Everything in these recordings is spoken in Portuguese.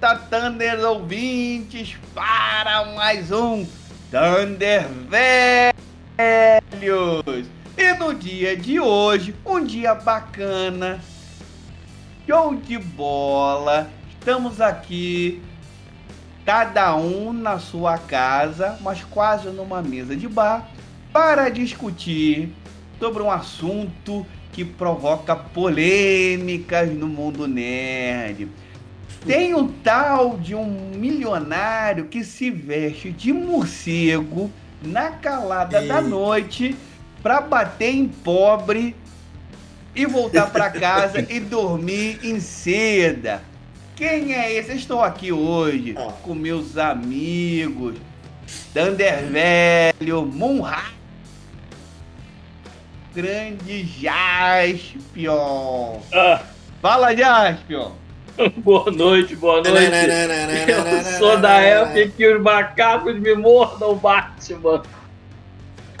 volta, Thunder ouvintes, para mais um Thunder Velhos. E no dia de hoje, um dia bacana, show de bola. Estamos aqui, cada um na sua casa, mas quase numa mesa de bar, para discutir sobre um assunto que provoca polêmicas no mundo nerd. Tem um tal de um milionário que se veste de morcego na calada da noite para bater em pobre e voltar para casa e dormir em seda. Quem é esse? Estou aqui hoje ah. com meus amigos Thunder Velho, Monra grande Jaspion. Ah. Fala, Jaspion. boa noite, boa noite. Eu sou da época que os macacos me mordam Batman.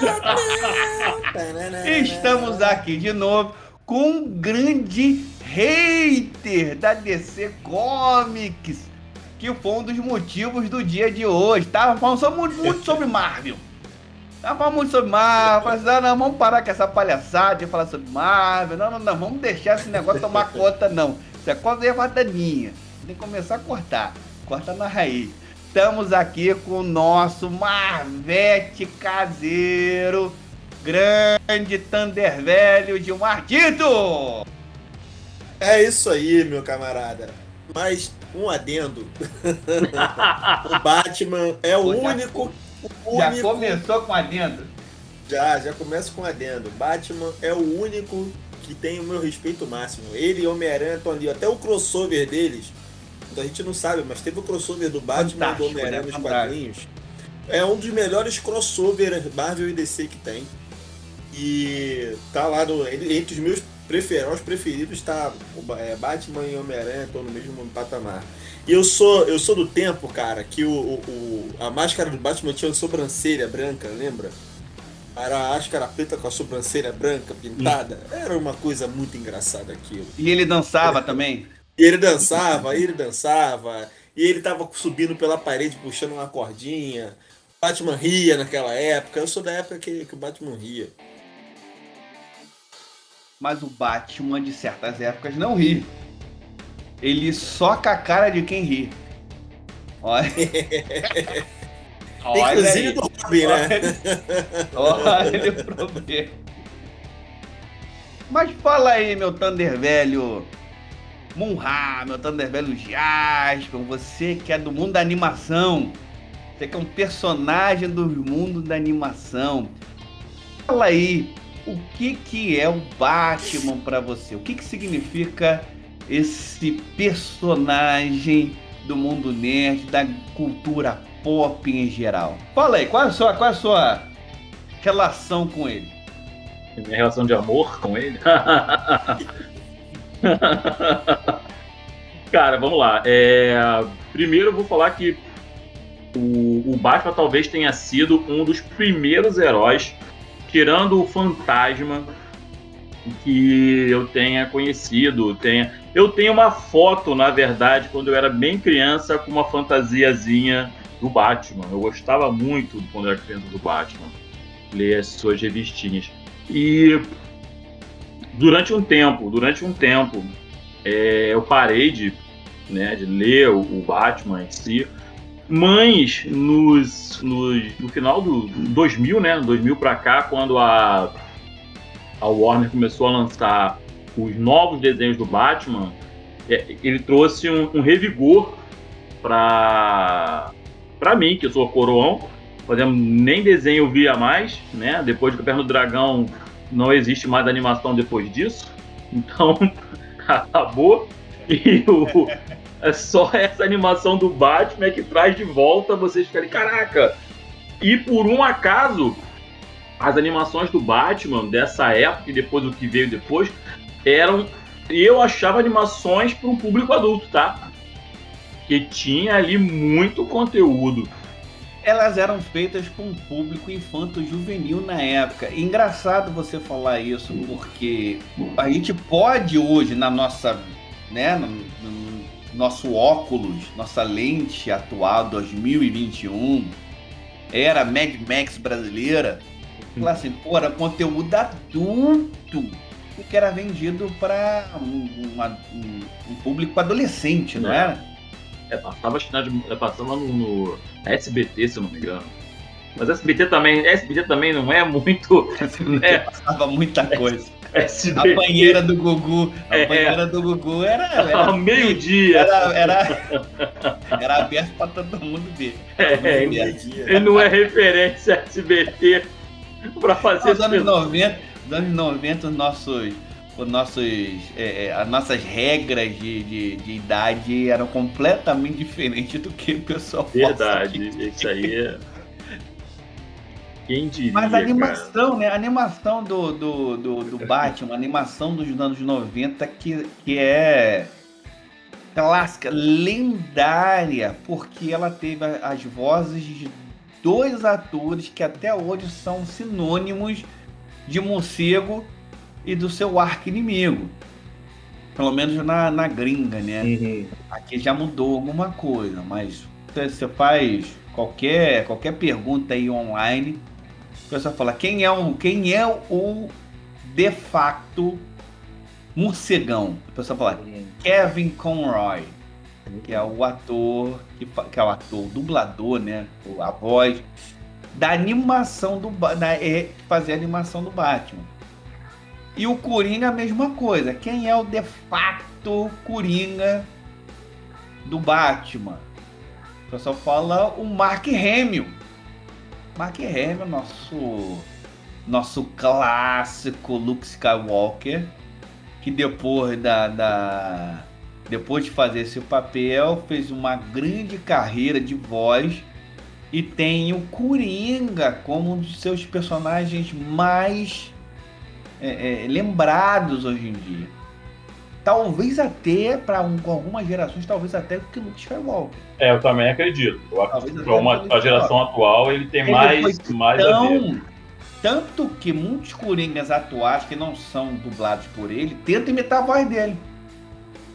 Estamos aqui de novo com um grande hater da DC Comics, que foi um dos motivos do dia de hoje. Tava falando muito, muito sobre Marvel. Tava falando muito sobre Marvel. Falei assim, ah, não, vamos parar com essa palhaçada de falar sobre Marvel. Não, não, não, vamos deixar esse negócio tomar conta, não. Isso é coisa minha. Tem que começar a cortar. Corta na raiz. Estamos aqui com o nosso Marvete caseiro, grande Thunder Velho de um Tito. É isso aí, meu camarada. Mas um adendo. o Batman é o Pô, único, já, único. Já começou com adendo? Já, já começa com adendo. Batman é o único que tem o meu respeito máximo. Ele e Homem-Aranha estão ali. Até o crossover deles a gente não sabe, mas teve o crossover do Batman e do Homem-Aranha né? nos quadrinhos. É um dos melhores crossover Marvel e DC que tem. E tá lá no, entre os meus preferidos, preferidos está é, Batman e Homem-Aranha estão no mesmo patamar. E eu sou eu sou do tempo, cara, que o, o, a máscara do Batman tinha uma sobrancelha branca, lembra? Era a máscara preta com a sobrancelha branca pintada. Era uma coisa muito engraçada aquilo. E ele dançava também? E ele dançava, ele dançava, e ele tava subindo pela parede puxando uma cordinha. Batman ria naquela época. Eu sou da época que, que o Batman ria. Mas o Batman de certas épocas não ri. Ele soca a cara de quem ri. Olha. Inclusive do Robin, né? Olha o problema. Mas fala aí, meu Thunder velho. Munha, meu Thunder Velho Jasper, você que é do mundo da animação, você que é um personagem do mundo da animação. Fala aí, o que que é o Batman para você? O que que significa esse personagem do mundo nerd, da cultura pop em geral? Fala aí, qual é a sua, qual é a sua relação com ele? Minha relação de amor com ele? Cara, vamos lá. É... Primeiro eu vou falar que o, o Batman talvez tenha sido um dos primeiros heróis, tirando o fantasma, que eu tenha conhecido. Tenha... Eu tenho uma foto, na verdade, quando eu era bem criança, com uma fantasiazinha do Batman. Eu gostava muito quando era criança do Batman. Ler as suas revistinhas. E durante um tempo, durante um tempo, é, eu parei de, né, de ler o, o, Batman em si. Mas nos, nos, no final do 2000, né, 2000 para cá, quando a, a Warner começou a lançar os novos desenhos do Batman, é, ele trouxe um, um revigor para para mim, que eu sou coroão, fazendo nem desenho via mais, né? Depois do Caverna do Dragão não existe mais animação depois disso. Então, acabou. E o, é só essa animação do Batman que traz de volta vocês ficarem, caraca! E por um acaso, as animações do Batman dessa época e depois o que veio depois eram. Eu achava animações para um público adulto, tá? Que tinha ali muito conteúdo elas eram feitas com um público infanto-juvenil na época. engraçado você falar isso, porque a gente pode hoje, na nossa. Né, no, no, nosso óculos, nossa lente atual 2021 era Mad Max brasileira, falar assim, pô, era conteúdo adulto que era vendido para um, um, um, público adolescente, não é. era? É, passava, é, passava no, no SBT, se eu não me engano. Mas SBT também, SBT também não é muito. Né? Passava muita coisa. SBT. A banheira do Gugu. A é, banheira do Gugu era. era meio-dia. Era, era, era aberto para todo mundo ver. É, ele não é referência SBT para fazer Nos anos 90, nos anos 90, os nossos. Os nossos, é, é, as nossas regras de, de, de, idade eram completamente diferentes do que o pessoal Verdade, isso aí é. Quem diria, Mas a animação, cara? né? A animação do, do, do, do Batman, a animação dos anos 90 que, que é clássica, lendária, porque ela teve as vozes de dois atores que até hoje são sinônimos de morcego e do seu arco inimigo. Pelo menos na, na gringa, né? Uhum. Aqui já mudou alguma coisa, mas você faz qualquer, qualquer pergunta aí online, o pessoal fala quem é o, quem é o de facto morcegão. O pessoal fala Kevin Conroy, que é o ator, que, que é o ator, o dublador, né? A voz da animação do da, é, fazer a animação do Batman. E o Coringa a mesma coisa. Quem é o de facto Coringa do Batman? O pessoal fala o Mark Hamill. Mark Hamill, nosso nosso clássico Luke Skywalker, que depois da, da depois de fazer esse papel fez uma grande carreira de voz e tem o Coringa como um dos seus personagens mais é, é, lembrados hoje em dia. Talvez até, para um, algumas gerações, talvez até que Luke Skywalker. É, eu também acredito. Para uma, a geração atual, ele tem ele mais, mais tão, a ver. Tanto que muitos Coringas atuais, que não são dublados por ele, tentam imitar a voz dele.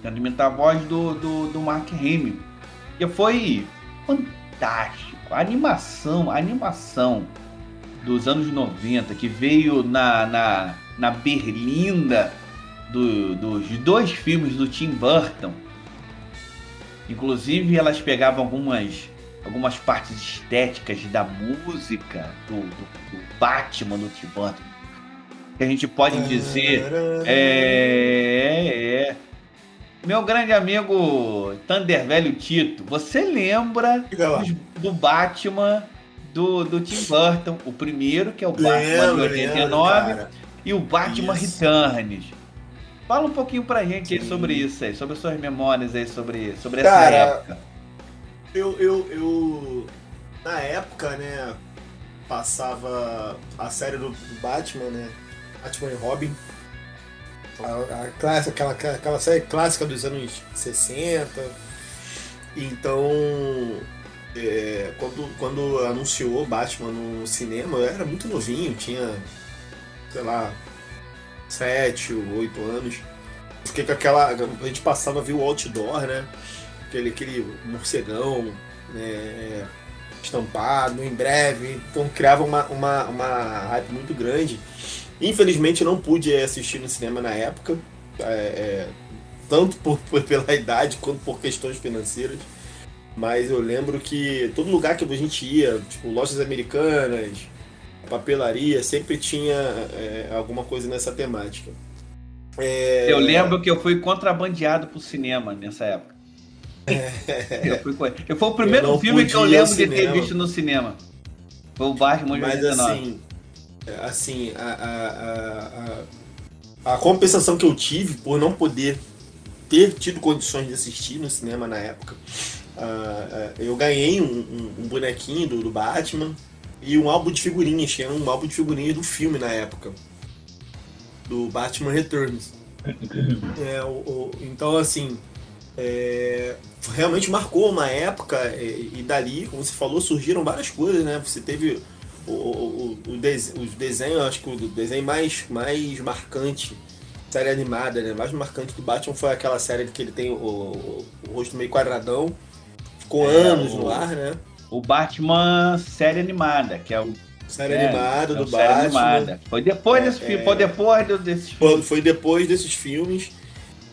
Tentam imitar a voz do, do, do Mark Hamill. E foi fantástico. A animação, a animação dos anos 90, que veio na, na, na Berlinda do, dos dois filmes do Tim Burton. Inclusive elas pegavam algumas, algumas partes estéticas da música do, do, do Batman do Tim Burton. Que a gente pode dizer. É, é, é. Meu grande amigo Thunder Velho Tito, você lembra do Batman do, do Tim Burton? O primeiro, que é o Batman de 89, lembro, e o Batman Isso. Returns. Fala um pouquinho pra gente aí sobre isso aí, sobre suas memórias aí sobre, sobre essa Cara, época. Eu, eu, eu. Na época, né, passava a série do Batman, né? Batman e Robin. A, a clássica, aquela, aquela série clássica dos anos 60. Então, é, quando, quando anunciou Batman no cinema, eu era muito novinho, tinha, sei lá, sete ou oito anos. Fiquei com aquela. A gente passava a ver o outdoor, né? Aquele, aquele morcegão né? estampado, em breve. Então criava uma, uma, uma hype muito grande. Infelizmente eu não pude assistir no cinema na época. É, é, tanto por, por, pela idade quanto por questões financeiras. Mas eu lembro que todo lugar que a gente ia, tipo lojas americanas, papelaria, sempre tinha é, alguma coisa nessa temática. É... Eu lembro que eu fui contrabandeado pro cinema nessa época. É... Eu, fui... eu foi o primeiro filme que eu lembro de ter visto no cinema. Foi o Batman de Mas 89. assim, assim a, a, a, a, compensação que eu tive por não poder ter tido condições de assistir no cinema na época, uh, uh, eu ganhei um, um, um bonequinho do, do Batman e um álbum de figurinhas, tinha um álbum de figurinhas do filme na época. Do Batman Returns. é, o, o, então, assim, é, realmente marcou uma época e, e, dali, como você falou, surgiram várias coisas, né? Você teve o, o, o, os desenhos, acho que o desenho mais, mais marcante série animada, né? Mais marcante do Batman foi aquela série que ele tem o, rosto meio quadradão. Ficou é, anos no ar, né? O Batman série animada, que é o. Série é, animada é do série Batman. Animada. Foi depois desse filme, foi depois desses filmes. Foi depois desses filmes.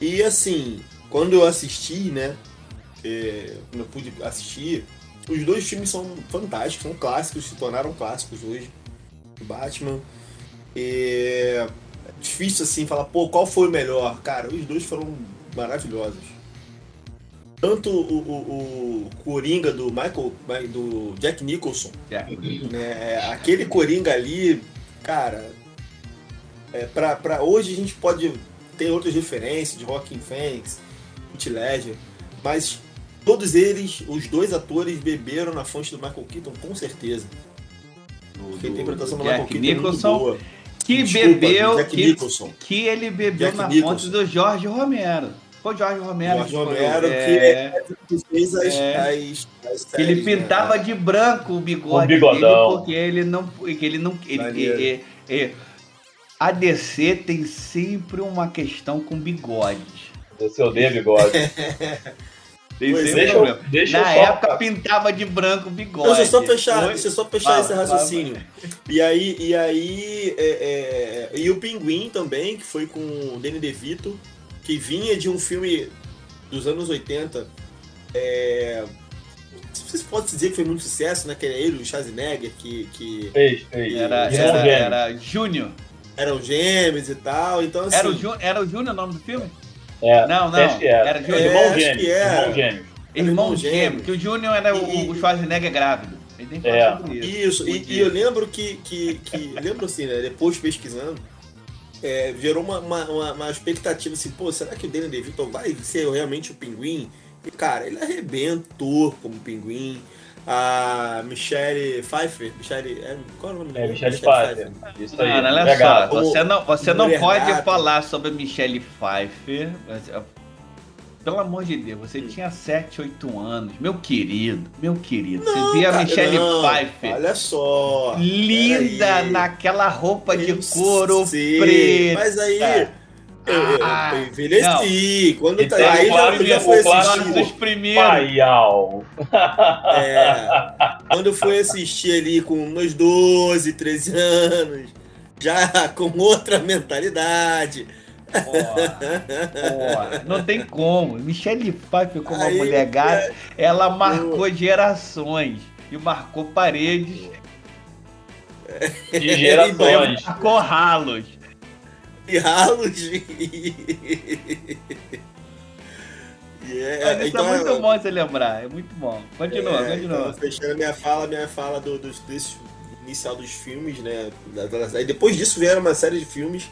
E assim, quando eu assisti, né? É, quando eu pude assistir, os dois filmes são fantásticos, são clássicos, se tornaram clássicos hoje. O Batman. É difícil assim falar, pô, qual foi o melhor? Cara, os dois foram maravilhosos. Tanto o, o, o Coringa do Michael, do Jack Nicholson, né, aquele Coringa ali, cara, é, pra, pra hoje a gente pode ter outras referências de Rockin' Phoenix, Heath Ledger, mas todos eles, os dois atores, beberam na fonte do Michael Keaton, com certeza. Do, a interpretação do, do Michael Keaton Nicholson, é muito boa. Que Desculpa, bebeu. Que, que, ele bebeu Jack na Nicholson. fonte do Jorge Romero. Foi o Jorge Romero. Jorge Romero, é, que fez as, é, as, as que ele né? pintava né? de branco o bigode dele, porque ele não. Que ele não ele, ele, ele, a DC tem sempre uma questão com bigodes. Você odeia bigode. Tem deixa, deixa Na época só... pintava de branco o bigode. Deixa eu só fechar, deixa só fechar esse raciocínio. E aí, e aí é, é, e o Pinguim também, que foi com o Danny DeVito, que vinha de um filme dos anos 80. É, vocês podem dizer que foi muito sucesso, né? Que era ele, o Schwarzenegger, que. que fez, fez. Era, era, era Júnior. Eram gêmeos e tal. Então, assim, era o, era o Júnior o nome do filme? É, não, não. Era, era de é, irmão gêmeo. Irmão gêmeo. Irmão gêmeo, que o Júnior era e, o, o Schwarzenegger grávido. Ele tem é. isso. Isso, e, e, eu lembro que, que, que lembro assim, né, depois pesquisando, é, gerou uma, uma, uma, uma, expectativa assim, pô, será que o Danny DeVito vai ser realmente o pinguim? E, cara, ele arrebentou como pinguim a Michelle Pfeiffer. Michelle, é, qual é o nome dela? É, Michelle, Pfeiffer. Isso aí. Olha só, você não, você não pode falar sobre Michelle Pfeiffer. Pelo amor de Deus, você tinha 7, 8 anos. Meu querido, meu querido. Não, você via a Michelle não, Pfeiffer. Olha só. Linda naquela roupa de couro preto. Mas aí eu, eu, ah, eu envelheci. Não. Quando tá, aí já, já foi assistir. Dos primeiros. É, quando eu fui assistir ali com meus 12, 13 anos, já com outra mentalidade. Porra, porra, não tem como. Michelle Pfeiffer como aí, uma mulher gata, ela marcou gerações e marcou paredes. De gerações. marcou ralos e ralos. yeah. Isso é então, é muito bom você lembrar, é muito bom. Continua, é, continua. Então, fechando minha fala, minha fala do, do, desse inicial dos filmes, né? Aí depois disso vieram uma série de filmes.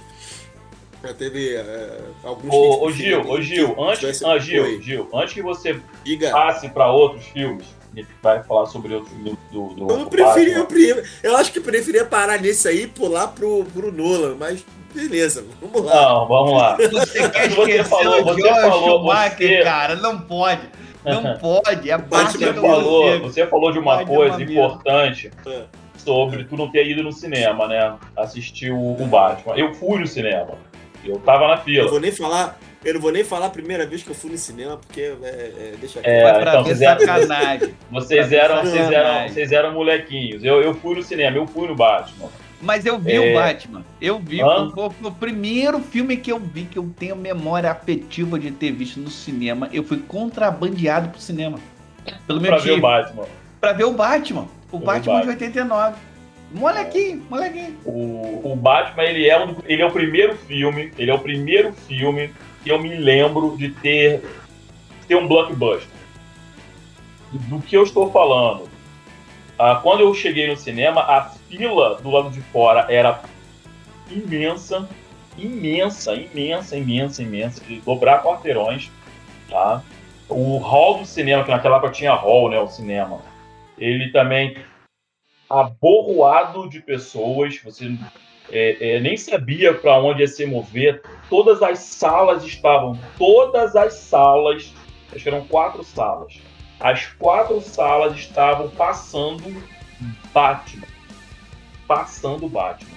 Já teve é, alguns. Ô, ô Gil, ô Gil, antes, ah, Gil, Gil, antes que você Diga. passe para outros filmes, a gente vai falar sobre outros do, do, do Eu preferia, eu, eu acho que preferia parar nesse aí e pular pro, pro Nolan, mas Beleza, vamos lá. Não, vamos lá. Você quer esquecer você falou, o você George falou, Schumacher, você... cara? Não pode. Não pode. É parte você falou, você falou de uma coisa importante é. sobre tu não ter ido no cinema, né? Assistir o, o Batman. Eu fui no cinema. Eu tava na fila. Eu vou nem falar. Eu não vou nem falar a primeira vez que eu fui no cinema, porque é, é, deixa aqui. É, pra então, ver vocês sacanagem. Vocês eram, vocês, eram, vocês eram molequinhos. Eu, eu fui no cinema, eu fui no Batman. Mas eu vi é... o Batman. Eu vi. Foi, o primeiro filme que eu vi que eu tenho memória afetiva de ter visto no cinema. Eu fui contrabandeado pro cinema. Pelo meu pra ver o Batman. Pra ver o Batman. O Batman, Batman de 89. Molequinho, molequinho. O, o Batman, ele é, um, ele é o primeiro filme. Ele é o primeiro filme que eu me lembro de ter, ter um blockbuster. Do que eu estou falando? Ah, quando eu cheguei no cinema, a fila do lado de fora era imensa, imensa, imensa, imensa, imensa, de dobrar quarteirões, tá? O hall do cinema, que naquela época tinha hall, né, o cinema, ele também aborroado de pessoas, você é, é, nem sabia para onde ia se mover, todas as salas estavam, todas as salas, acho que eram quatro salas, as quatro salas estavam passando Batman. Passando Batman.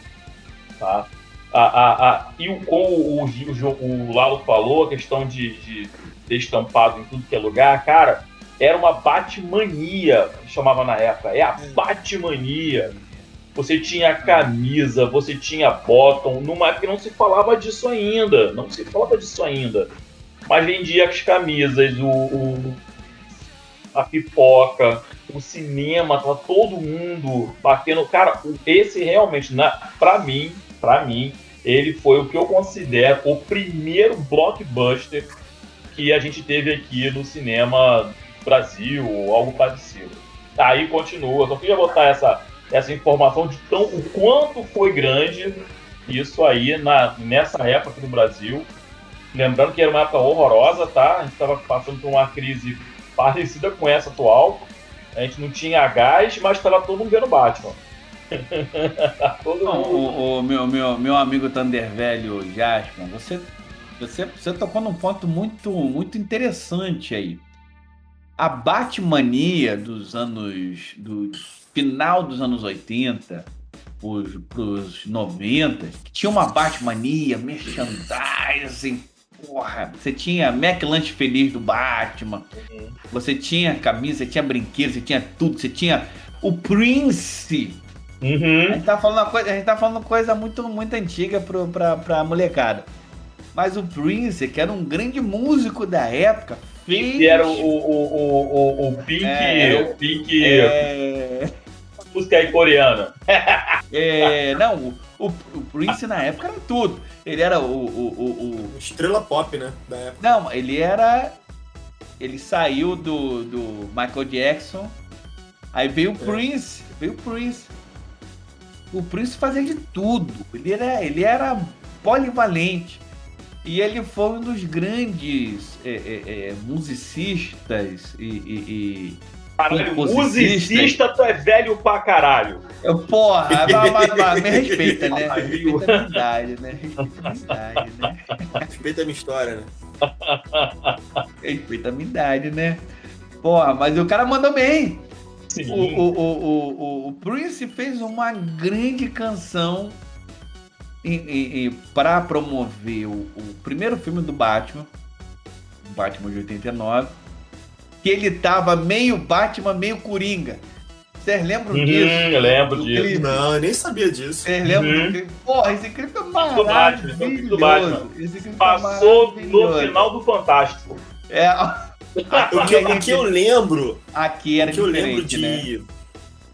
Tá? A, a, a, e o, como o, o, o, Lalo falou, a questão de, de estampado em tudo que é lugar, cara, era uma Batmania, chamava na época. É a é. Batmania. Você tinha camisa, você tinha bottom, numa época não se falava disso ainda. Não se falava disso ainda. Mas vendia as camisas, o, o a pipoca, o cinema, tava todo mundo batendo. Cara, esse realmente, na, pra mim, pra mim, ele foi o que eu considero o primeiro blockbuster que a gente teve aqui no cinema Brasil ou algo parecido. Aí continua, só queria botar essa, essa informação de tão, o quanto foi grande isso aí na, nessa época aqui no Brasil. Lembrando que era uma época horrorosa, tá? A gente estava passando por uma crise parecida com essa atual. A gente não tinha gás, mas estava todo mundo vendo Batman. todo não, mundo. O, o, meu, meu, meu amigo Thunder Velho Jasper, você, você, você tocou num ponto muito, muito interessante aí. A Batmania dos anos. do final dos anos 80 para os 90, que tinha uma Batmania, merchandising, porra, você tinha McLanche Feliz do Batman, uhum. você tinha camisa, você tinha brinquedo, você tinha tudo, você tinha o Prince. Uhum. A, gente tá falando coisa, a gente tá falando coisa muito, muito antiga pro, pra, pra molecada. Mas o Prince, que era um grande músico da época. Que era o, o, o, o, o Pink... É, o Pink... É... Música aí coreana. é, não, o, o Prince na época era tudo. Ele era o, o, o, o... Estrela pop, né? Da época. Não, ele era. Ele saiu do, do Michael Jackson. Aí veio o é. Prince. Veio o Prince. O Prince fazia de tudo. Ele era, ele era polivalente. E ele foi um dos grandes é, é, é musicistas e, e, Caralho, musicista, tu é velho pra caralho. Eu, porra, mas, mas, me respeita, né? Respeita a minha idade, né? Respeita a minha idade, né? Respeita a minha história, né? Respeita a minha idade, né? Porra, mas o cara mandou bem. Sim. O, o, o, o, o Prince fez uma grande canção para promover o, o primeiro filme do Batman, Batman de 89 que ele tava meio Batman, meio Coringa. Vocês lembram uhum, disso? Eu lembro disso. Clipe? Não, eu nem sabia disso. Vocês lembram uhum. do clipe? Porra, esse clipe é maravilhoso. Do Batman. Esse clipe é Passou é no final do Fantástico. É. o, que, o que eu lembro. Aqui era o que eu lembro de. Né?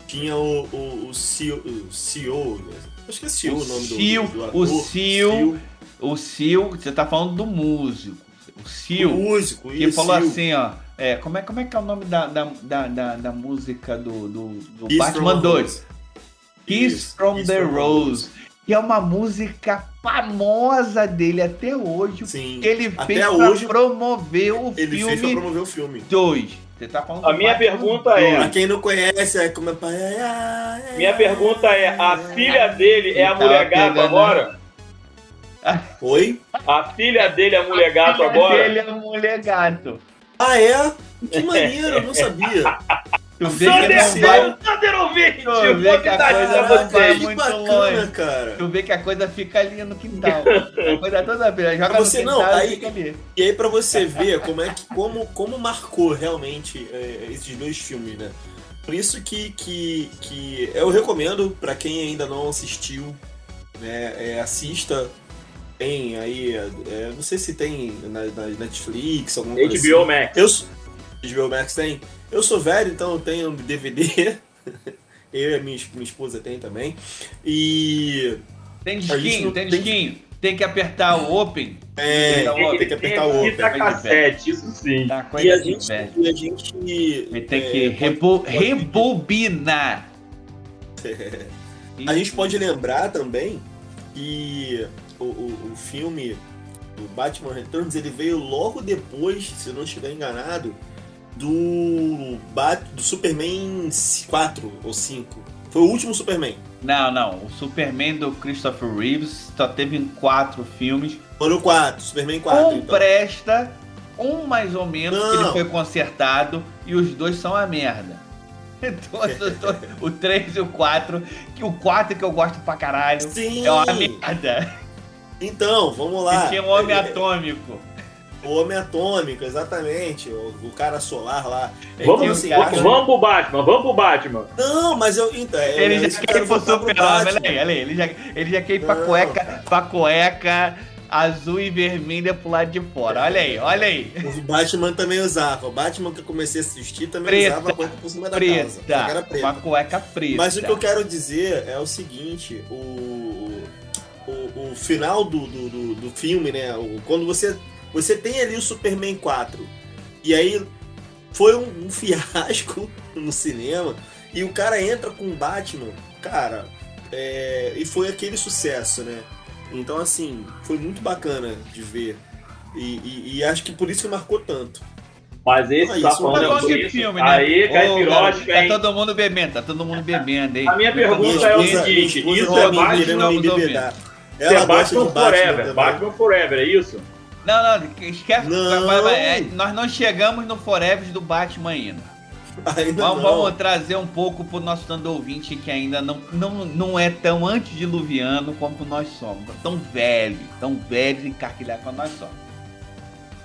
Tinha o, o, o, CEO, o CEO. Acho que é o, o nome do, do ator. O CEO. O CEO, você tá falando do músico. O. O músico, Que falou assim, ó é, como é, como é que é o nome da, da, da, da, da música do, do, do Batman 2? Kiss from Kiss the from Rose. Que é uma música famosa dele até hoje. Sim. Que ele fez até pra hoje, promover o ele filme. Ele fez pra promover o filme. 2. Você tá falando A minha pergunta é. Pra quem não conhece, é como é. Minha pergunta é: a filha dele é a mulher gato agora? Oi? A filha dele é a mulher gato agora? A filha dele é a mulher gato. Ah, é? Que maneiro, eu não sabia. Tu vê que não vai... Thunder ouvinte! Tu vê que a coisa não vai muito bacana, longe. cara. Tu vê que a coisa fica ali no quintal. A coisa toda vez, joga pra você, no quintal não, aí, fica ali. E aí pra você ver como é que, como, como marcou realmente é, esses dois filmes, né? Por isso que, que, que eu recomendo para quem ainda não assistiu, né, é, assista tem aí, é, não sei se tem na, na Netflix, alguma coisa HBO assim. Max. Eu, HBO Max tem. Eu sou velho, então eu tenho DVD. eu e a minha, minha esposa tem também. E. Tem disquinho, tem disquinho. Tem... tem que apertar o Open. É, tem, tem que apertar o Open. Fita cassete, isso sim. Tá, e, a gente, e a gente. Ele tem é, que rebo, rebobinar. a gente pode lembrar também que o, o, o filme do Batman Returns ele veio logo depois, se não estiver enganado, do, Bat, do Superman 4 ou 5. Foi o último Superman. Não, não. O Superman do Christopher Reeves só teve em quatro filmes. Foram quatro, Superman 4. Um então. presta, um mais ou menos, não. que ele foi consertado, e os dois são a merda. Então, o 3 e o 4, que o 4 que eu gosto pra caralho Sim. é uma merda. Então, vamos lá. E tinha um homem atômico. O Homem Atômico, exatamente. O, o cara solar lá. Vamos, assim, vamos, vamos pro Batman, vamos pro Batman. Não, mas eu. Então, é, Ele é já quer ir pro super-homem, olha aí, olha aí. Ele já, ele já quer ir pra Não, cueca, cara. pra cueca azul e vermelha pro lado de fora. Olha aí, olha aí. O Batman também usava. O Batman que eu comecei a assistir também Preta. usava a coisa por cima da calça. Só que era Preta. preta. Uma cueca preta. Mas o que eu quero dizer é o seguinte, o, o, o final do, do, do, do filme, né? O, quando você, você tem ali o Superman 4, e aí foi um, um fiasco no cinema, e o cara entra com o Batman, cara, é, e foi aquele sucesso, né? Então, assim, foi muito bacana de ver. E, e- e acho que por isso que marcou tanto. Mas esse Ah, tá isso falando é por de isso. filme, né? Aí, cara, hein? Tá todo mundo bebendo, tá todo mundo bebendo, hein? A minha pergunta Minha é o esposa- seguinte, esposa isso tá é me Batman, isso é Ela gosta Batman de Batman Forever. Batman Forever, é isso? Não, não, esquece. Não. vai- vai- é, nós não chegamos no Forever do Batman ainda. Ainda Vamos, não. vamos trazer um pouco pro nosso tanto ouvinte que ainda não, não, não é tão antediluviano como nós somos. Tão velho, tão velho e encarquilhado como nós somos.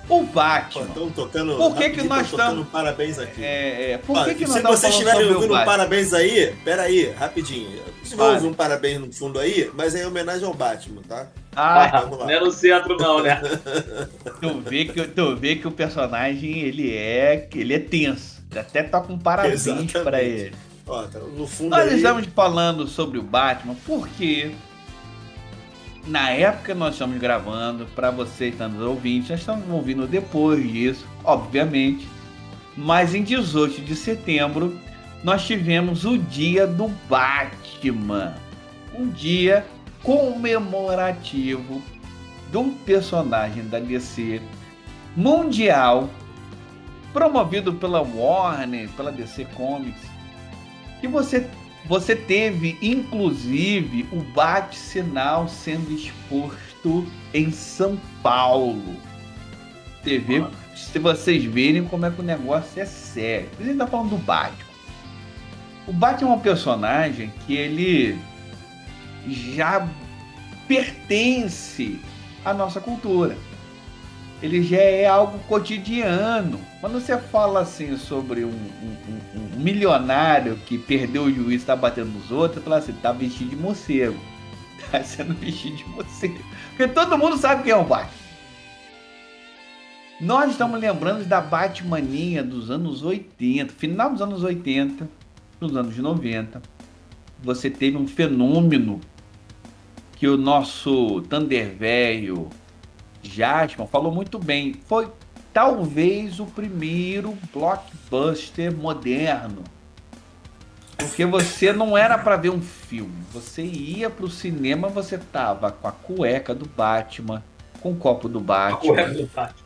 O Batman. tão tocando, Por que que nós estamos- parabéns aqui. É, é, por Ó, que, que nós se estamos vocês estiverem ouvindo um parabéns aí, pera aí, rapidinho. Ouvir um parabéns no fundo aí, mas é em homenagem ao Batman, tá? Ah, Vamos lá. Não é no centro não, né? tu vê, que, tu vê que o personagem ele é, ele é tenso. Até toca um parabéns Exatamente. pra ele. Ó, tá no fundo Nós aí. estamos falando sobre o Batman porque na época nós estamos gravando, para vocês que estão nos ouvintes, nós estamos ouvindo depois disso, obviamente. Mas em 18 de setembro nós tivemos o dia do Batman. Um dia comemorativo do personagem da DC mundial, promovido pela Warner, pela DC Comics, que você você teve inclusive o bate-sinal sendo exposto em São Paulo. Você vê, se vocês verem como é que o negócio é sério. A gente tá falando do Batman. O Batman é um personagem que ele já pertence à nossa cultura. Ele já é algo cotidiano. Quando você fala assim sobre um, um- um- um milionário que perdeu o juízo e está batendo nos outros, fala assim, tá vestido de morcego. Tá sendo vestido de morcego. Porque todo mundo sabe quem é o Batman. Nós estamos lembrando da Batmania dos anos 80, final dos anos 80, nos anos 90. Você teve um fenômeno que o nosso Thunder Velho Jasper falou muito bem. Foi talvez o primeiro blockbuster moderno. Porque você não era para ver um filme. Você ia pro cinema, você tava com a cueca do Batman, com o copo do Batman.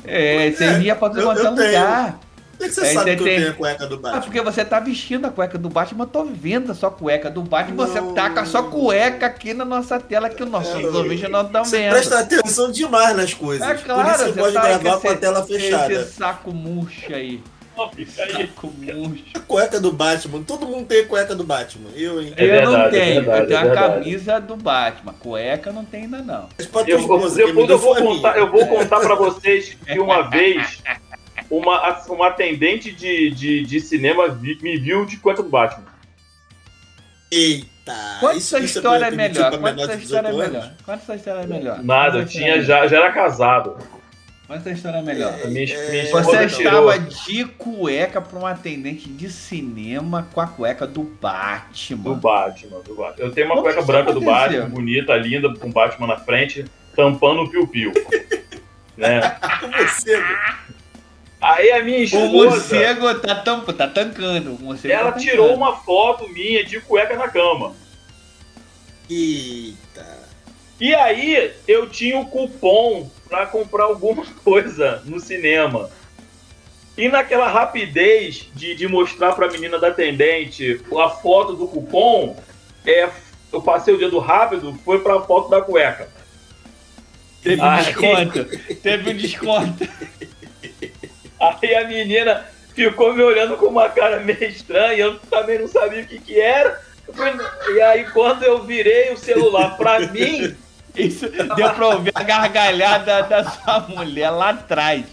É, você ia pra todo eu- quanto é eu tenho. lugar. Como é que você Aí sabe você que tem- eu tenho a cueca do Ah, Batman? porque você tá vestindo a cueca do Batman, eu tô vendo a sua cueca do Batman, você Não. tá com a sua cueca aqui na nossa tela, que o nosso É, ouvintes não estão Você vendo. presta atenção demais nas coisas. É claro, Por isso você você pode tá gravar com a tela fechada. Esse saco murcho aí. Saco murcho. A cueca do Batman. Todo mundo tem cueca do Batman. Eu, hein? É eu não verdade, é tenho, verdade, eu tenho é a camisa do Batman. Cueca não tem ainda não. Mas pra Eu, depois deu eu vou contar, eu vou contar para vocês que uma vez uma, uma atendente de, de, de cinema vi- me viu de cueca do Batman. Eita! Quanto isso história é melhor? Quanto de história é 18 melhor? Quanto essa história é melhor? Nada, eu Quanto tinha, já, já era casado. é? Quanto essa história é melhor? A minha, É, minha Você tirou. estava de cueca para um atendente de cinema com a cueca do Do Batman. Batman, do Batman. Eu tenho uma Como cueca branca do? Batman, bonita, linda, com o Batman na frente, tampando o piu-piu. né? Com você, Aí a minha O esposa, morcego tá, tam, tá tancando. O morcego ela tá tirou tancando. uma foto minha de cueca na cama. Eita! E aí eu tinha o cupom pra comprar alguma coisa no cinema. E naquela rapidez de, de mostrar pra menina da atendente a foto do cupom, é, eu passei o dedo rápido, foi pra foto da cueca. Teve um desconto. Teve um desconto. Aí a menina ficou me olhando com uma cara meio estranha, eu também não sabia o que que era. E aí quando eu virei o celular pra mim, Isso deu pra ouvir a gargalhada da sua mulher lá atrás.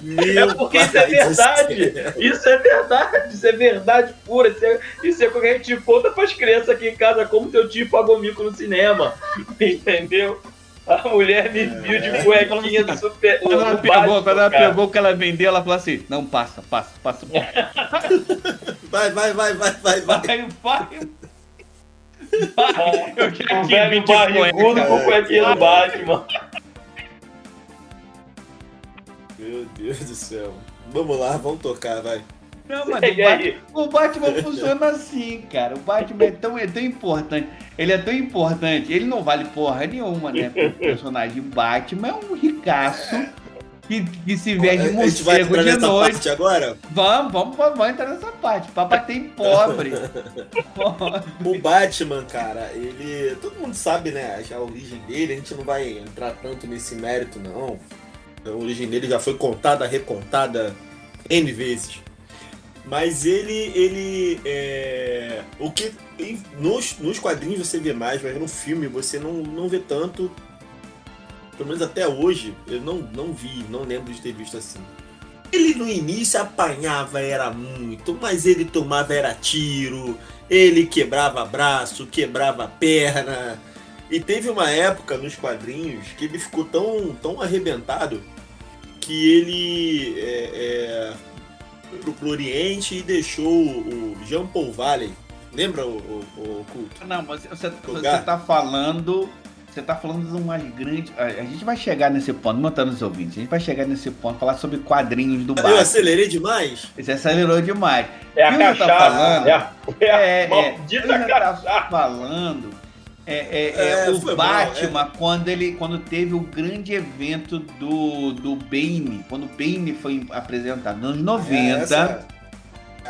Meu é porque isso é verdade. Isso é verdade. Isso é verdade pura. Isso é, isso é o que a gente conta pras crianças aqui em casa, como teu tio pagou mico no cinema. Entendeu? A mulher me viu de cuequinha do super. Quando ela, pegou, quando ela pegou que ela vendeu, ela falou assim: Não, passa, passa, passa. vai, vai, vai, vai, vai, vai. Vai, vai. Eu quero o velho barrigudo com cuequinha do Batman. Meu Deus do céu. Vamos lá, vamos tocar, vai. Não, mas o Batman, o Batman funciona assim, cara. O Batman é tão, é tão importante. Ele é tão importante. Ele não vale porra nenhuma, né? O personagem Batman é um ricaço que, que se veste de morcego de noite. agora? Vamos, vamos, vamos entrar nessa parte. Pra bater em pobre. o Batman, cara, ele. Todo mundo sabe, né? A origem dele. A gente não vai entrar tanto nesse mérito, não. A origem dele já foi contada, recontada N vezes. Mas ele, ele é, o que nos, nos quadrinhos você vê mais, mas no filme você não, não vê tanto. Pelo menos até hoje eu não, não vi, não lembro de ter visto assim. Ele no início apanhava era muito, mas ele tomava era tiro, ele quebrava braço, quebrava perna. E teve uma época nos quadrinhos que ele ficou tão, tão arrebentado que ele é, é, pro, pro Oriente e deixou o Jean Paul Valley. Lembra o, o, o culto? Não, mas você, você tá falando. Você tá falando de umas grandes. A gente vai chegar nesse ponto, montando os ouvintes. A gente vai chegar nesse ponto, falar sobre quadrinhos do Batman. Eu acelerei demais? Você acelerou demais. É a cachaça. Tá falando, é a, é a é, é, tá falando é, é, é, o Batman, mal, é. quando ele quando teve o grande evento do, do Bane, quando o Bane foi apresentado nos 90, essa,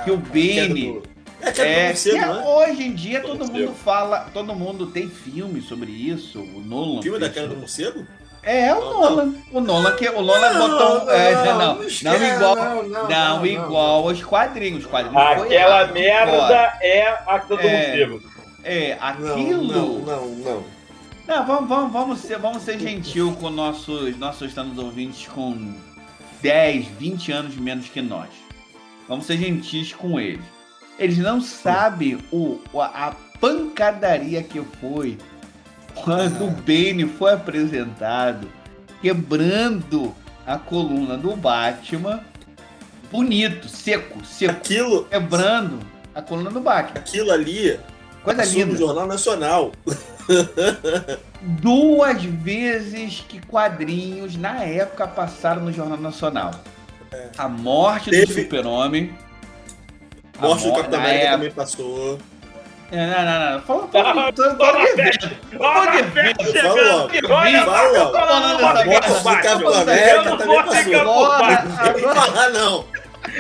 que o Bane. É, que é, né? hoje em dia todo morcego. mundo fala, todo mundo tem filme sobre isso, o Nolan. Filme da queda do morcego? É, o não, Nolan. Não. O Nolan que o Nolan não, botou. Não, é, não, não, não, igual. Não, igual aos quadrinhos. Os quadrinhos Aquela merda é a do é, morcego. É, aquilo. Não, não, não. Não, vamos, vamos, vamos, ser, vamos ser gentil com nossos, nossos estamos ouvintes com 10, 20 anos menos que nós. Vamos ser gentis com eles. Eles não sabem o, a pancadaria que foi quando o Bane foi apresentado quebrando a coluna do Batman. Bonito, seco, seco. Aquilo. Quebrando a coluna do Batman. Aquilo ali Coisa linda. no Jornal Nacional. Duas vezes que quadrinhos na época passaram no Jornal Nacional. É. A morte Teve... do Super-Homem. Morte do Capitão América época... também passou. É, não, não, não. Fala, fala, fala, fala de evento. Fala de evento. Fala logo. Fala logo. A morte do Capitão América também passou. Não vou falar, não.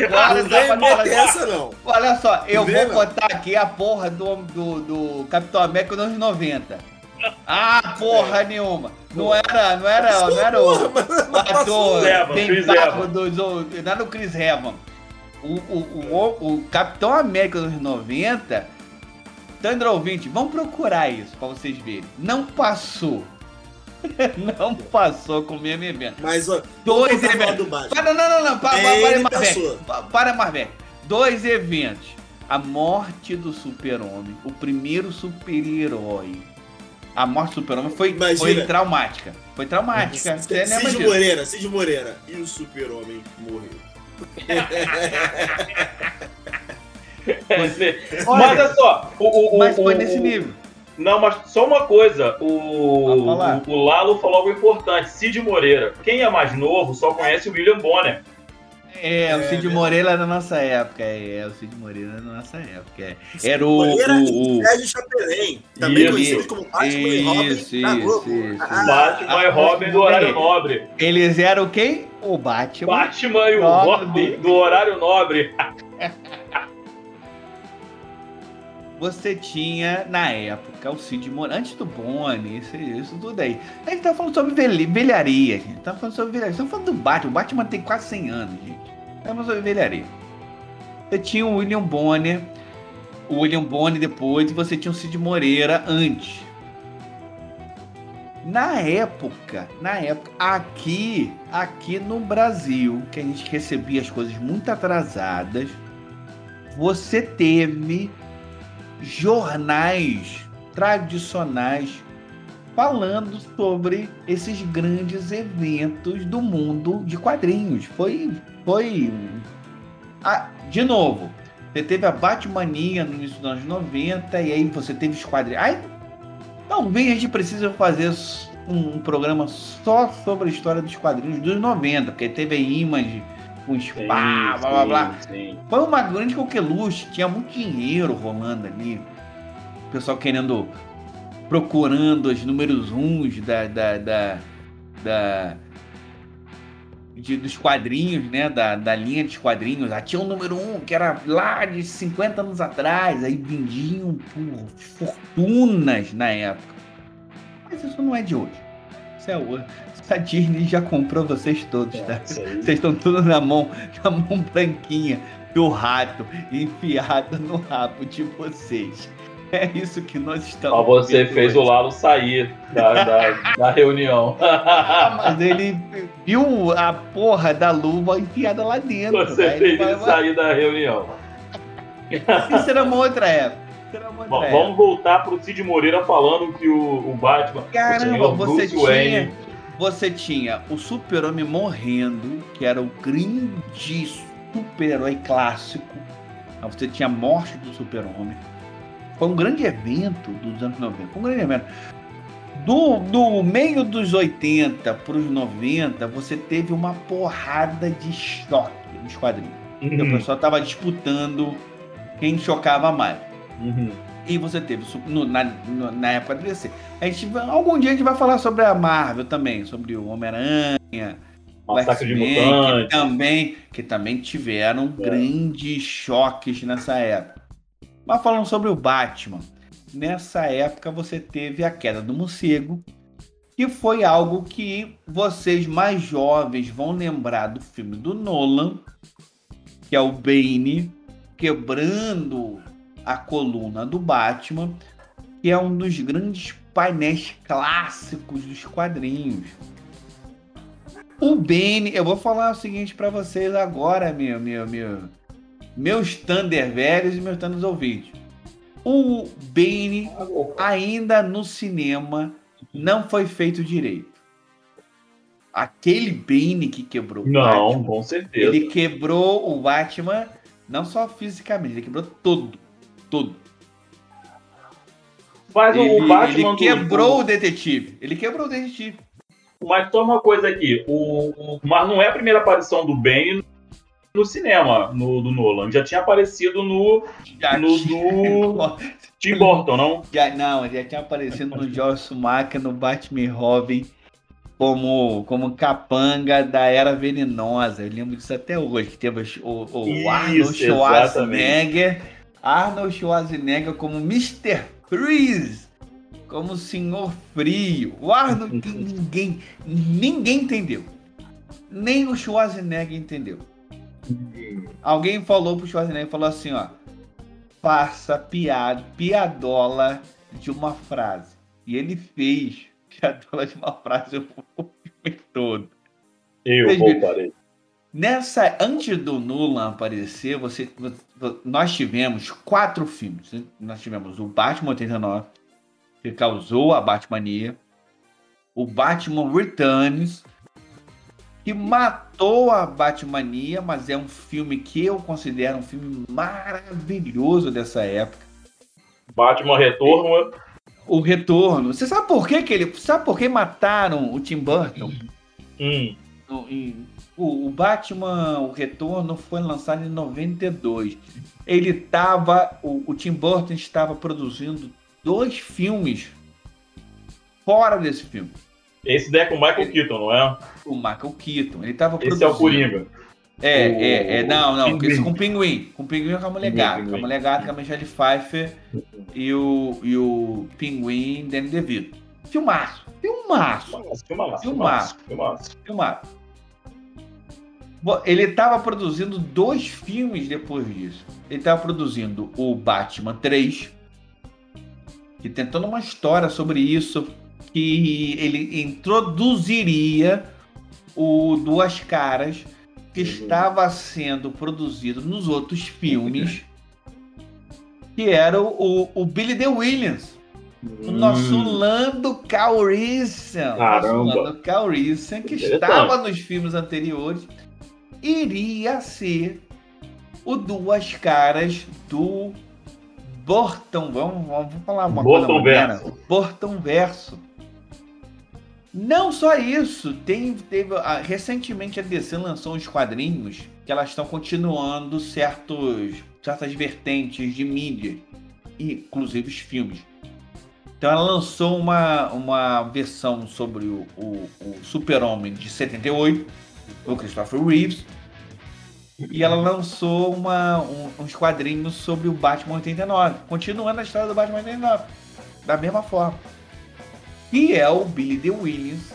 Guarda, não vem meter essa, não. Olha só, eu vou botar aqui a porra do, do, do Capitão América nos 90. Ah, porra é. nenhuma. Não era, não era, não era o, o ator tentado do, do, não era o Chris Evans. O, o, o, o Capitão América dos 90, Tandra ouvinte, vamos procurar isso pra vocês verem. Não passou. não passou com o mesmo evento. Mas, ó, dois eventos. Para, não, não, não, para, para, para, para, Marvel. Dois eventos. A morte do super-homem, o primeiro super-herói. A morte do super-homem foi, foi traumática. Foi traumática. Cid, Cid Moreira, Cid Moreira. E o super-homem morreu. Mas olha só, o, o, mas foi nesse nível. Não, mas só uma coisa. O, o, o, Lalo falou algo importante. Cid Moreira. Quem é mais novo só conhece o William Bonner. É, é, o Cid Moreira é da nossa época. É, é, o Cid Moreira é da nossa época. É. Era o. Moreira o, o... Sérgio Chapelin. Também conhecido como Batman isso, e Robin isso, da Globo. Isso, ah, Batman e Robin do horário nobre. Eles eram quem? O Batman. Batman e o Robin do horário nobre. você tinha, na época, o Cid Moreira, antes do Boni, isso, isso tudo aí. A gente tá falando sobre velharia, gente. Tá falando sobre velharia. Estamos falando do Batman. O Batman tem quase 100 anos, gente. Estamos sobre velharia. Você tinha o William Bonner, o William Bonner depois, e você tinha o Cid Moreira antes. Na época, na época, aqui, aqui no Brasil, que a gente recebia as coisas muito atrasadas, você teve jornais tradicionais falando sobre esses grandes eventos do mundo de quadrinhos. Foi, foi, ah, de novo, você teve a Batmania no início dos anos 90 e aí você teve os quadrinhos. Aí, talvez a gente precise fazer um, programa só sobre a história dos quadrinhos dos 90, porque teve a Image com spa, blá blá blá. Sim. Foi uma grande coqueluche, tinha muito dinheiro rolando ali. O pessoal querendo procurando os números uns da, da, da, da de, dos quadrinhos, né? Da, da linha de quadrinhos. Ah, tinha um número um que era lá de 50 anos atrás, aí vendiam por fortunas na época. Mas isso não é de hoje. Hoje. A Disney já comprou vocês todos, tá? É, vocês estão todos na mão, na mão branquinha do rato enfiado no rabo de vocês. É isso que nós estamos. Mas você fez hoje. o Lalo sair da, da, da reunião. Mas ele viu a porra da luva enfiada lá dentro. Você fez ele, ele sair da reunião. Isso era uma outra época. Vamos voltar pro Cid Moreira falando que o, o Batman. Caramba, o você Bruce tinha. Wayne, você tinha o super-homem morrendo, que era o grande super-herói clássico. Você tinha a morte do super-homem. Foi um grande evento dos anos 90. Foi um grande evento. Do, do meio dos 80 para os 90, você teve uma porrada de choque nos quadrinhos. Uhum. O pessoal estava disputando quem chocava mais. Uhum. E você teve no, na, no, na época do DC. A gente, algum dia a gente vai falar sobre a Marvel também, sobre o Homem-Aranha, o X-Men, que também, que também tiveram é. grandes choques nessa época. Mas falando sobre o Batman, nessa época você teve a queda do morcego, que foi algo que vocês mais jovens vão lembrar do filme do Nolan, que é o Bane quebrando a coluna do Batman, que é um dos grandes painéis clássicos dos quadrinhos. O Bane, eu vou falar o seguinte para vocês agora, meu, meu, meu, meus Thunder velhos e meus Thunder ouvintes. O Bane ainda no cinema não foi feito direito. Aquele Bane que quebrou não, o Batman. com certeza. Ele quebrou o Batman não só fisicamente, ele quebrou todo. Todo. Mas ele, o Batman. Ele quebrou do... o detetive. Ele quebrou o detetive. Mas toma uma coisa aqui. O, mas não é a primeira aparição do Bane no cinema, no, do Nolan. Já tinha aparecido no. Já no do. Tim Burton, não? Já, não, já tinha aparecido no George Schumacher, no Batman Robin, como, como capanga da Era Venenosa. Eu lembro disso até hoje, que teve o, o Isso, Arnold Schwarzenegger. Exatamente. Arnold Schwarzenegger como Mr. Freeze. Como o Senhor Frio. O Arnold ninguém, ninguém entendeu. Nem o Schwarzenegger entendeu. Alguém falou pro Schwarzenegger, falou assim, ó. Faça piada, piadola de uma frase. E ele fez piadola de uma frase o filme todo. Eu roubarei. Nessa, antes do Nolan aparecer, você, nós tivemos quatro filmes. Nós tivemos o Batman 89, que causou a Batmania, o Batman Returns, que matou a Batmania, mas é um filme que eu considero um filme maravilhoso dessa época. Batman Retorno. O Retorno. Você sabe por que, que ele. Sabe por que mataram o Tim Burton? Hum. O, o Batman, o Retorno, foi lançado em 92. Ele estava. O, o Tim Burton estava produzindo dois filmes fora desse filme. Esse daí é com o Michael Keaton, não é? O Michael Keaton. Ele tava Esse produzindo. é o Coringa. É, o... é, é, não, não, Pinguim. com o Pinguim. Com o Pinguim com a Mulher Gata. Com a Mulher Gata, com a Michelle Pfeiffer e o, e o Pinguim Danny DeVito. Filmaço. Filmaço. Filmaço. Filmaço. Filmaço. Filmaço. Filmaço. Ele estava produzindo dois filmes depois disso. Ele estava produzindo o Batman 3, que tentando uma história sobre isso, que ele introduziria o Duas Caras, que estava sendo produzido nos outros filmes, que era o, o Billy The Williams. O nosso Hum, Lando Calrissian. Caramba. Lando Calrissian, que estava nos filmes anteriores, iria ser o Duas Caras do Borton. Vamos, vamos falar uma coisa Borton moderna. Verso. Borton Verso. Não só isso, tem, teve, ah, recentemente a DC lançou uns quadrinhos que elas estão continuando certos, certas vertentes de mídia, inclusive os filmes. Então ela lançou uma, uma versão sobre o, o, o Super-Homem de 78, do Christopher Reeves, e ela lançou uma, um- uns quadrinhos sobre o Batman 89, continuando a história do Batman 89, da mesma forma. Que é o Billy The Williams,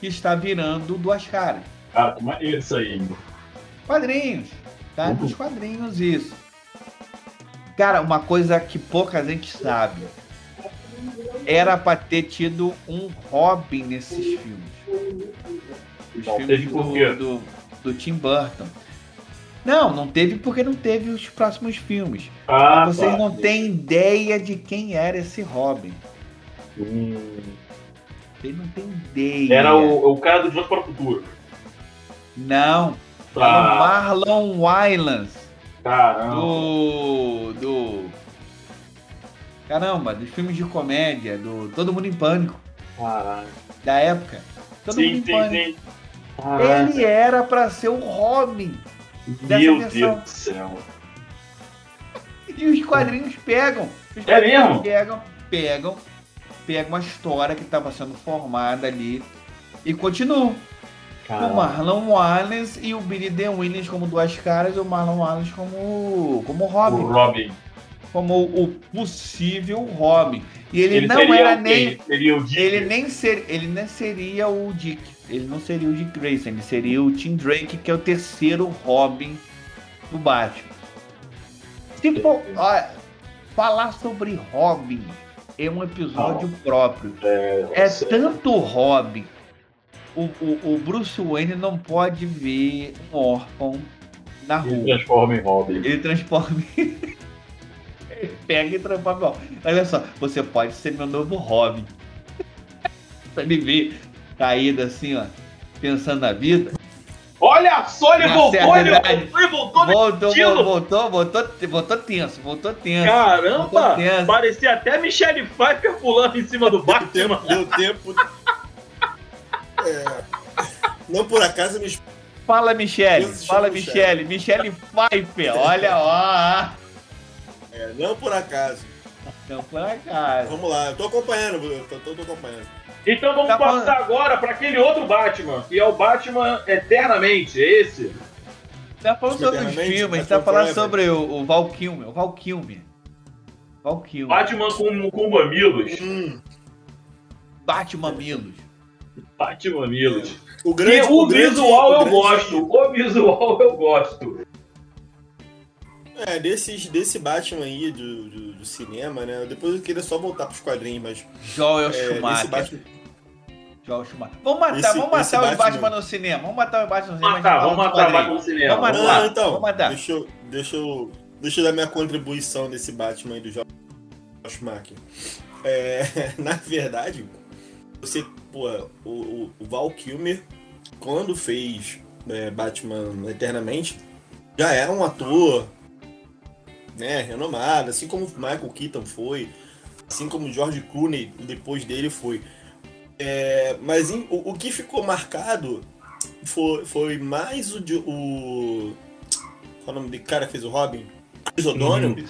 que está virando duas caras. Cara, que maneiro isso aí. Quadrinhos, tá? Uhum. Nos quadrinhos, isso. Cara, uma coisa que pouca gente sabe. Era pra ter tido um Robin nesses filmes. Os Não filmes do, do, do Tim Burton. Não, não teve porque não teve os próximos filmes. Ah, Vocês tá. não têm ideia de quem era esse Robin. Hum, Vocês não têm ideia. Era o, o cara do Jogo para o Futuro. Não, era o Ah, Marlon Wayans. caramba. do. do. Caramba, dos filmes de comédia, do Todo Mundo em Pânico, Caralho. da época. Todo Sim, Mundo em sim, Pânico. sim. Ele era pra ser o Robin. dessa Meu versão. Deus do céu. E os quadrinhos pegam. Os É quadrinhos mesmo? Pegam, pegam, pegam uma história que estava sendo formada ali e continuam. O Caralho. Marlon Wallace e o Billy D. Williams como duas caras e o Marlon Wallace como, como O Robin. Como o possível Robin. E ele, não seria era nem. quem? Seria o Dick. Ele nem ser, ele nem seria o Dick. Ele não seria o Dick Grayson, ele seria o Tim Drake, que é o terceiro Robin do Batman. Se for, olha, falar sobre Robin é um episódio próprio. É, É tanto Robin. O, o, o Bruce Wayne não pode ver um órfão na Ele rua. transforma em Robin. Ele transforma. Ele pega e transforma. Ó, Olha só, você pode ser meu novo Robin. Pra ele ver caído assim, ó, pensando na vida. Olha só, ele voltou, ele voltou, ele voltou. Voltou, estilo. voltou, voltou, voltou tenso, voltou tenso. Caramba! Voltou tenso. Parecia até Michelle Pfeiffer pulando em cima do Deu Batman. Deu tempo. É, não por acaso me Fala, Michele. Chamo Fala, Michele. Michele. Michele Pfeiffer. Olha, ó. É, não por acaso. Não, por acaso. Vamos lá, eu tô acompanhando, eu tô, tô, tô acompanhando. Então vamos Tá falando- passar agora para aquele outro Batman, que é o Batman Eternamente, é esse? Tá falando sobre os Eternamente, filmes, tá falando sobre o, o Val Kilmer. O Val Kilmer. Val Kilmer. Batman com, com mamilos. Hum, Batman Milos. Batman mamilos. o E grande, o, grande- visual o eu grande- gosto, o visual eu gosto. É, desses, desse Batman aí do, do, do cinema, né? Depois eu queria só voltar pros quadrinhos, mas. Joel É, desse Schumacher. Batman. Joel Schumacher. Vamos matar, Esse- vamos matar os Batman- Batman no cinema. Vamos matar os Batman no Vamos cinema. matar, vamos matar Batman no cinema. Vamos matar. Não, lá, então, vamos matar. Deixa eu, deixa, eu, deixa eu dar minha contribuição desse Batman aí do Joel Schumacher. É, na verdade, você, pô, o, o, o Val Kilmer, quando fez é, Batman Eternamente, já era um ator né, renomado, assim como Michael Keaton foi, assim como George Clooney depois dele foi. É, mas em- o, o que ficou marcado foi, foi mais o, de- o. Qual é o nome do cara que fez o Robin? Chris O'Donnell, Uhum.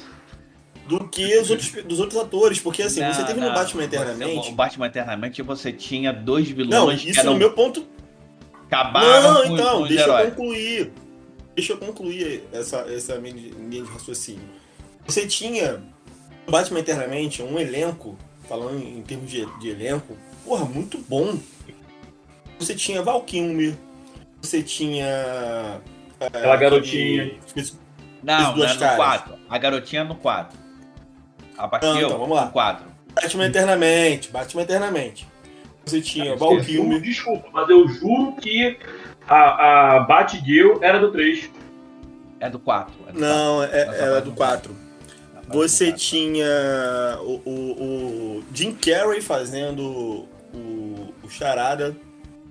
do que os outros, dos outros atores. Porque assim, Não, você teve não, no Batman Eternamente. O Batman Eternamente você tinha dois vilões Não, que isso eram, no meu ponto. acabaram Não, com, então, com os deixa eu heróis. concluir. Deixa eu concluir essa, essa minha linha de raciocínio. Você tinha Batman Eternamente um elenco, falando em termos de, de elenco, porra, muito bom. Você tinha Val Kilmer, você tinha. é, Aquela garotinha. Fez- Não, duas não é no caras. 4. A garotinha é no 4. A Batgirl então, vamos lá. no 4. Batman Eternamente, Batman Eternamente. Você tinha Val Eu juro- Kilmer. Desculpa, mas eu juro que a, a Batgirl era do 3. É do 4. É do Não, é, Nossa, era faz do um 4. Você tinha o, o, o Jim Carrey fazendo o, o Charada.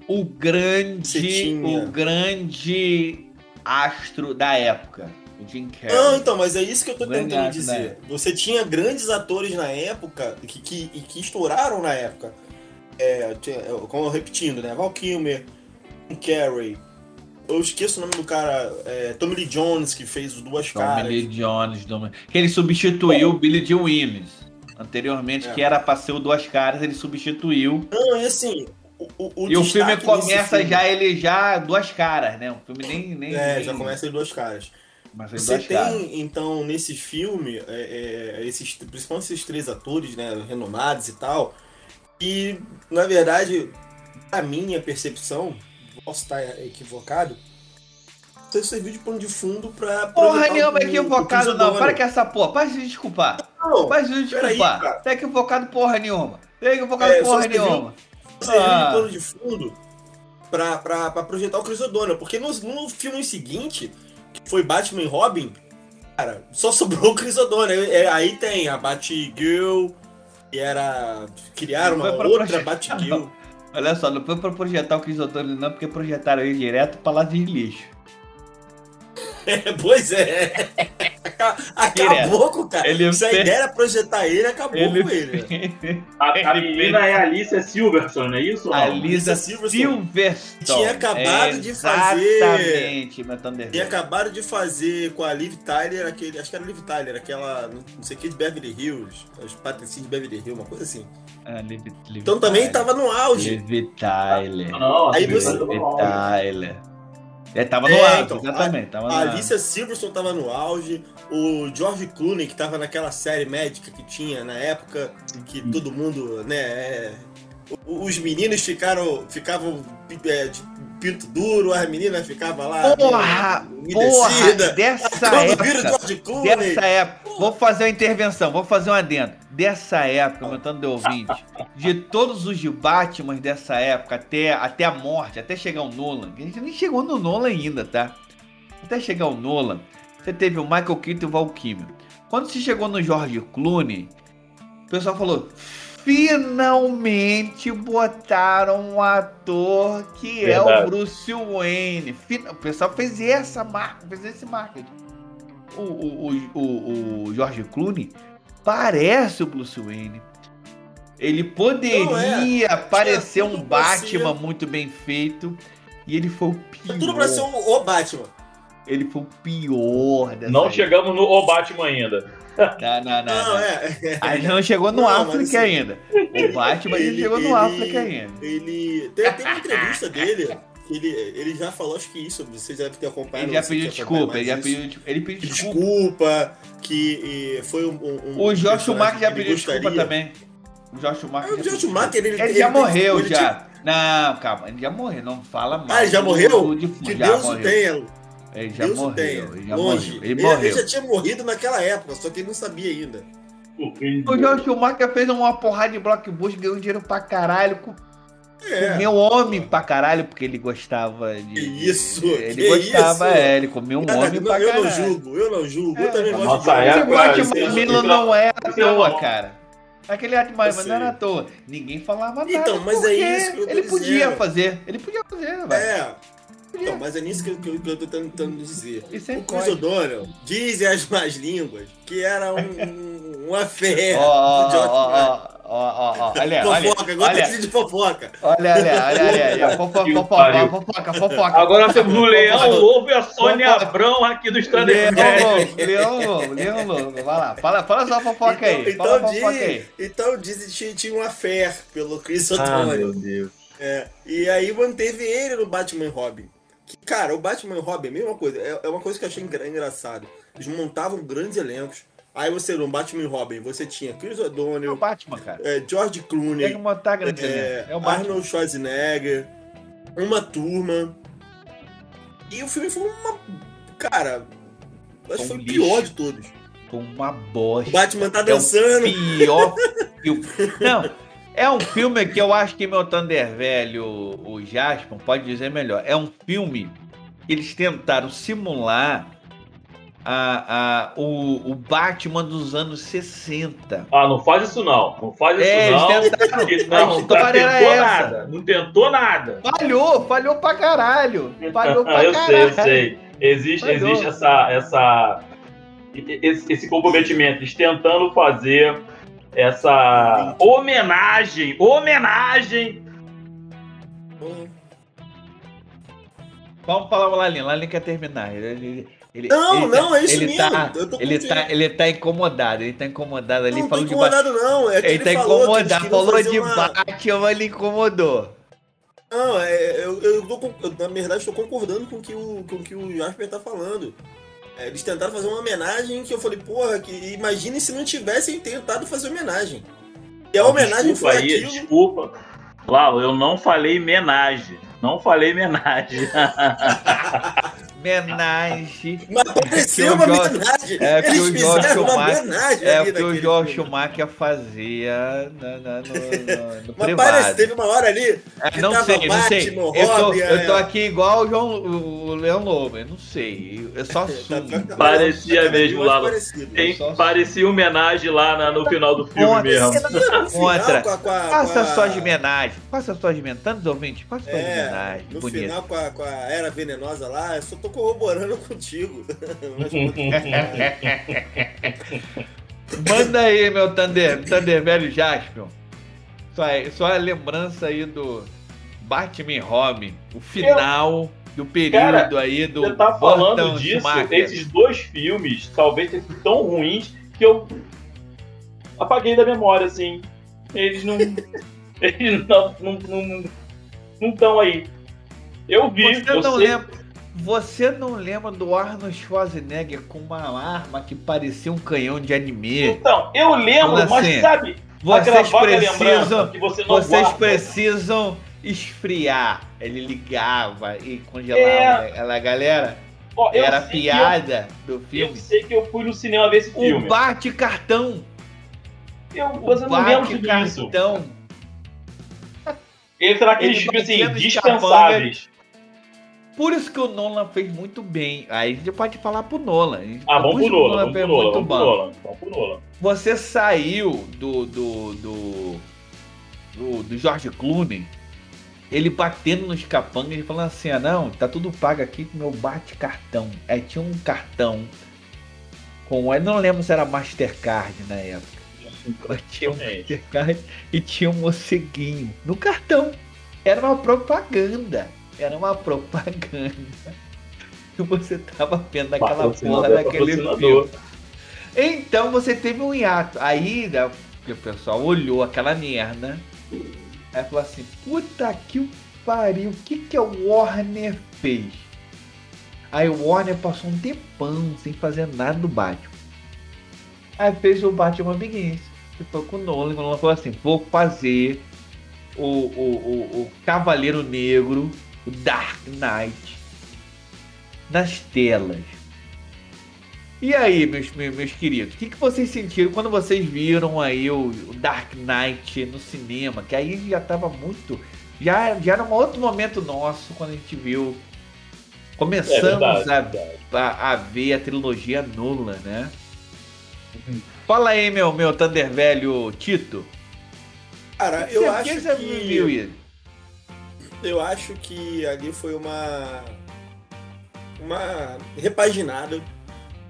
O grande. tinha- O grande astro da época. O Jim Carrey. Não, então, mas é isso que eu tô Grande tentando dizer. Você tinha grandes atores na época que, que, e que estouraram na época. É, tinha- como eu repetindo, né? Val Kilmer, Jim Carrey. Eu esqueço o nome do cara, é, Tommy Lee Jones, que fez os Duas Tommy Caras. Lee Jones. Tommy- Que ele substituiu o Billy Joe Williams. Anteriormente, É. que era pra ser o Duas Caras, ele substituiu. Não, e assim, o, o, o e o filme começa filme- já, ele já duas caras, né? O filme nem. nem É, nem- já começa em Duas Caras. Mas Você tem, caras. então, nesse filme, é, é, esses, principalmente esses três atores, né, renomados e tal, e, na verdade, a minha percepção, posso estar equivocado, você serviu de pano de fundo pra... Porra nenhuma, equivocado não. Para com essa porra. Para de se desculpar. Não, Para de desculpar. cara. Tá equivocado porra nenhuma. Tá equivocado É, porra serviu- nenhuma. serviu Ah. de pano de fundo pra, pra, pra projetar o Chris O'Donnell, porque no, no filme seguinte, que foi Batman e Robin, cara, só sobrou o Chris O'Donnell. É, Aí tem a Batgirl, que era... criaram uma outra Batgirl. Olha só, não foi pra projetar o Chris O'Donnell não, porque projetaram ele direto pra lá de lixo. É, pois é. Aca- Acabou com o cara. Ele Se a fez- ideia era projetar ele, acabou Ele com ele. A, a Ele menina é a Alicia Silverson, não é isso? A Lisa Silverstone. Silverstone. Tinha acabado de fazer- Exatamente, meu. E acabaram de fazer com a Liv Tyler, aquele, acho que era Liv Tyler, aquela, não sei o que, de Beverly Hills, os patricinhos de Beverly Hills, uma coisa assim. Ah, Liv- Liv Então também tava no auge. Liv Tyler. Não, Aí assim, você- Liv Tyler. É, tava no É, auge, então, exatamente. Tava no A. Alicia Silverstone tava no auge, o George Clooney, que tava naquela série médica que tinha na época, que todo mundo, né, é, os meninos ficaram, ficavam é, de pinto duro, as meninas ficavam lá Porra! Porra! Dessa Quando vira o época. George Clooney, Dessa época. Vou fazer uma intervenção, vou fazer um adendo. Dessa época, meu tanto de ouvinte, de todos os Batman dessa época, até, até a morte, até chegar o Nolan, a gente nem chegou no Nolan ainda, tá? Até chegar o Nolan, você teve o Michael Keaton e o Val Kilmer. Quando se chegou no George Clooney, o pessoal falou: finalmente botaram um ator que é o Verdade. Bruce Wayne. O pessoal fez essa marca, fez esse marketing. O, o, o, o, o George Clooney parece o Bruce Wayne. Ele poderia é. parecer Tinha um Batman ser. muito bem feito. E ele foi o pior. tudo pra ser o, o Batman. Ele foi o pior dessa Não época. chegamos no O Batman ainda. Não, não, não. Não, não. é. A gente não chegou no Não, África assim, ainda. O Batman gente ele- chegou no ele- África ainda. Ele. Tem, tem uma entrevista dele. Ele, ele já falou, acho que isso, vocês devem ter acompanhado. Ele já pediu desculpa, ele já pediu, ele pediu Que desculpa. desculpa, que foi um. um O Josh Schumacher já pediu desculpa gostaria. também. O Josh Schumacher. Ah, o Josh Schumacher, ele- Ele, ele já morreu ele já. Não, calma, ele já morreu. Não fala mais. Ah, ele já morreu? defunto, Que já Deus o tenha. Ele já Deus o morreu. tenha. Ele já Longe. morreu. Ele Ele, morreu. ele já tinha morrido naquela época, só que ele não sabia ainda. O Josh Schumacher fez uma porrada de blockbuster, ganhou dinheiro pra caralho, É. comeu homem pra caralho, porque ele gostava de. Que isso, Ele que gostava, isso? é, ele comeu um homem não, pra eu não caralho. julgo, eu não julgo. É, eu também gosto de época, Esse Mamilo isso- não é à isso- toa, cara. Aquele Batman Eu não era à toa. Ninguém falava nada. Então, mas é isso que eu tô Ele podia dizendo. fazer. Ele podia fazer, velho. É. Então, mas é nisso que eu, que eu- eu tô tentando dizer. É O pode. O'Donnell, dizem as más línguas, que era um, um, uma fé do George ó, ó, ó, olha, olha, Fofoca, gosta olha, de fofoca. olha, olha, olha, olha, olha, fofoca, fofoca, fofoca, fofoca. Agora temos o Leão Lobo e a Sônia Fofoca. Abrão aqui do Stand Leão. Lobo, Leão Lobo, Leão Lobo, vai lá, fala, fala só a fofoca aí, Então, fala então, fofoca diz, aí. então dizem que tinha uma fé pelo Chris Ah, O'Donnell. meu Deus. É, e aí manteve ele no Batman Robin. Que, cara, o Batman Robin é a mesma coisa. É, é uma coisa que eu achei engra- engraçado. Eles montavam grandes elencos. Aí você, no Batman e Robin, você tinha Chris É o O'Donnell, Batman, cara. é, George Tem que Clooney, montar grande é. É o Batman. Arnold Schwarzenegger, uma turma. E o filme foi uma. Cara, acho que Foi o pior de todos. Foi uma bosta. O Batman tá É o dançando. pior filme. Não, é um filme que eu acho que meu Thunder velho, o Jasper, pode dizer melhor. É um filme que eles tentaram simular a, a, o, o Batman dos anos 60. Ah, não faz isso não. Não faz isso É, não. eles tentaram. A Não, história não era tentou nada. Não tentou nada. Falhou, falhou pra caralho. Falhou pra Ah, eu caralho. sei, eu sei. Existe, Falhou. existe essa, essa, esse, esse comprometimento, eles tentando fazer essa homenagem, homenagem. Vamos falar o Lalin. Lalin quer terminar. Ele, ele, Não, ele não, tá, é isso ele mesmo. Tá, Eu tô ele, contigo. tá, ele tá incomodado. Ele tá incomodado ali. Não, tô falou de incomodado não. É que Ele ele, tá falou incomodado. Falou de uma... Batman, ele incomodou. Não, é, eu, eu, tô, eu, na verdade estou concordando com o que o, com o que o Jasper tá falando. É, eles tentaram fazer uma homenagem que eu falei, porra, que imagine se não tivessem tentado fazer homenagem. E a homenagem desculpa foi aí, aquilo. desculpa. Lau, eu não falei homenagem. Não falei homenagem. Homenagem. Mas É que uma Jorge- homenagem. é que Eles o Jorge fizeram uma Schumacher- homenagem É que o filme. Schumacher fazia na- no, no, no Mas privado. parece, teve uma hora ali É, que não tava sei, não sei. Batman, Eu tô, Robin, eu tô é. aqui igual o, João, o Leão Lobo, eu não sei. Eu só Tá- sumo. tá- Parecia tá- mesmo lá. parecido. Tem, só- parecia homenagem lá na- no final do filme Contra. mesmo. No final, Contra. com a- com a- Faça com a- suas homenagens. Faça suas homenagens. Tantos ouvintes, faça suas É, homenagens. no Bonito. final com a, com a Era Venenosa lá, eu só tô corroborando contigo. Manda aí, meu Thunder, Thunder velho Jasper. Sua, sua lembrança aí do Batman e Robin. O final do período aí do Você tá falando Burton disso, Schumacher. esses dois filmes talvez tenham sido tão ruins que eu apaguei da memória, assim. Eles não. eles não não não não estão aí. Eu vi, Você eu não sei. lembra? Você não lembra do Arnold Schwarzenegger com uma arma que parecia um canhão de anime? Então, eu lembro, mas assim, sabe, Vocês precisam, você vocês guarda. precisam esfriar. Ele ligava e congelava É. ela, galera. Ó, eu Era piada do Eu, eu filme. sei que eu fui no cinema ver esse O filme. bate cartão. Eu, O você não isso. cartão. Ele será aqueles Ele filmes assim, dispensáveis. Por isso que o Nolan fez muito bem. Aí a gente pode falar pro Nolan. Ah, vamos pro Nolan, vamos pro Nolan, muito vamos pro bom. Nolan. Vamos pro Nolan. Você saiu do do, do do do George Clooney, ele batendo nos capangas e falando assim: ah, não, tá tudo pago aqui com meu bate cartão. Aí tinha um cartão com, eu não lembro se era Mastercard na época. Tinha um. Mastercard e tinha um morceguinho no cartão. Era uma propaganda. Era uma propaganda. E você tava vendo aquela porra daquele filme. Então você teve um hiato. Aí né, que o pessoal olhou aquela merda. Aí falou assim: puta que o pariu, o que, que a Warner fez? Aí o Warner passou um tempão sem fazer nada do Batman. Aí fez o Batman Begins. Que foi com o Nolan. O Nolan falou assim: vou fazer o, o, o, o Cavaleiro Negro, o Dark Knight, nas telas. E aí, meus, meus, queridos, o que, que vocês sentiram quando vocês viram aí o, o Dark Knight no cinema? Que aí já tava muito. Já, já era um outro momento nosso quando a gente viu. É Começamos verdade, a, verdade. a, a ver a trilogia nula, né? Fala aí, meu, meu Thunder velho Tito. Cara, eu acho que você viu isso? Eu acho que ali foi uma. Uma repaginada.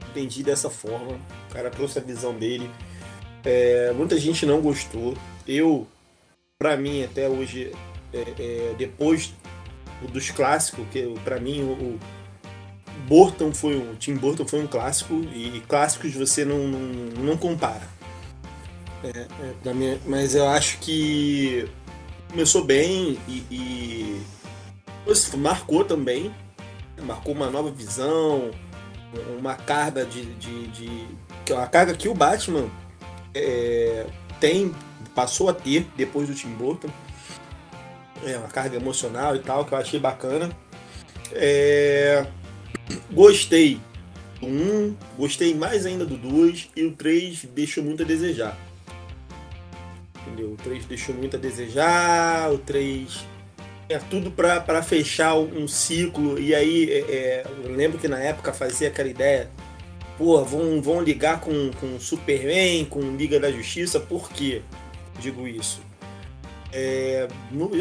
Entendi dessa forma. O cara trouxe a visão dele. É, muita gente não gostou. Eu, pra mim, até hoje, é, é, depois dos clássicos, que pra mim o, o Burton foi um. Tim Burton foi um clássico e clássicos você não, não, não compara. É, é, minha- mas eu acho que começou bem e, e marcou também. Marcou uma nova visão, uma carga de. de, de é uma carga que o Batman é, tem, passou a ter depois do Tim Burton. É uma carga emocional e tal, que eu achei bacana. É, gostei do 1, gostei mais ainda do 2 e o 3 deixou muito a desejar. Entendeu? O 3 deixou muito a desejar, o 3 é tudo pra, pra fechar um ciclo. E aí, é, é, eu lembro que na época fazia aquela ideia, pô, vão, vão ligar com, com Superman, com Liga da Justiça, por quê? Digo isso. É,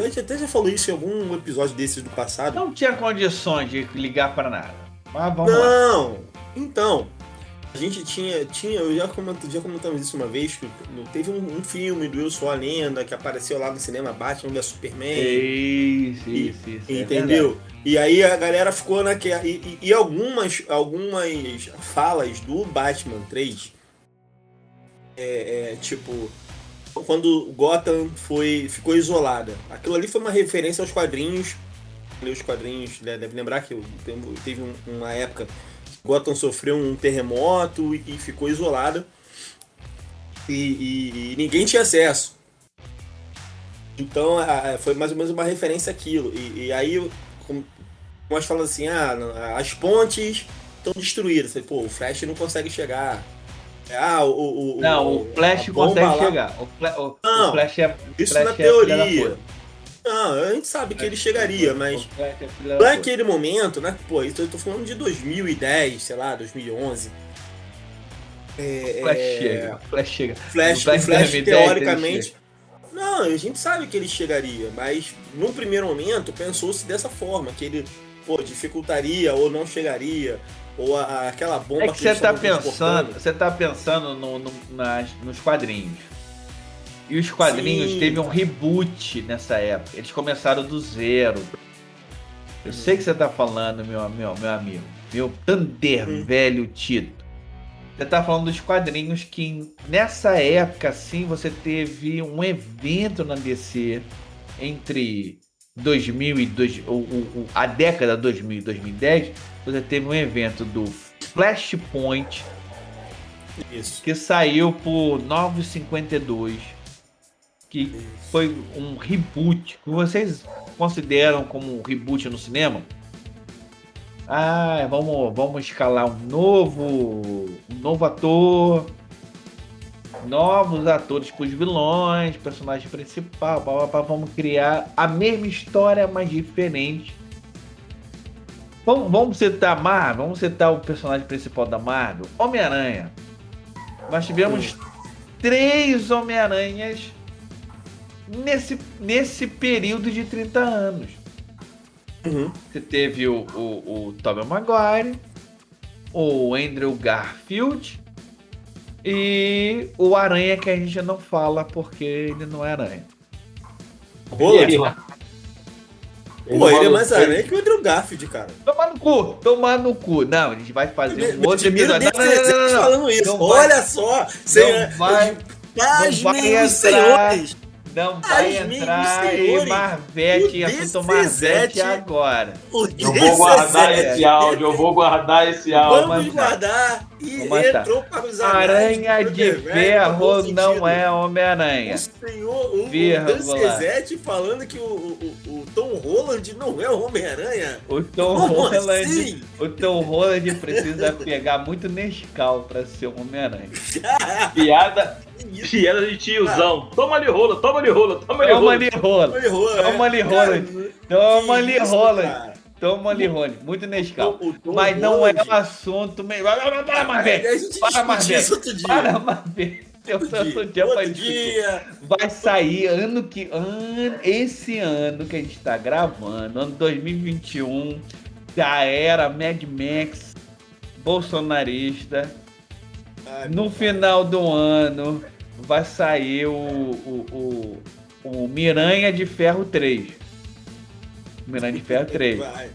gente até já falou isso em algum episódio desses do passado. Não tinha condições de ligar para nada. Mas vamos Não! lá. Então, a gente tinha, tinha eu já, comentou, já comentamos isso uma vez, que teve um, um filme do Eu Sou a Lenda que apareceu lá no cinema Batman vs Superman. Isso, isso, isso. é entendeu? e aí a galera ficou naquela. E, e, e, algumas, algumas falas do Batman 3 é, é tipo quando Gotham foi, ficou isolada. Aquilo ali foi uma referência aos quadrinhos. Os quadrinhos, né, deve lembrar que teve uma época Gotham sofreu um terremoto e, ficou isolada. E, e, e, ninguém tinha acesso. Então a, foi mais ou menos uma referência àquilo. E, e aí, como nós falamos assim, ah, as pontes estão destruídas. Pô, o Flash não consegue chegar. Ah, o, o, não, o Flash consegue lá... chegar. O, o, não, o Flash é. Isso Flash na é teoria. Não, a gente sabe que ele chegaria, mas naquele momento, né? Pô, isso eu tô falando de 2010, sei lá, 2011. É, Flash é... chega, Flash chega. Flash, Flash, Flash teoricamente. Não, a gente sabe que ele chegaria, mas no primeiro momento pensou-se dessa forma, que ele pô, dificultaria ou não chegaria ou a, aquela bomba é que, que você tá pensando, você tá pensando no, no, nas, nos quadrinhos. E os quadrinhos Sim. teve um reboot nessa época. Eles começaram do zero. Eu hum. sei que você tá falando, meu, meu, meu amigo. Meu Thunder, hum. velho Tito. Você tá falando dos quadrinhos que nessa época, sim, você teve um evento na DC entre 2000 e dois, o, o, a década 2000 e 2010 você teve um evento do Flashpoint Isso. que saiu por 9,52 que foi um reboot que vocês consideram como um reboot no cinema? Ah, vamos, vamos escalar um novo, um novo ator, novos atores para os vilões, personagem principal, blá, blá, blá, vamos criar a mesma história, mas diferente Vamos, vamos citar Marvel, vamos citar o personagem principal da Marvel, Homem-Aranha. Nós tivemos três Homem-Aranhas nesse, nesse período de 30 anos. Uhum. Você teve o, o, o Tobey Maguire, o Andrew Garfield e o Aranha que a gente não fala porque ele não é aranha. Boa, Pô, ele é mais aranha que o Andrew Garfield, cara. Toma no cu, toma no cu. Não, a gente vai fazer um outro episódio. Não, não, não, não, falando isso. Não Olha vai, só. Não vai, não vai entrar, senhores. Não vai entrar em Marvete, e assunto Marvete agora. Eu vou guardar esse áudio, eu vou guardar esse áudio. Vamos guardar. E entrou para os Aranha de ferro não é Homem-Aranha. O senhor, o, o falando que o, o, o, Tom Holland não é o Homem-Aranha. O Tom Como Holland, assim? o Tom Holland precisa pegar muito Nescau para ser o Homem-Aranha. Piada Piada de tiozão. Toma ali rola, toma ali rola, toma ali rola. Toma ali rola. Toma ali rola. Toma ali rola. Toma ali rola. Muito Nescau. Mas não é um assunto. Para, Marvel. Para, Marvel. Para, Marvel. Eu outro dia, outro dia. Vai sair ano que. Ano, esse ano que a gente tá gravando, ano 2021, da era Mad Max bolsonarista. Ai, no final do ano vai sair o, o, o, o Miranha de Ferro 3. Miranha de Ferro 3. Vai, vai.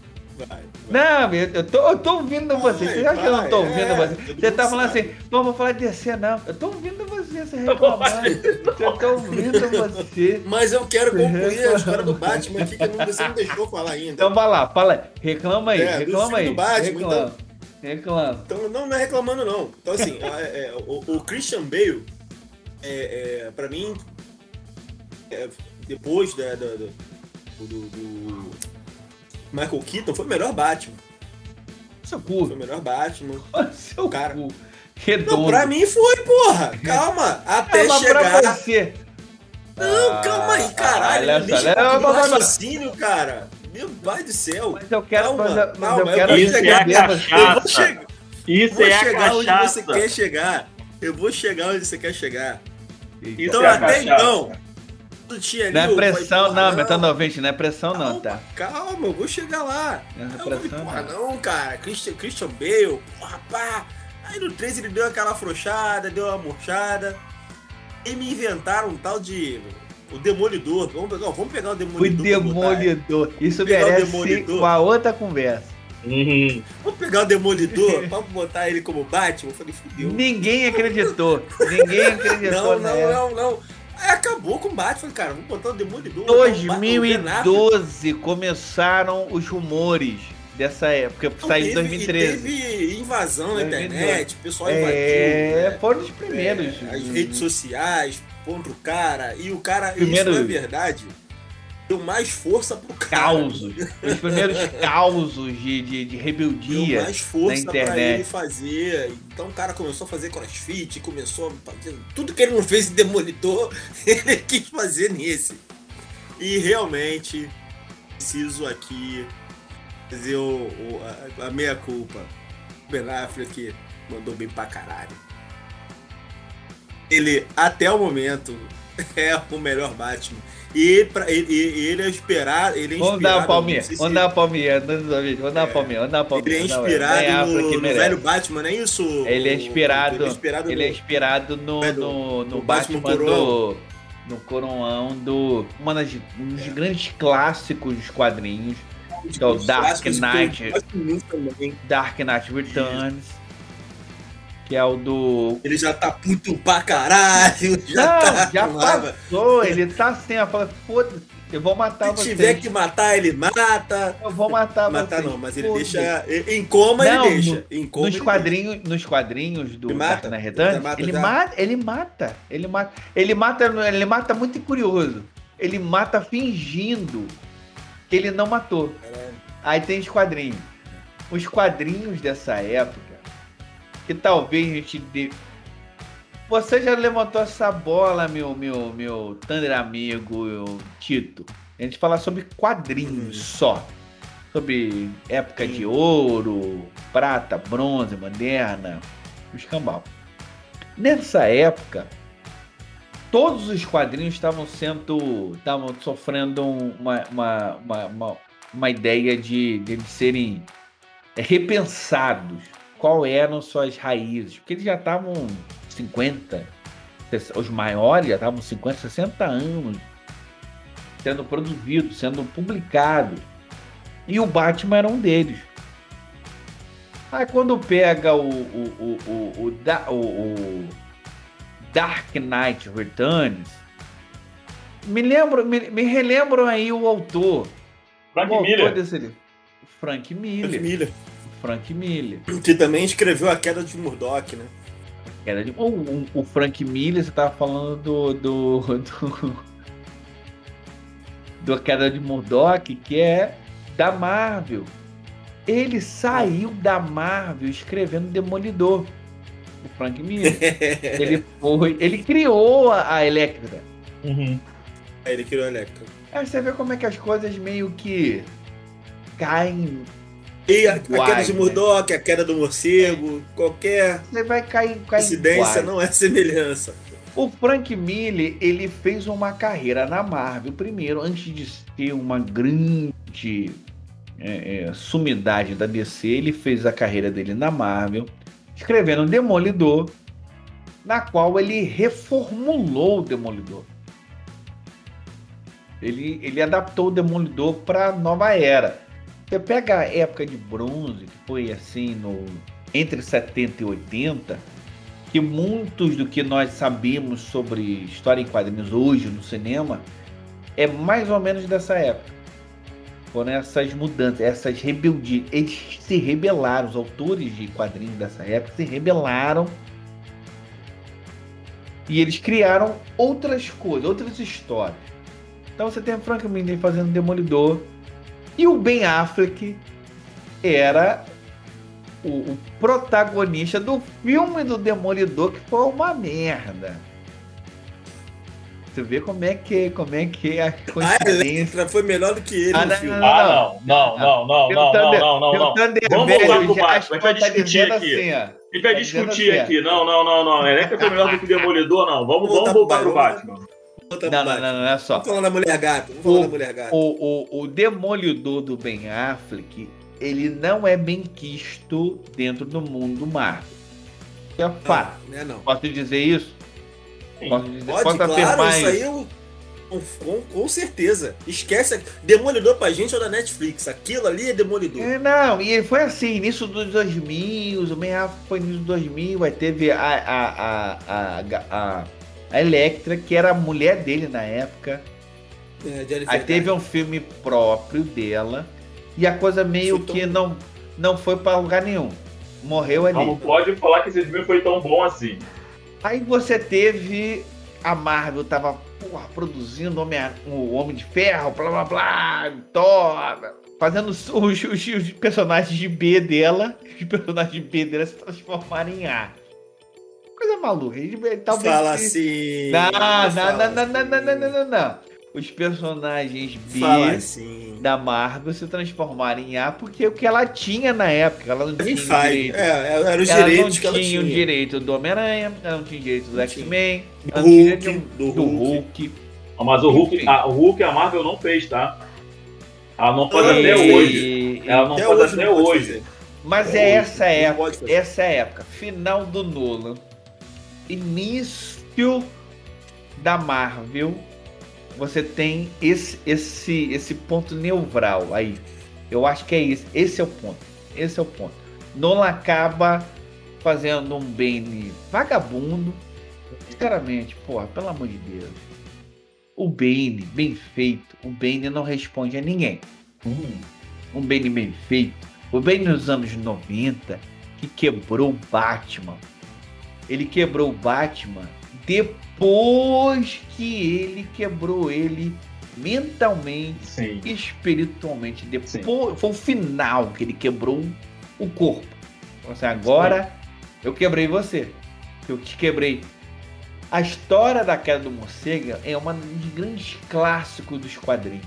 vai. Não, eu tô, eu tô ouvindo você. Você acha que eu não tô ouvindo é, você? Você tá falando assim, não vou falar de DC, não. Eu tô ouvindo você, você reclamando. eu tô ouvindo você. Mas eu quero concluir a história do Batman aqui, que você não deixou falar ainda. Então vai lá, fala aí. Reclama aí, é, reclama aí. Do Batman, reclama. Então, reclama. Então, não, não é reclamando, não. Então, assim, é, é, o, o Christian Bale é, é, para mim, é, depois da, da, do, do, do, Michael Keaton, foi o melhor Batman. Seu cu. Foi o melhor Batman. Seu cara. cu. Redondo. Não, pra mim foi, porra. Calma. Até Calma chegar. Pra você. Não, ah, calma aí, caralho. Olha só, eu raciocínio, cara. Meu pai do céu. Mas eu quero. Calma, mas, mas calma, eu quero isso chegar. É a eu vou chegar. Isso vou é chegar a onde você quer chegar. Eu vou chegar onde você quer chegar. Isso então, é até então. Tinha ali, não é pressão, falei, não, metano ouvinte, não é pressão, calma, não, tá? Calma, eu vou chegar lá. Não é pressão, porra, não. não, cara. Christian, Christian Bale, porra, pá. Aí no 3 ele deu aquela afrouxada, deu uma murchada. E me inventaram um tal de o Demolidor. Vamos pegar, vamos pegar o Demolidor. O Demolidor. Isso merece Demolidor. uma outra conversa. Uhum. Vamos pegar o Demolidor, vamos botar ele como Batman. Eu falei, fudeu. Ninguém acreditou. Ninguém acreditou. não, não, não, não. Aí acabou com o Batman. Falei, cara, vamos botar o Demolidor. 2012 começaram os rumores dessa época, porque saiu em 2013. teve invasão na internet, o pessoal é, invadiu. É, né? foram os primeiros. É, as redes sociais, contra o cara, e o cara, Primeiro... isso na verdade, deu mais força pro cara. Causos. Os primeiros causos de, de, de rebeldia. Deu mais força na pra ele fazer. Então o cara começou a fazer crossfit, começou a fazer. Tudo que ele não fez em Demolidor, ele quis fazer nesse. E realmente, preciso aqui fazer o, o a, a meia culpa. Ben Affleck mandou bem pra caralho ele, até o momento, é o melhor Batman. E pra, ele, ele é esperado. Ele é vamos dar uma palminha, se... vamos dar uma palminha, vamos dar uma palminha, vamos dar uma palminha. Ele é inspirado no, no velho Batman, não é isso? Ele é inspirado, ele é inspirado, ele é inspirado no, no, no, no Batman, Batman do. No coroão do. Uma das, um dos grandes clássicos dos quadrinhos. Que é o Dark Knight. Dark Knight Returns que é o do. Ele já tá puto pra caralho. Já não, tá já passou. Ele tá assim, ó, fala, foda-se, eu vou matar Se tiver que matar, ele mata. Eu vou matar Matar não, mas ele deixa. Em coma não, ele deixa. No, em coma nos, quadrinhos, deixa. nos quadrinhos do Dark Knight ele, mata, ele mata. Ele mata. Ele mata. Ele mata muito curioso. Ele mata fingindo que ele não matou. Aí tem os quadrinhos. Os quadrinhos dessa época que talvez a gente dê. Você já levantou essa bola, meu, meu, meu Thunder amigo, meu Tito. A gente falar sobre quadrinhos hum. só. Sobre época de ouro, prata, bronze, moderna, o escambau. Nessa época, todos os quadrinhos estavam sendo. estavam sofrendo uma, uma, uma, uma, uma ideia de, de eles serem repensados qual eram suas raízes, porque eles já estavam 50, os maiores já estavam 50, 60 anos sendo produzidos, sendo publicados. E o Batman era um deles. Aí quando pega o, o, o, o, o Dark Knight Returns, me lembro, me, me relembram aí o autor. Frank o Miller. Desse livro. Frank Miller. Frank Miller. Frank Miller. Que também escreveu A Queda de Murdoch, né? Queda de... o, o Frank Miller, você tava falando do. do, do... do A Queda de Murdoch, que é da Marvel. Ele saiu da Marvel escrevendo Demolidor. O Frank Miller. ele foi. Ele criou a, a Electra. Uhum. É, ele criou a Electra. Aí você vê como é que as coisas meio que caem e a, a queda de Murdoch, a queda do morcego, qualquer Você vai cair, cair coincidência não é semelhança. O Frank Miller, ele fez uma carreira na Marvel primeiro, antes de ser uma grande é, é, sumidade da DC, ele fez a carreira dele na Marvel, escrevendo Demolidor, na qual ele reformulou o Demolidor. Ele, ele adaptou o Demolidor para a nova era. Você pega a época de bronze, que foi assim no entre 70 e 80, que muitos do que nós sabemos sobre história em quadrinhos hoje no cinema é mais ou menos dessa época. Foram essas mudanças, essas rebeldias. Eles se rebelaram, os autores de quadrinhos dessa época se rebelaram e eles criaram outras coisas, outras histórias. Então você tem o Frank Miller fazendo Demolidor, e o Ben Affleck era o, o, protagonista do filme do Demolidor, que foi uma merda. Você vê como é que, como é, que é a ah, é, né? coincidência... Ah, foi melhor do que ele ah, não, Ah, não, não, não, não, não, não, não, Vamos voltar pro Batman, a gente vai tá discutir aqui. Assim, a gente vai tá discutir assim, aqui, não, não, não, não. É, é Electra foi melhor do que Demolidor, não. Vamos, vamos voltar pro Batman. Não, não, não, não, é só. Vamos falar da Mulher Gata. Vamos falar da Mulher Gata. O, o, o Demolidor do Ben Affleck, ele não é bem quisto dentro do mundo Marvel. É fato. Não, não, é não. Posso dizer isso? Posso dizer, Pode, posso claro, isso aí eu com, com, certeza. Esquece. Demolidor pra gente é da Netflix. Aquilo ali é Demolidor. É, não, e foi assim, início dos 2000, o Ben Affleck foi início dos 2000, aí teve a, a, a, a, a, a Electra, que era a mulher dele na época. É, aí teve um filme próprio dela, e a coisa meio que não, não foi pra lugar nenhum. Morreu ali. Não pode falar que esse filme foi tão bom assim. Aí você teve. A Marvel tava porra, produzindo Homem, o Homem de Ferro, blá blá blá, Thor, fazendo os, os, os, personagens de B dela, os personagens de B dela se transformarem em A coisa maluca. Ele, talvez Fala se... assim. Não, não, Fala não, não, assim. não, não, não, não, não, Os personagens B assim. da Marvel se transformarem em A porque o que ela tinha na época. Ela não tinha direito. É, é era o ela direitos não que ela tinha. o direito do Homem-Aranha, ela não tinha direito do X-Men, do, do, do Hulk. Hulk. Ah, mas o Hulk, a, o Hulk a Marvel não fez, tá? Ela não faz até hoje. Ela não até faz hoje até hoje. Mas é, é essa época, essa é época, final do Nolan, início da Marvel, você tem esse, esse, esse ponto neural aí. Eu acho que é isso. Esse é o ponto. Esse é o ponto. Nolan acaba fazendo um Bane vagabundo. Sinceramente, porra, pelo amor de Deus. O Bane, bem feito, o Bane não responde a ninguém. Hum, um Bane bem feito. O Bane nos anos 90, que quebrou o Batman. Ele quebrou o Batman depois que ele quebrou ele mentalmente, Sim. espiritualmente. Depois Sim. foi o final que ele quebrou o corpo. Então, assim, agora Sim. eu quebrei você. Eu te quebrei. A história da queda do morcego é uma dos grandes clássicos dos quadrinhos.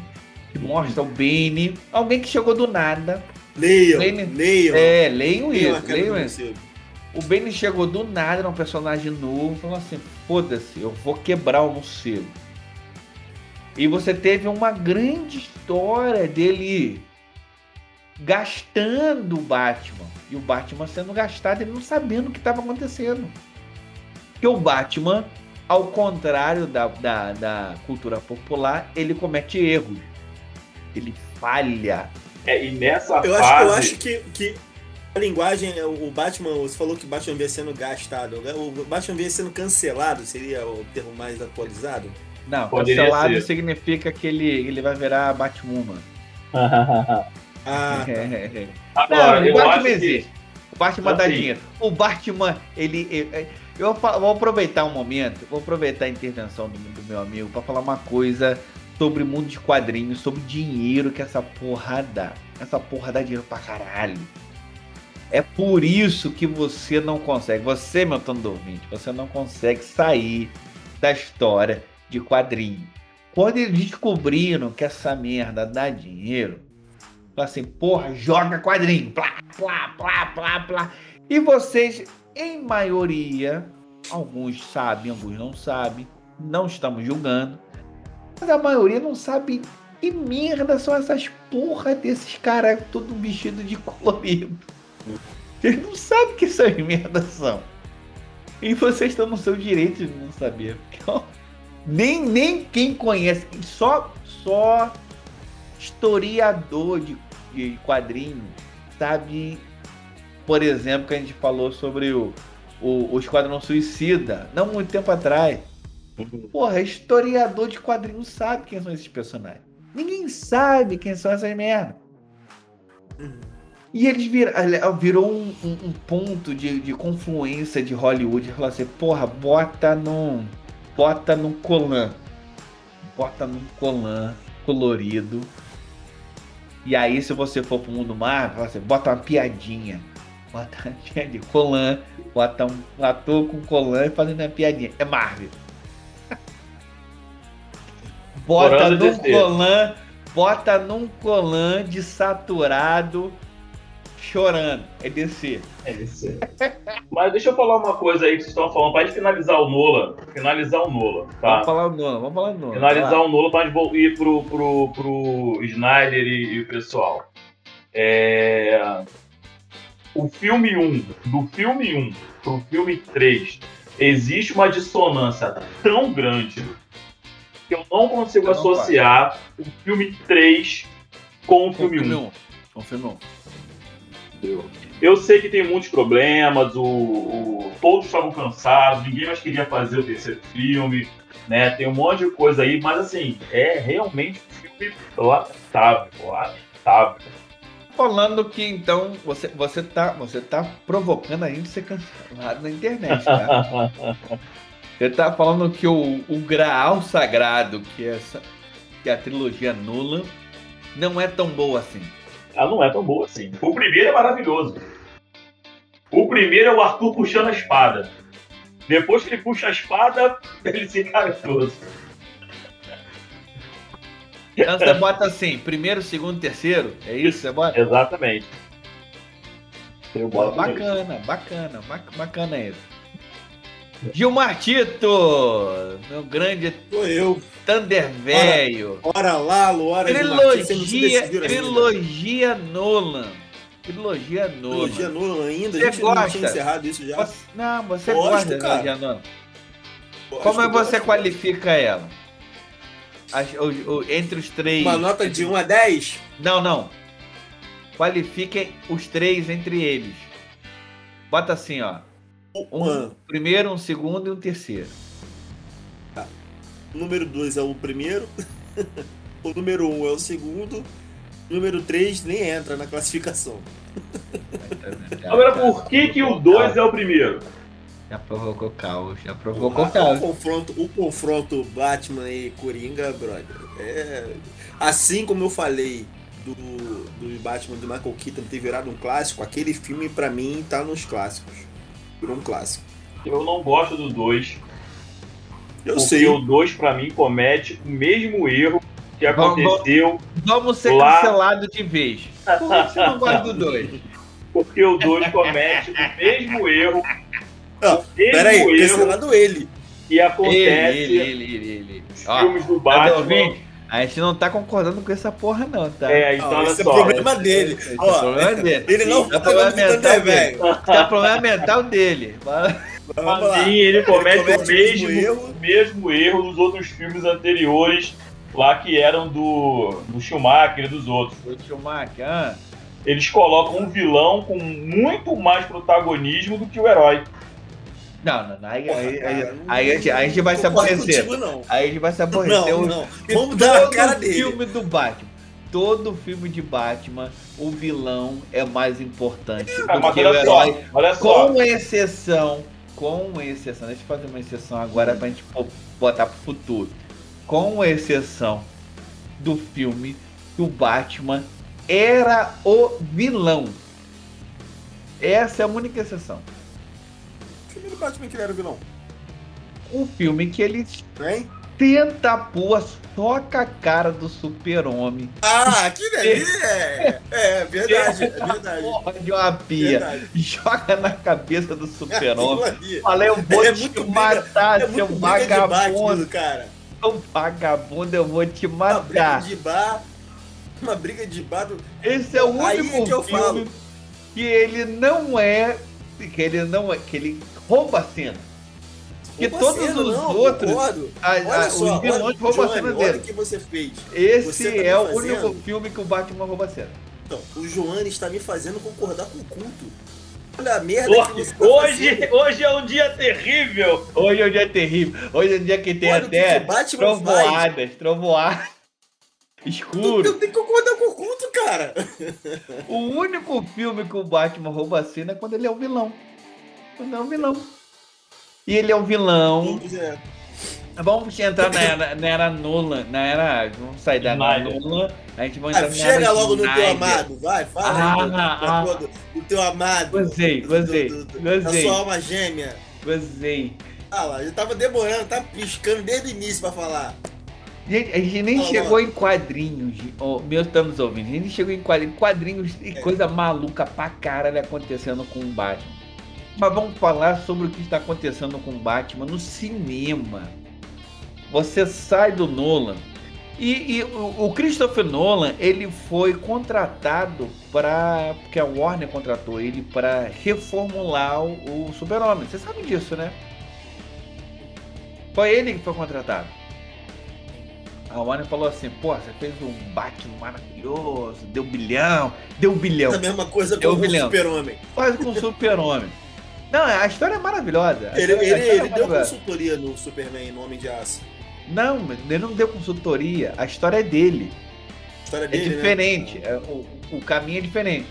Que mostra o Bane, alguém que chegou do nada. Leiam, leiam. É, leiam isso, leiam isso. O Benny chegou do nada, era um personagem novo, falou assim: foda-se, eu vou quebrar o morcego. E você teve uma grande história dele gastando o Batman. E o Batman sendo gastado, ele não sabendo o que estava acontecendo. Porque o Batman, ao contrário da, da, da cultura popular, ele comete erros. Ele falha. É, e nessa eu fase... Acho, eu acho que, que a linguagem, o Batman, você falou que o Batman vinha sendo gastado. O Batman vinha sendo cancelado, seria o termo mais atualizado? Não, Poderia cancelado ser. significa que ele, ele vai virar Batwoman. ah, tá. Agora, Não, o Batman existe. Que... O Batman assim. dá dinheiro. O Batman, ele. ele eu vou aproveitar um momento, vou aproveitar a intervenção do, do meu amigo para falar uma coisa sobre o mundo de quadrinhos, sobre dinheiro que essa porra dá. Essa porra dá dinheiro pra caralho. É por isso que você não consegue, você, meu Tano Dorminte, você não consegue sair da história de quadrinho. Quando eles descobriram que essa merda dá dinheiro, assim, porra, joga quadrinho, plá, plá, plá, plá, plá. E vocês, em maioria, alguns sabem, alguns não sabem, não estamos julgando, mas a maioria não sabe que merda são essas porra desses caras todo vestido de colorido. Ele não sabe que essas merdas são. E vocês estão no seu direito de não saber. Então, nem, nem quem conhece, só, só historiador de, de quadrinhos sabe, por exemplo, que a gente falou sobre o, o, o Esquadrão Suicida, não muito tempo atrás. Porra, historiador de quadrinhos sabe quem são esses personagens. Ninguém sabe quem são essas merdas. E eles vir, virou um, um, um ponto de, de, confluência de Hollywood. Falou assim, porra, bota num. Bota num colan. Bota num colan colorido. E aí, se você for pro mundo mar, fala assim, bota uma piadinha. Bota uma piadinha. Colan. Bota um ator com colan fazendo uma piadinha. É Marvel. Bota Chorando num DC. colan, bota num colan de saturado, chorando. É DC. É isso. Mas deixa eu falar uma coisa aí que vocês estão falando, pra gente finalizar o Nola. Finalizar o Nola, tá? Vamos falar o Nolan, vamos falar o Nolan. Finalizar lá. o Nola pra gente ir pro, pro, pro Snyder e, e o pessoal. É... O filme 1, do filme 1 pro filme 3, existe uma dissonância tão grande que eu não consigo Eu não associar o filme 3 com o filme 1. Com o filme 1. Eu sei que tem muitos problemas, o, o- todos estavam cansados, ninguém mais queria fazer o terceiro filme, né? Tem um monte de coisa aí, mas assim, é realmente um filme lamentável, lamentável. Falando que então você, você, tá, você tá provocando a gente ser cancelado na internet, tá? Você tá falando que o, o Graal Sagrado, que é, essa, que é a trilogia Nula, não é tão boa assim. Ela não é tão boa assim. O primeiro é maravilhoso. O primeiro é o Arthur puxando a espada. Depois que ele puxa a espada, ele se carotoso. Então você bota assim, primeiro, segundo, terceiro, é isso? Você bota? Exatamente. Eu boto mesmo. bacana, bacana, bac- bacana isso. Gilmar Tito, meu grande Sou eu. Thunder velho. Ora Lalo, ora não Trilogia, trilogia Nolan. Trilogia Nolan. Trilogia Nolan ainda? Você a gente não gosta? tinha encerrado isso já. Você- não, você Gosto, gosta da trilogia Nolan. Gosto, Como é que você gosto. qualifica ela? As- o- o- entre os três. Uma nota de 1 a 10? Não, não. Qualifiquem os três entre eles. Bota assim, ó. Um primeiro, um segundo e um terceiro. O número 2 é o primeiro. o número 1 um é o segundo. O número 3 nem entra na classificação. Agora, por que, que o 2 é o primeiro? Já provocou caos, já provocou Ah, o, caos. confronto, o confronto Batman e Coringa, brother. É... Assim como eu falei do, do Batman do Michael Keaton ter virado um clássico, aquele filme pra mim tá nos clássicos. Virou um clássico. Eu não gosto do 2. Eu porque sei. o 2, pra mim, comete o mesmo erro que Vamos- aconteceu. Vamos ser Lá- cancelados de vez. Por que você não gosta do dois? Porque o 2 comete o mesmo erro. Ah, o mesmo Pera aí, erro cancelado ele. que acontece Ele, ele, ele, ele, ele. nos Ó, filmes do tá Batman. A gente não tá concordando com essa porra, não, tá? É, então Não, esse é só. problema dele. Esse é Ó, problema dele. Ele não tá é problema mental dele. velho. É problema mental dele. Mas- Vamos lá. Assim, ele comete, Ele comete o, mesmo, o mesmo erro. o mesmo erro dos outros filmes anteriores, lá que eram do, do Schumacher e dos outros. O Schumacher, ah, Eles colocam um vilão com muito mais protagonismo do que o herói. Não, não, não. Aí, Porra, aí, cara, aí, não- aí a gente, aí a gente vai se aborrecer. contigo, não. Aí a gente vai se aborrecer. Não, não. Vamos dar todo cara dele. filme do Batman, todo filme de Batman, o vilão é mais importante Ah, do que o olha só, herói. olha só. Com exceção, com exceção, deixa eu fazer uma exceção agora pra gente botar pro futuro. Com exceção do filme que o Batman era o vilão. Essa é a única exceção. Do Batman que ele era o vilão. Um filme que ele Hein? tenta pôr só com a cara do super-homem. Ah, aquilo ali é. É verdade, é verdade. De uma pia. verdade. Joga na cabeça do super-homem. ali. Falei, eu vou É te matar, É seu bar vagabundo. cara. Seu vagabundo, eu vou te Uma briga matar. de bar. Uma briga de bar. do- Esse é o Aí único é que eu filme falo. que ele não é. Que ele não é. Que ele rouba a cena. Porque Rouba todos cena, os não, outros. a- a- Olha os só, vilões roubam a cena olha dele. o que você fez. Esse você tá é o fazendo- único filme que o Batman rouba a cena. Então, o Joane está me fazendo concordar com o culto. Olha a merda que Hoje, você tá hoje, é um dia terrível. Hoje é um dia terrível. Hoje é um dia que tem Olha até que trovoadas, trovoadas. Escuro. tu tem que concordar com o culto, cara. O único filme que o Batman rouba a cena é quando ele é o vilão. Quando é vilão. E ele é o vilão. É. Vamos entrar na era, na era Nolan. Na era. Vamos sair da era Snyder. Nolan. A gente vai entrar Ah, na chega era logo no teu Snyder. amado, vai, fala Ah, aí do, ah. do, do teu amado. Gozei, gozei, do- do- Da sua alma gêmea. Gozei. Ah lá, eu tava demorando, tá piscando desde o início pra falar. Gente, a gente nem chegou em quadrinhos. Oh, meus estamos ouvindo. A gente chegou em quadrinhos. Quadrinhos e é. coisa maluca pra caralho acontecendo com o Batman. Mas vamos falar sobre o que está acontecendo com o Batman no cinema. Você sai do Nolan. E, e o, Christopher Nolan, ele foi contratado para. Porque a Warner contratou ele para reformular o, o Super-Homem. Você sabe disso, né? Foi ele que foi contratado. A Warner falou assim, pô, você fez um Batman maravilhoso, deu bilhão, deu bilhão. É a mesma coisa com o Super-Homem. Quase com o Super-Homem. Não, a história é maravilhosa. Ele, ele, é ele deu consultoria no Superman, no Homem de Aço. Não, ele não deu consultoria. A história é dele. A história é dele, é diferente. Né? É, o, o caminho é diferente.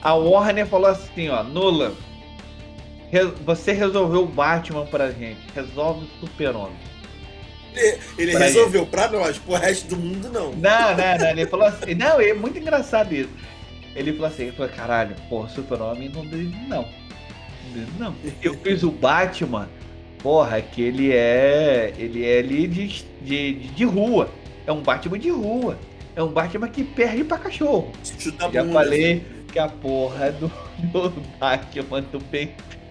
A Warner falou assim, ó, Nolan, você resolveu o Batman pra gente, resolve o Super-Homem. Ele, ele pra resolveu ele. pra nós, pro resto do mundo não. Não, não, não. Ele falou assim. Não, é muito engraçado isso. Ele falou assim, ele falou, caralho, porra, Super-Homem não não. Não. Eu fiz o Batman, porra, que ele é. Ele é ali de, de, de rua. É um Batman de rua. É um Batman que perde pra cachorro. Chuta Já bunda, falei que a porra do, do Batman do,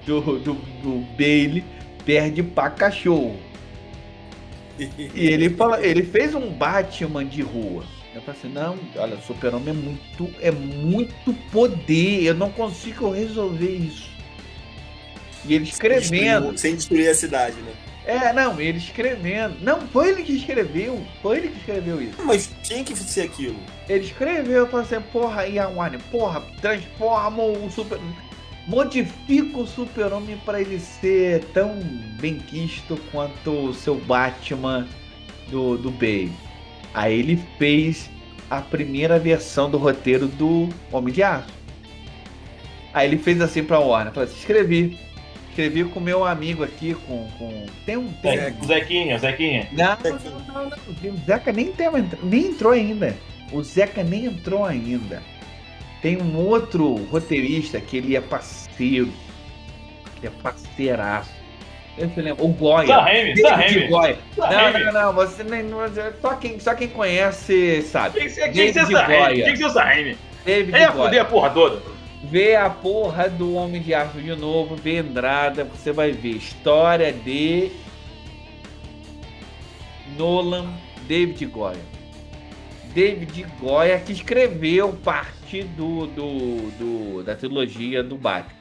do, do, do Bailey perde pra cachorro. E ele fala, ele fez um Batman de rua. Eu falei assim, não, olha, Super-Homem é muito, é muito poder, eu não consigo resolver isso. E ele escrevendo. Sem destruir, a cidade, né? É, não, ele escrevendo. Não, foi ele que escreveu. Foi ele que escreveu isso. Mas tinha que ser aquilo. Ele escreveu, falou assim, porra, e a Warner, porra, transforma o Super modifica o super-homem para ele ser tão bem quisto quanto o seu Batman do, do Bale. Aí ele fez a primeira versão do roteiro do Homem de Aço. Aí ele fez assim pra Warner, falou assim, escrevi. Escrevi com meu amigo aqui, com. com... Tem um. Tem... Zequinha, Zequinha. Não, não, não, não, O Zeca nem, tem, nem entrou ainda. O Zeca nem entrou ainda. Tem um outro roteirista que ele é parceiro. Que é parceiraço. Eu se lembro. O Goya. David Sam Goya. Não, não, não. Você nem. Só quem, só quem conhece sabe. Quem, quem David Goya. Quem que é o Sam David Ele ia foder a porra toda. Vê a porra do Homem de Aço de novo, vê Andrada, você vai ver história de Nolan, David Goya. David Goya que escreveu parte do, do, do da trilogia do Batman.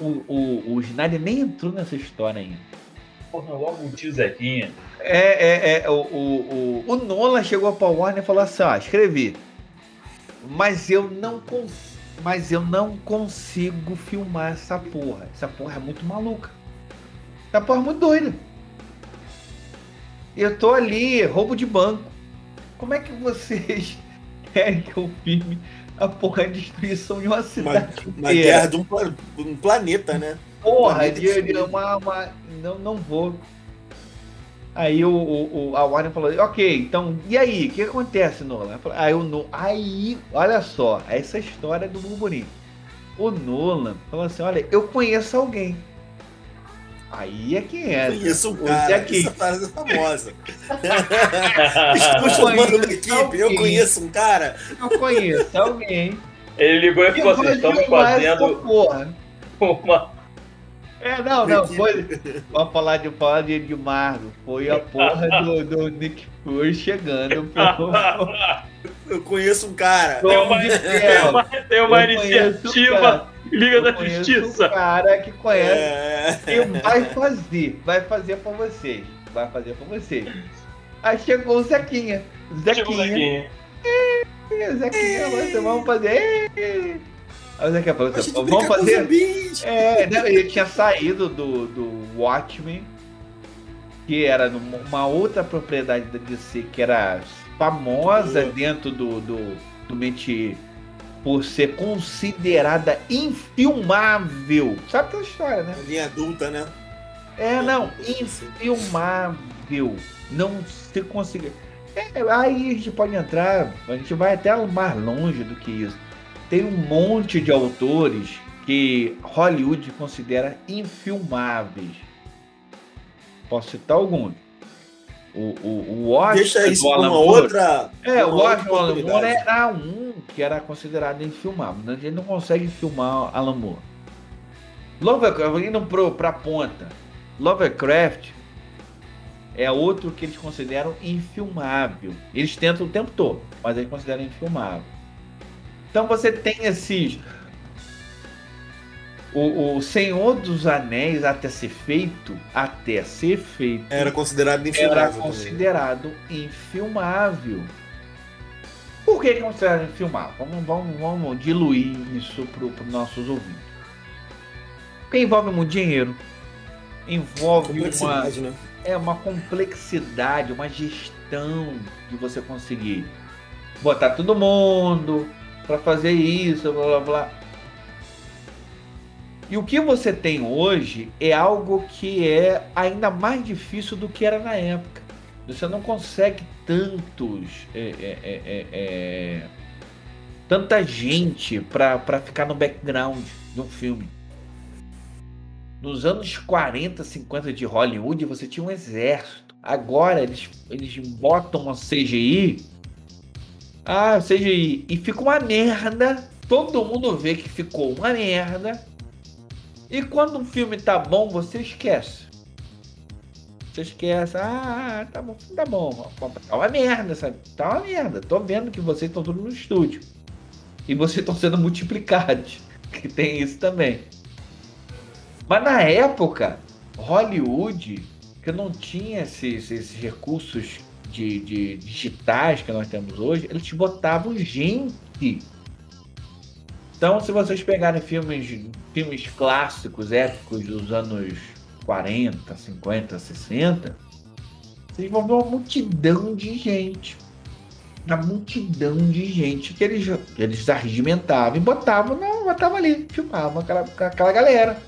O, o, o Snyder nem entrou nessa história ainda. Porra, logo o tio Zequinha. É, é, é. O, o, o, o Nolan chegou pra Warner e falou assim: ó, escrevi. Mas eu não consigo. Mas eu não consigo filmar essa porra. Essa porra é muito maluca. Essa porra é muito doida. Eu tô ali, roubo de banco. Como é que vocês querem que eu filme a porra de destruição de uma cidade uma, uma guerra de um, um, planeta, né? Porra, um de, de uma, uma, Não, não vou. Aí o, o, a Warner falou, ok, então, e aí, o que acontece, Nolan? Aí, o, aí, olha só, essa história do burburinho. O Nolan falou assim, olha, eu conheço alguém. Aí é quem é. Eu conheço um cara, aqui. essa frase é famosa. Estou chamando da equipe, eu conheço um cara. Eu conheço alguém. Ele ligou e falou assim, estamos fazendo porra. uma... É, não, não, foi. Vamos falar de falar de Edmardo. Foi a porra do, do Nick Fury chegando pro... Eu conheço um cara. Tem uma, tem uma, tem uma iniciativa Liga da Justiça. Um cara que conhece é. e vai fazer. Vai fazer pra vocês. Vai fazer pra vocês. Aí chegou o Zequinha. Zequinha. Chegou o Zequinha. É, Zequinha, você vamos fazer. Aí o falou assim, vamos fazer. É, ele tinha saído do, do Watchmen, que era numa outra propriedade da DC que era famosa dentro do, do, do Metier por ser considerada infilmável. Sabe aquela história, né? Linha adulta, né? É, não, infilmável. Não se conseguir. É, aí a gente pode entrar, a gente vai até mais longe do que isso. Tem um monte de autores que Hollywood considera infilmáveis. Posso citar alguns. O, o, o Oscar Deixa isso do Alan uma Moore- outra. É, uma o Oscar Alan Moore era um que era considerado infilmável. né? A gente não consegue filmar Alan Moore. Lovecraft, indo pro, pra ponta. Lovecraft é outro que eles consideram infilmável. Eles tentam o tempo todo, mas eles consideram infilmável. Então você tem esses. O, o Senhor dos Anéis, até ser feito, até ser feito, Era considerado era infilmável. também. considerado infilmável. Por que é considerado infilmável? Vamos, vamos, vamos diluir isso para os nossos ouvintes. Porque envolve muito dinheiro, envolve uma, né? é uma complexidade, uma gestão de você conseguir botar todo mundo para fazer isso, blá blá blá. E o que você tem hoje é algo que é ainda mais difícil do que era na época. Você não consegue tantos. é, é, é, é, é, tanta gente para ficar no background de um filme. Nos anos 40, 50 de Hollywood, você tinha um exército. Agora eles, eles botam uma CGI. Ah, CGI. E fica uma merda. Todo mundo vê que ficou uma merda. E quando um filme tá bom, você esquece. Você esquece. Ah, tá bom, tá bom. Tá uma merda, sabe? Tá uma merda. Tô vendo que vocês estão tudo no estúdio. E vocês estão sendo multiplicados. Que tem isso também. Mas na época, Hollywood, que não tinha esses, esses recursos de, de digitais que nós temos hoje, eles botavam gente. Então, se vocês pegarem filmes, filmes clássicos, épicos dos anos 40, 50, 60, vocês vão ver uma multidão de gente. Uma multidão de gente que eles, eles arregimentavam e botavam, não, botavam ali, filmavam aquela, aquela galera.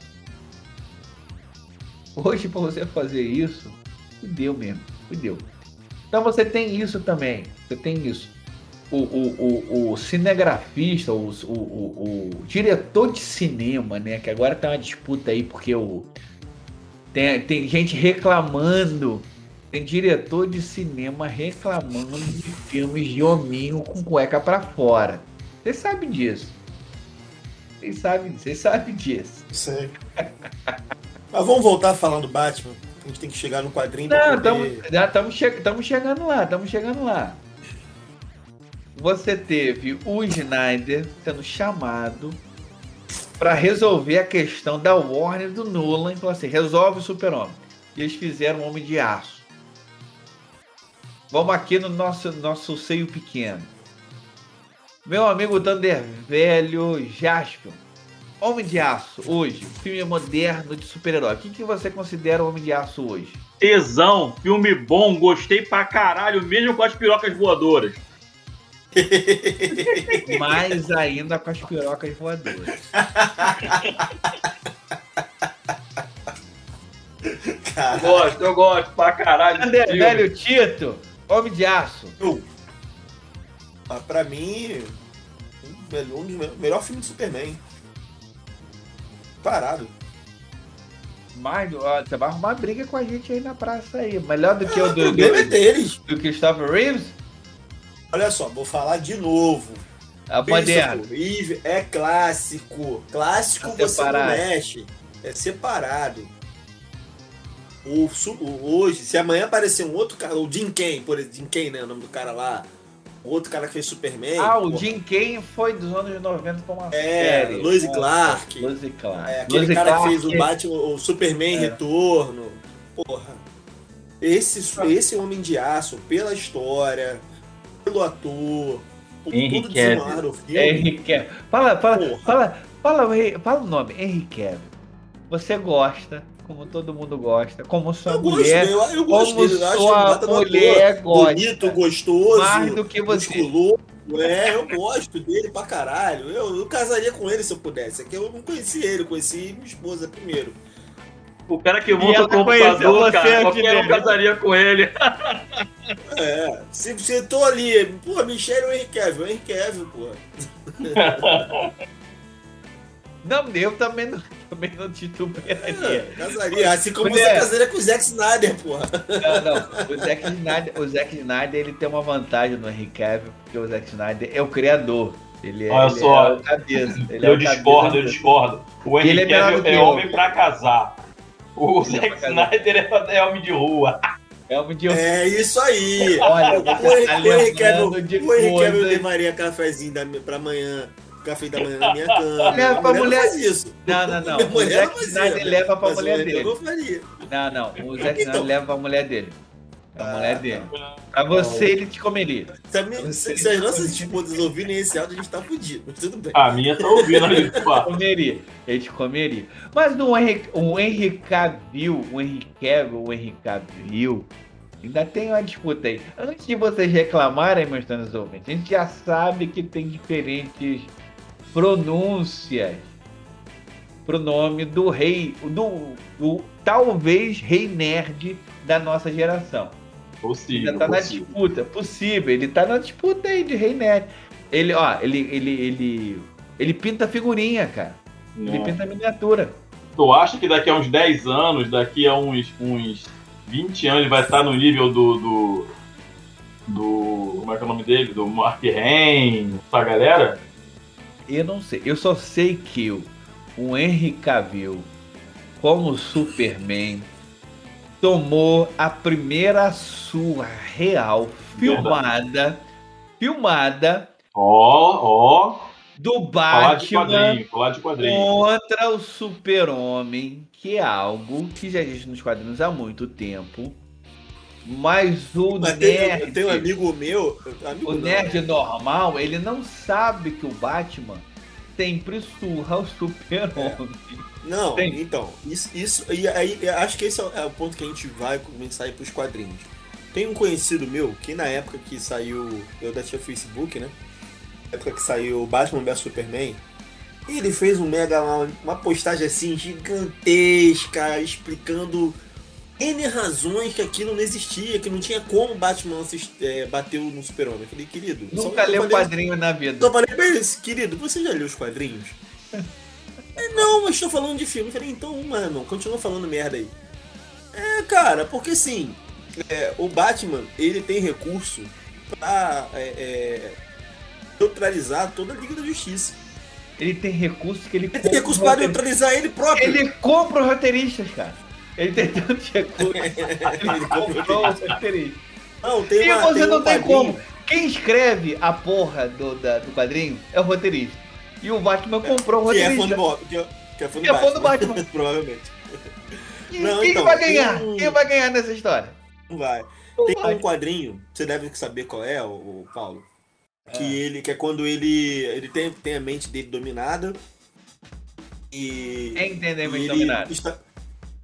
Hoje, para você fazer isso, fudeu mesmo, fudeu. Então você tem isso também, você tem isso. O, o, o, o cinegrafista, o, o, o, diretor de cinema, né? Que agora tem uma disputa aí, porque o, tem, tem gente reclamando, tem diretor de cinema reclamando de filmes de hominho com cueca pra fora. Vocês sabem disso. Vocês sabem, vocês disso. Sei. Mas vamos voltar a falar do Batman. A gente tem que chegar no quadrinho Não, poder... estamos che chegando lá, estamos chegando lá. Você teve o Snyder sendo chamado para resolver a questão da Warner do Nolan. Então, assim, resolve o Super-Homem. E eles fizeram um Homem de Aço. Vamos aqui no nosso, nosso seio pequeno. Meu amigo Thunder Velho Jaspion. Homem de Aço, hoje, filme moderno de super-herói. O que, que você considera o Homem de Aço hoje? Tesão, filme bom, gostei pra caralho, mesmo com as pirocas voadoras. Mais ainda com as pirocas voadoras. Cara, Gosto, eu gosto pra caralho. filme. Velho Tito, Homem de Aço. ah, pra mim, um um melhor filme de Superman. Parado. Ó, você vai arrumar briga com a gente aí na praça aí. Melhor do que o o do, problema é do, deles. do Christopher Reeves? Olha só, vou falar de novo. A Christopher moderna. Reeve é clássico. Clássico É você não mexe. É separado. O, hoje, se amanhã aparecer um outro cara, o Jim Kane, por exemplo, Jim Kane, né, o nome do cara lá, outro cara que fez Superman. Ah, o porra, Jim Kane foi dos anos 90 pra uma É, série. Lois Nossa, Clark. Lois Clark. É, aquele cara Clark, que fez o Batman, o Superman É. Retorno. Porra. Esse, esse Homem de Aço, pela história, pelo ator, por Henry tudo Cavill. o filme. Henry Cavill. Fala, fala, Porra. fala, fala, o Henry- fala o nome, Henry Cavill. Você gosta, como todo mundo gosta, como sua Eu gosto mulher, dele, eu, eu gosto como dele, eu acho sua ele bata no mulher ator. gosta. Bonito, gostoso, mais do que você. musculoso. É, eu gosto dele pra caralho. Eu, eu casaria com ele se eu pudesse. É que eu não conheci ele, eu conheci minha esposa primeiro. O cara que monta o computador, cara, qualquer um casaria com ele. É, se você tô ali, pô, Michelle ou Henry Cavill? Henry Cavill, pô. Não, eu também não. também não titubearia. É, casaria. Assim como Mulher. você casaria com o Zack Snyder, porra. Não, não. O Zack Snyder, o Zack Snyder ele tem uma vantagem no Henry Cavill, porque o Zack Snyder é o criador. Ele é, Olha ele só, é o cabeça. Ele eu é discordo, cabeça. eu discordo. O Henry Ele é Cavill é, homem pra casar. O Ele é Zack. Snyder é, é homem de rua. É um. É isso aí. Olha, o Henry Cavill, levaria cafezinho da, pra amanhã, café da manhã na minha cama. Leva pra mulher- Não faz isso. Não, não, não. Minha O mulher Zack Snyder leva pra mas mulher eu dele. não faria. Não, não. O Zack Então. Snyder leva pra mulher dele. A Ah, mulher dele. Pra você, ele te comeria. Se, a minha- se- se as nossas esposas ouvirem esse áudio, a gente tá fudido. Mas tudo bem. A minha tá ouvindo ali, pá. Comeria. Ele te comeria. Mas no Henry, o Henry Cavill, o Henry Cavill, o Henry Cavill, ainda tem uma disputa aí. Antes de vocês reclamarem, meus caros ouvintes, a gente já sabe que tem diferentes pronúncias pro nome do rei, do, do talvez rei nerd da nossa geração. Possível, Ainda tá na possível. disputa, possível. Ele tá na disputa aí de Rei Nerd. Ele, ó, ele, ele, ele, ele pinta figurinha, cara. Ele pinta miniatura. Tu acha que daqui a uns 10 anos, daqui a uns, uns 20 anos, ele vai estar no nível do. do. do como é que é o nome dele? Do Mark Hain, essa galera? Eu não sei. Eu só sei que o, o Henry Cavill, como Superman, tomou a primeira surra real filmada, filmada Ó, ó. do Falar de Batman. quadrinho, de quadrinho. contra o super-homem, que é algo que já existe nos quadrinhos há muito tempo. Mas o Mas tem, nerd, tem um amigo meu. Amigo o não, nerd normal, ele não sabe que o Batman sempre surra o super-homem. Não, Tem. então, isso, isso e aí acho que esse é o- é o ponto que a gente vai começar a ir pros quadrinhos. Tem um conhecido meu que na época que saiu, eu ainda tinha Facebook, né? Na época que saiu Batman vs Superman, ele fez um mega uma postagem assim gigantesca explicando N razões que aquilo não existia, que não tinha como Batman é, bater no Super-Homem. Falei, querido, só- Nunca eu leu falei- quadrinho na vida. eu falei pra ele, querido, você já leu os quadrinhos? É, não, mas tô falando de filme. Falei, então, mano, continua falando merda aí. É, cara, porque assim, é, o Batman, ele tem recurso pra é, é, neutralizar toda a Liga da Justiça. Ele tem recursos que ele Ele tem recurso pra neutralizar ele próprio. Ele compra os roteiristas, cara. Ele tem tantos recursos. Ele comprou os roteiristas. Não, tem E uma, você tem não um tem quadrinho- como. Quem escreve a porra do, da- do quadrinho é o roteirista. E o Batman comprou o Que é fã do, roteirista. Bo- que é, que é fã do Que é fã do Batman. Batman. Provavelmente. E Não, quem então, vai ganhar? Quem vai ganhar nessa história? Não vai. Não Tem vai. um quadrinho, você deve saber qual é, o, o Paulo. Que É. ele, que é quando ele, ele tem, tem a mente dele dominada. E. E bem ele dominado? está-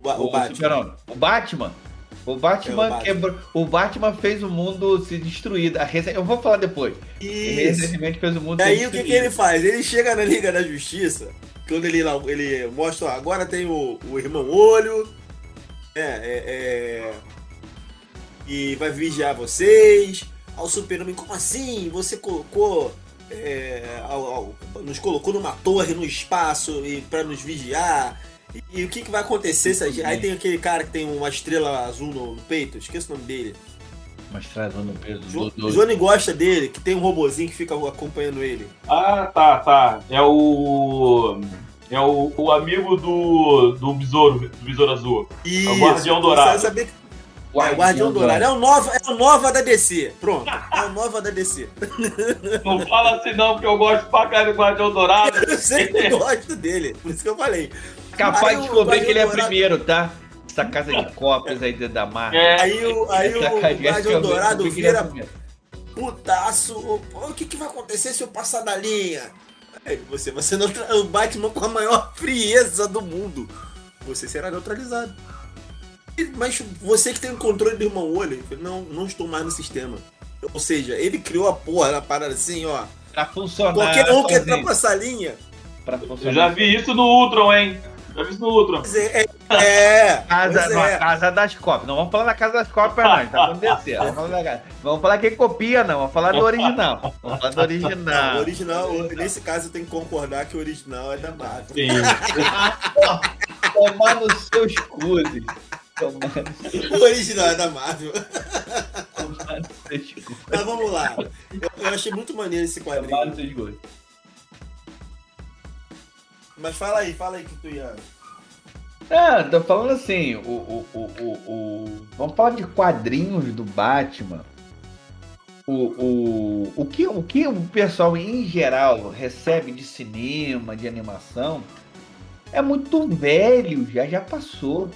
o, O, o Batman. O Batman. O Batman, É, o Batman. quebrou. O Batman fez o mundo se destruir. Eu vou falar depois. Isso. recentemente fez o mundo E aí o que, que ele faz? Ele chega na Liga da Justiça, quando ele, ele mostra, ó, agora tem o, o irmão olho, é, é, é, e vai vigiar vocês. Ao super-homem, como assim? Você colocou. é, ao- ao- nos colocou numa torre no espaço e para nos vigiar. E, e o que, que vai acontecer se a gente. Aí tem aquele cara que tem uma estrela azul no, no peito, esqueci o nome dele. Mostrado no peso do, Jo, do, Johnny gosta dele, que tem um robozinho que fica acompanhando ele. Ah, tá, tá. É o. É o, o amigo do, do besouro, do besouro azul. Isso. É o Guardião Dourado. saber que é o Guardião Dourado. É o, nova, é o Nova da DC. Pronto. É o Nova da DC. Não fala assim não, porque eu gosto pra caralho do Guardião Dourado. Eu sempre gosto dele. Por isso que eu falei. Capaz de o descobrir que ele é primeiro, tá? Essa casa de cópias aí dentro da marca. É, Aí o, aí o Guardião eu Dourado é vira primeiro. putaço. O que, que vai acontecer se eu passar da linha? Aí você, você não o Batman com a maior frieza do mundo. Você será neutralizado. Mas você que tem o controle do irmão olho, não, não estou mais no sistema. Ou seja, ele criou a porra da parada assim, ó. Pra funcionar. Qualquer um que entrar pra essa linha. Pra eu funcionar. já vi isso no Ultron, hein? Já vi isso no. Quer dizer, é, É! Casa, é. casa das cópias. Não vamos falar da casa das cópias, não. Tá acontecendo. Vamos falar, da casa- vamos falar quem copia, não. Vamos falar do original. Vamos falar do Não, original. o original, nesse caso eu tenho que concordar que o original é da Marvel. Sim. Tomar nos seus cuzes. Tomar O original é da Marvel. Mas vamos lá. Eu, eu achei muito maneiro esse Tomar quadrinho. Mas fala aí, fala aí que tu ia. Ah, tô falando assim, o, o, o, o, Vamos falar de quadrinhos do Batman. O, o, o, que, o que o pessoal em geral recebe de cinema, de animação, é muito velho, já já passou.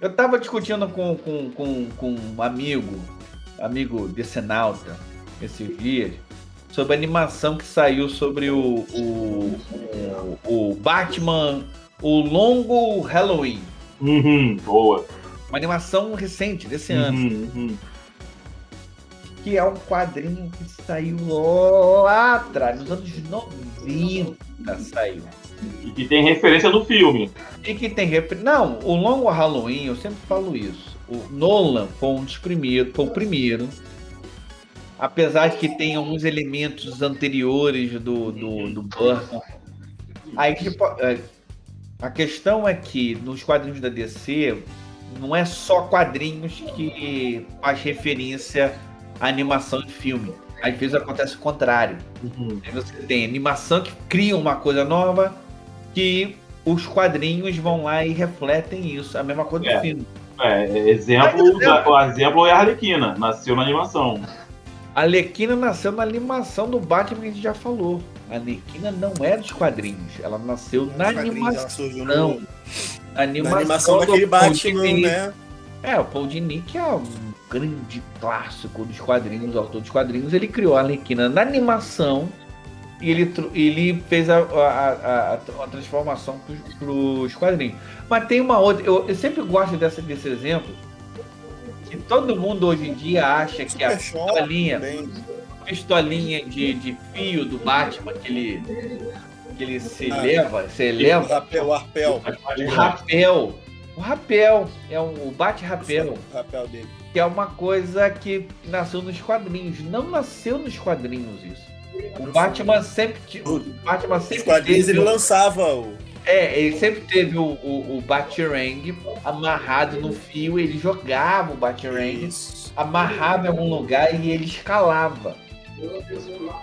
Eu tava discutindo com, com, com, com um amigo, amigo decenalta, esses dias, sobre a animação que saiu sobre o, o, o, o Batman, o longo Halloween. Uhum, boa. Uma animação recente, desse ano. Uhum, uhum. Que é um quadrinho que saiu lá atrás, nos anos 90 saiu. E que tem referência do filme. E que tem refer... Não, o longo Halloween, eu sempre falo isso. O Nolan foi um dos primeiros, foi o primeiro. Apesar de que tem alguns elementos anteriores do, do, do Burton. Aí, tipo, é, a questão é que nos quadrinhos da DC não é só quadrinhos que faz referência à animação e filme. Às vezes acontece o contrário. Uhum. Você tem animação que cria uma coisa nova que os quadrinhos vão lá e refletem isso. A mesma coisa do É. filme. É, exemplo, da- o exemplo é a Arlequina, nasceu na animação. A Arlequina nasceu na animação do Batman que a gente já falou. A Arlequina não é dos quadrinhos. Ela nasceu na Os quadrinhos, animação. ela no- A animação, na animação do daquele Batman, Dini. né? É, o Paul Dini, que é um grande clássico dos quadrinhos, o autor dos quadrinhos, ele criou a Arlequina na animação e ele, ele fez a, a, a, a- a transformação para os quadrinhos. Mas tem uma outra, eu, eu sempre gosto dessa, desse exemplo, que todo mundo hoje em dia acha que a pistolinha, pistolinha de, de fio do Batman, que ele, que ele se Ah. eleva, se O eleva, rapel, o rapel. o rapel, o rapel, é um, o bate-rapel. Rapel dele. que é uma coisa que nasceu nos quadrinhos. Não nasceu nos quadrinhos isso. O Batman sempre, o Batman Os sempre quadrinhos teve, ele lançava o. é, ele sempre teve o, o, o Batarang amarrado no fio, ele jogava o Batarang, Isso. amarrava em algum lugar e ele escalava.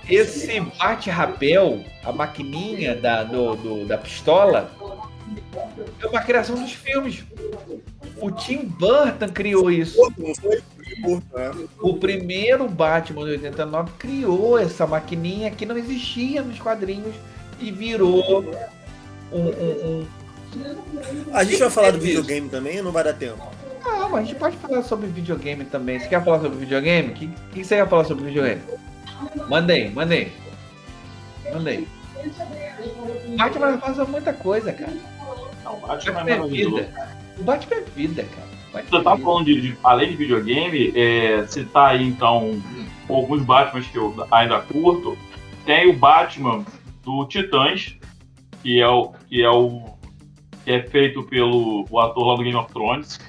Esse bate-rapel, a maquininha da, do, do- da pistola, é uma criação dos filmes. O Tim Burton criou isso. O primeiro Batman de 89 criou essa maquininha que não existia nos quadrinhos e virou um. um, um... A gente vai falar do Isso. videogame também ou não vai dar tempo? Ah, mas a gente pode falar sobre videogame também. Você quer falar sobre videogame? O que, que você quer falar sobre videogame? Aí. Manda aí. Batman faz muita coisa, cara. Não, O Batman é Batman é maravilhoso. vida. O Batman é vida, cara. Batman Você é tá falando de, de- além de videogame, é, citar aí então alguns Batmans que eu ainda curto. Tem o Batman do Titãs, que é o que é o que é feito pelo o ator lá do Game of Thrones.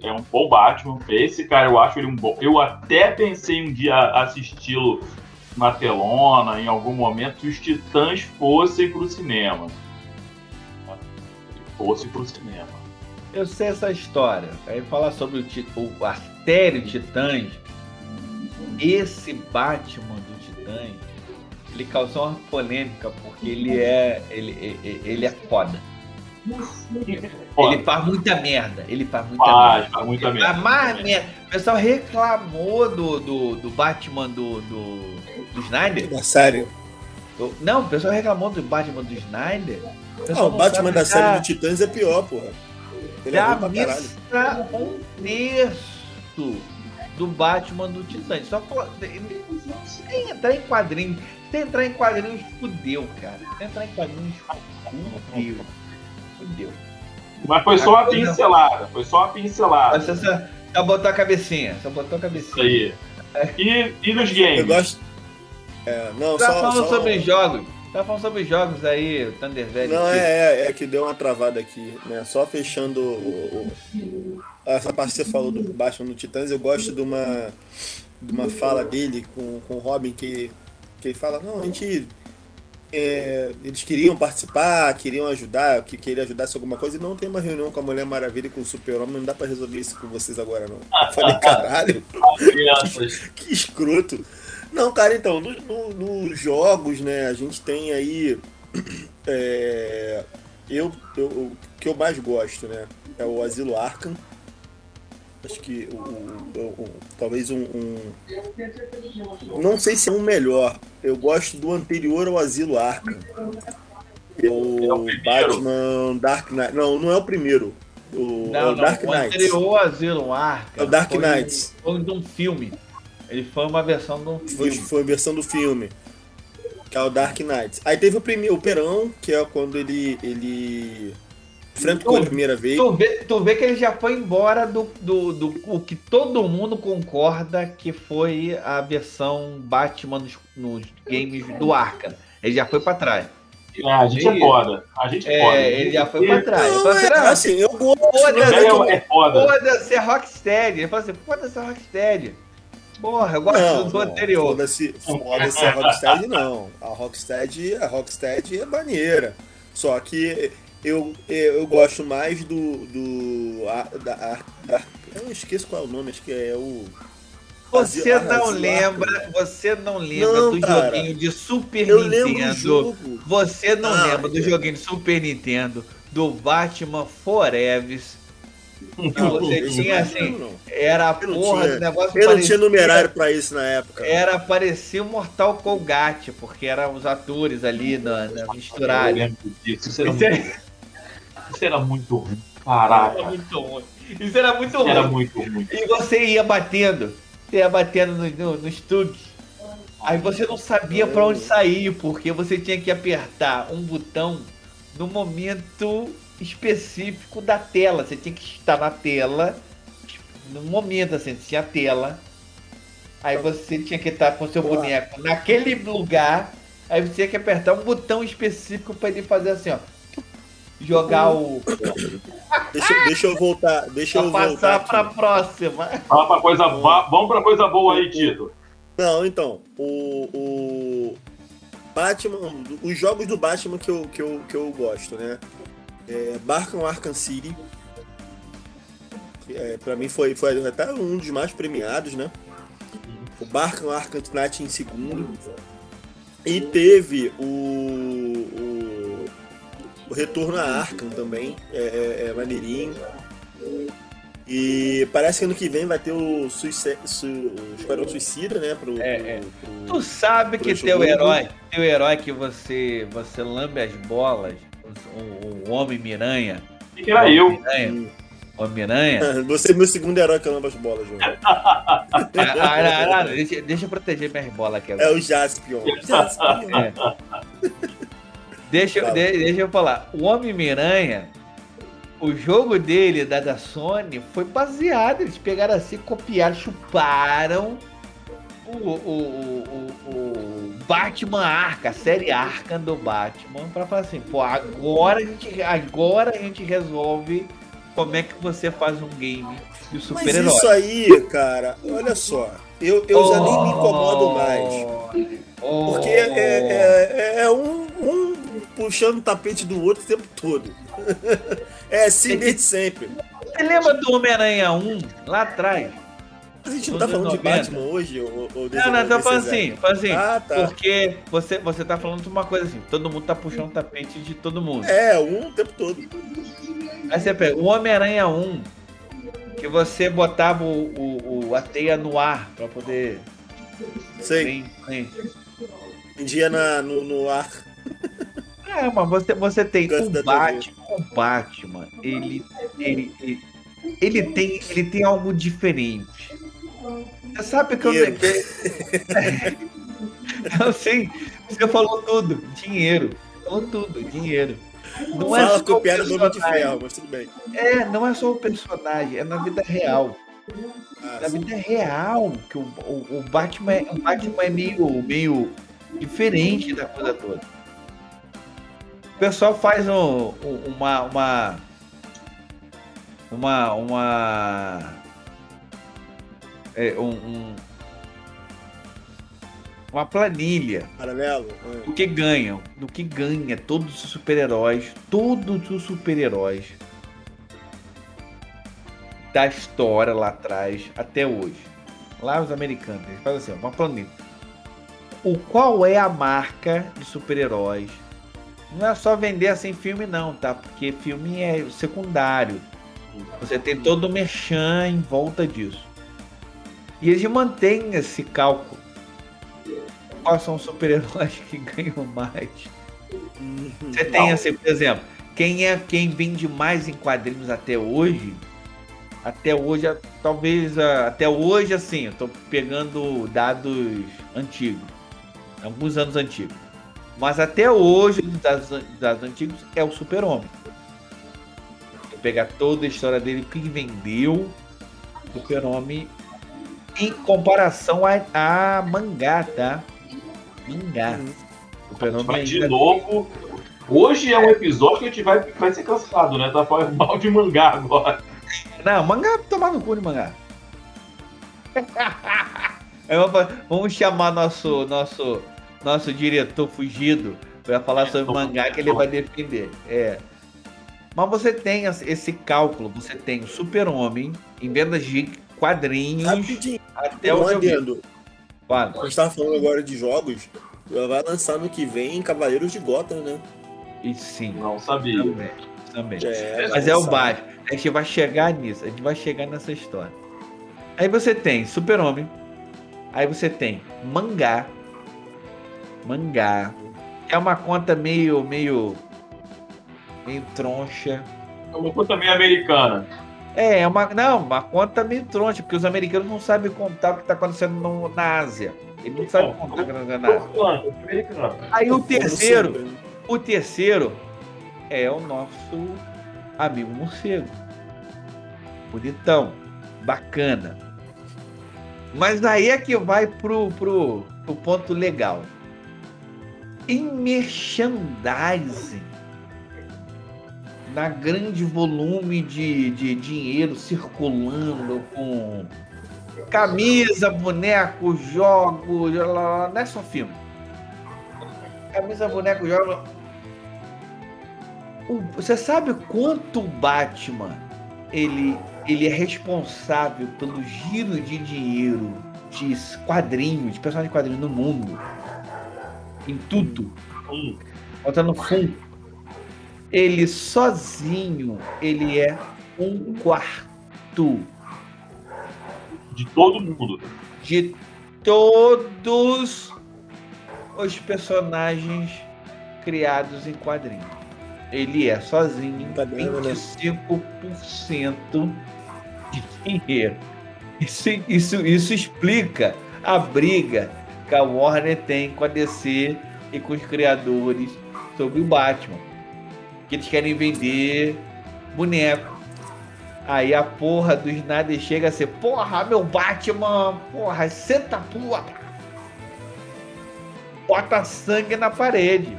É um bom Batman. Esse cara eu acho ele um bom. Eu até pensei um dia assisti-lo na telona, em algum momento, se os Titãs fossem pro cinema. Fosse pro cinema. Eu sei essa história. Aí falar sobre o, o a série Titãs. Esse Batman do Titãs, ele causou uma polêmica porque ele é ele, ele, ele é foda. Ele faz muita merda. Ele faz muita Faz, merda. faz muita Ele merda. faz mais merda. O pessoal reclamou do, do, do Batman do, do, do Snyder. Da série. Não, o pessoal reclamou do Batman do Snyder. O Ah, pessoal o não Batman da série do Titãs é pior, porra. Ele é Já caralho. missa um terço do Batman do Titãs. Só fala- sem entrar em quadrinhos. Entrar em quadrinhos, fudeu, cara. Entrar em quadrinhos, fudeu. Fudeu. Mas foi só uma Agora- pincelada. Foi só uma pincelada. Mas Só, só, só botou a cabecinha. Só botou a Isso cabecinha. aí. E, e nos Eu games? gosto. É, não, Tá só. falando só... sobre jogos. Tá falando sobre jogos aí, Thunder Velho. Não, é, é, é, que deu uma travada aqui, né? Só fechando o, o, essa parte que você falou do Batman no Titãs, eu gosto de uma, de uma fala dele com, com o Robin que, que ele fala, não, a gente. É, eles queriam participar, queriam ajudar, que queria ajudar se alguma coisa, e não tem uma reunião com a Mulher Maravilha e com o Super-Homem, não dá pra resolver isso com vocês agora, não. Eu falei, caralho, que escroto. Não, cara, então, nos no, no jogos, né, a gente tem aí. É, eu, eu, o que eu mais gosto, né? É o Asilo Arkham. Acho que o, o, o talvez um, um, Não sei se é um melhor. Eu gosto do anterior ao Asilo Arkham. O é Batman Dark Knight. Não, não é o primeiro. O, não, é o Dark Knight. O anterior ao Asilo Arkham. É o Dark Knight. Foi de um filme. Ele foi uma versão do filme. Foi, foi a versão do filme. Que é o Dark Knight. Aí teve o primeiro, o Perão, que é quando ele. ele enfrenta pela primeira vez. Tu vê, tu vê que ele já foi embora do, do, do, o que todo mundo concorda que foi a versão Batman nos, nos games do Arkham. Ele já foi para trás. É, a gente é foda. A gente é, foda. Ele já foi pra trás. Não, assim, é, assim, eu gosto. Foda-se é foda. foda Rocksteady. Ele falou assim, foda-se Rocksteady. Porra, eu gosto não, do não, anterior. Foda-se foda a Rocksteady, não. A Rocksteady, a Rocksteady é maneira. Só que eu, eu gosto mais do. do a, da, da, eu esqueço qual é o nome, acho que é o. Você não lembra, você não lembra não, do cara, joguinho de Super eu Nintendo. Você não ah, lembra do é. joguinho de Super Nintendo do Batman Forever que você tinha assim, era a porra do negócio. Eu não tinha numerário pra isso na época. Era parecia o Mortal Kombat, porque eram os atores ali na, na misturados. Isso, era, muito, isso era muito ruim. Caraca. Isso era muito ruim. Isso era muito ruim. Era muito ruim. E você ia batendo, você ia batendo nos no, no Aí você não sabia para onde sair, porque você tinha que apertar um botão no momento específico da tela. Você tinha que estar na tela, no momento assim, tinha a tela. Aí você tinha que estar com seu boneco naquele lugar. Aí você tinha que apertar um botão específico para ele fazer assim, ó. Jogar o. Deixa, deixa eu voltar. Deixa eu passar voltar. Passar pra próxima. Fala pra coisa, vamos pra coisa boa aí, Tito. Não, então. O, o. Batman. Os jogos do Batman que eu, que eu, que eu gosto, né? é, Barkham Arkham City. É, pra mim foi, foi até um dos mais premiados, né? O Barkham Arkham Knight em segundo. E teve o, o, o Retorno a Arkham também, é, é, é maneirinho. E parece que ano que vem vai ter o, suicida, su, o Esquadrão Suicida, né? Pro, é, é. Pro, tu sabe que teu herói, teu herói que você, você lambe as bolas o, o Homem-Miranha. Que era eu. Homem-Miranha. Você é meu segundo herói que eu lembro as bolas, João. ah, ah, ah, deixa, deixa eu proteger minhas bolas aqui agora. É o Jaspion. Jaspion. É. Deixa, de, deixa eu falar. O Homem-Miranha, o jogo dele, da, da Sony, foi baseado. Eles pegaram assim, copiaram, chuparam o, o, o, o Batman Arca, a série Arkham do Batman, para falar assim, pô, agora a gente, agora a gente resolve como é que você faz um game de super-herói. Mas isso aí, cara, olha só, eu, eu oh, já nem me incomodo mais. Oh, porque é, é, é, é um, um, puxando o tapete do outro o tempo todo. é assim desde sempre. Você lembra do Homem-Aranha 1, lá atrás? A gente não tá falando de Batman hoje? Ou, ou não, não, tô falando assim, assim ah, tá. porque você, você tá falando de uma coisa assim, todo mundo tá puxando o tapete de todo mundo. É, um o tempo todo. Aí você pega o Homem-Aranha 1, que você botava o, o, o, a teia no ar pra poder... Sei. Dia na, no, no ar. É, mas você, você tem o Batman, o Batman, ele, ele, ele, ele, tem, ele tem algo diferente. Você sabe que eu peguei. Não, sim, você falou tudo. Dinheiro. Falou tudo, dinheiro. Não é Fala é só copiar do mas tudo bem. É, não é só o personagem, é na vida real. Ah, na sim. vida real, que o, o, o, Batman, é, o Batman é meio, meio diferente da coisa toda. pessoal faz um, uma, uma. Uma. Uma. É, um, um, uma planilha. Paralelo. Do que ganham. Do que ganha todos os super-heróis. Todos os super-heróis. Da história lá atrás até hoje. Lá os americanos. Eles fazem assim, uma planilha. O qual é a marca de super-heróis? Não é só vender assim filme não, tá? Porque filme é secundário. Você tem todo o merchan em volta disso. E eles mantêm esse cálculo quais são os super-heróis que ganham mais. Você tem assim, por exemplo, quem é quem vende mais em quadrinhos até hoje? Até hoje, talvez até hoje, assim, eu tô pegando dados antigos, alguns anos antigos. Mas até hoje, os dados, dados antigos, é o Super-Homem. Pegar toda a história dele, que vendeu, Super-Homem, em comparação a, a mangá, tá? Mangá. Mas de novo, hoje é um episódio que a gente vai, vai ser cansado, né? Tá falando mal de mangá agora. Não, mangá tomar no cu de mangá. Vamos chamar nosso, nosso, nosso diretor fugido para falar sobre mangá que ele vai defender. É. Mas você tem esse cálculo, você tem o Super-Homem em vendas de quadrinhos Rapidinho. até o adendo. Fala. A gente tava falando agora de jogos. Ela vai lançar no que vem Cavaleiros de Gotham, né? E sim. Não sabia. Também. também. É, Mas é o baixo. A gente vai chegar nisso. A gente vai chegar nessa história. Aí você tem Super-Homem. Aí você tem mangá. Mangá. É uma conta meio. meio. meio troncha. É uma conta meio americana. É, é uma, não, uma conta meio troncha, porque os americanos não sabem contar o que está acontecendo no, na Ásia. Eles não sabem contar o que está acontecendo na Ásia. Aí o terceiro, o terceiro é o nosso amigo morcego. Bonitão, bacana. Mas aí é que vai pro, pro, pro ponto legal. Em merchandising, na grande volume de, de dinheiro circulando com camisa, boneco, jogos, não é só filme. Camisa, boneco, jogo. Você sabe quanto o Batman ele, ele é responsável pelo giro de dinheiro de quadrinhos, de personagens de quadrinhos no mundo? Em tudo. Botando fundo ele sozinho, ele é um quarto. De todo mundo. De todos os personagens criados em quadrinhos. Ele é sozinho 25% de dinheiro. Isso, isso, isso explica a briga que a Warner tem com a DC e com os criadores sobre o Batman que eles querem vender boneco. Aí a porra do Snyder chega a ser, porra, meu Batman, porra, senta porra. Bota sangue na parede.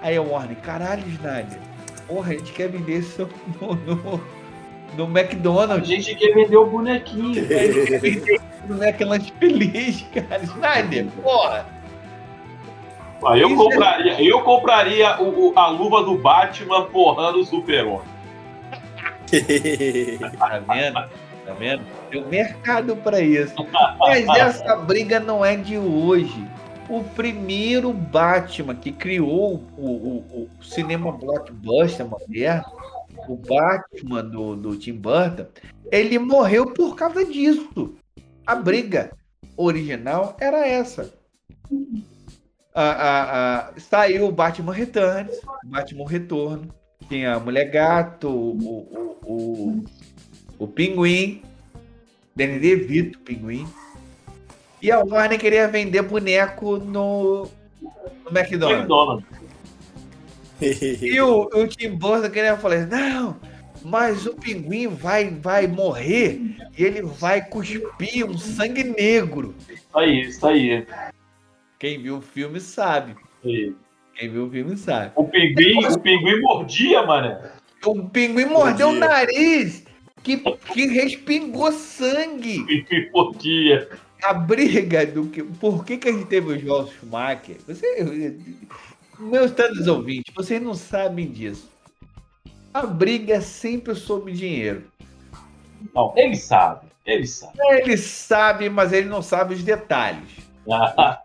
Aí o Warner, caralho, Snyder, porra, a gente quer vender isso no, no, no McDonald's. A gente quer vender o bonequinho. a gente quer vender o boneco feliz, cara. Snyder, porra. Ah, eu, compraria, eu compraria o, o, a luva do Batman porrando o Super-Homem. tá vendo? Tá vendo? Tem um mercado para isso. Mas essa briga não é de hoje. O primeiro Batman que criou o, o, o cinema blockbuster moderno, o Batman do, do Tim Burton, ele morreu por causa disso. A briga original era essa a, saiu o Batman Returns, Batman Retorno, tinha a Mulher Gato, o, o, o, o Pinguim, Danny DeVito, Pinguim. E a Warner queria vender boneco no, no McDonald's. McDonald's. e o, o Tim Burton queria falar, não, mas o pinguim vai, vai morrer e ele vai cuspir um sangue negro. Isso aí, isso aí. Quem viu o filme sabe. Quem viu o filme sabe. O pinguim, o pinguim mordia, mano. O pinguim mordeu o nariz que, que respingou sangue. O pinguim mordia. A briga do que. Por que, que a gente teve o Joel Schumacher? Você, meus tantos ouvintes, vocês não sabem disso. A briga é sempre sobre dinheiro. Não, ele sabe. Ele sabe. Ele sabe, mas ele não sabe os detalhes. Os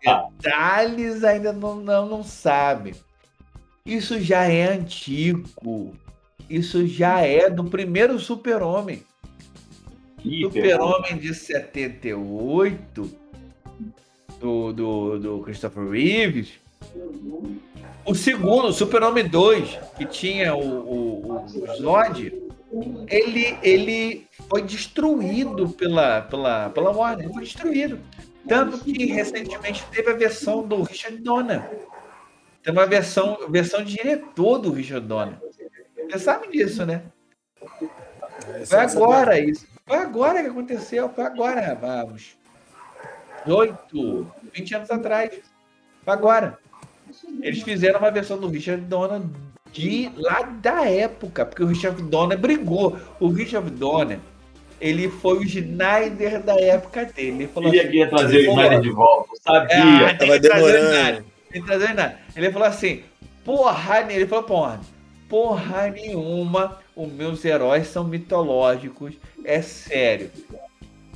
detalhes ainda não, não, não sabe. Isso já é antigo. Isso já é do primeiro Super-Homem. Super-Homem de 78, do, do, do Christopher Reeves. O segundo, Super-Homem 2, que tinha o, o, o Zod, ele, ele foi destruído pela, pela, pela Warner. Ele foi destruído. Tanto que recentemente teve a versão do Richard Donner. Tem uma versão, versão de diretor do Richard Donner. Você sabe disso, né? Foi agora isso. Foi agora que aconteceu. Foi agora, vamos. Oito, 20 anos atrás. Foi agora. Eles fizeram uma versão do Richard Donner de lá da época, porque o Richard Donner brigou. O Richard Donner, ele foi o Schneider da época dele. Ele falou assim, que ia trazer o Schneider de volta, sabia. Ah, Tava demorando. Trazer nada. Ele falou assim, porra, ele falou, porra, porra nenhuma, os meus heróis são mitológicos, é sério.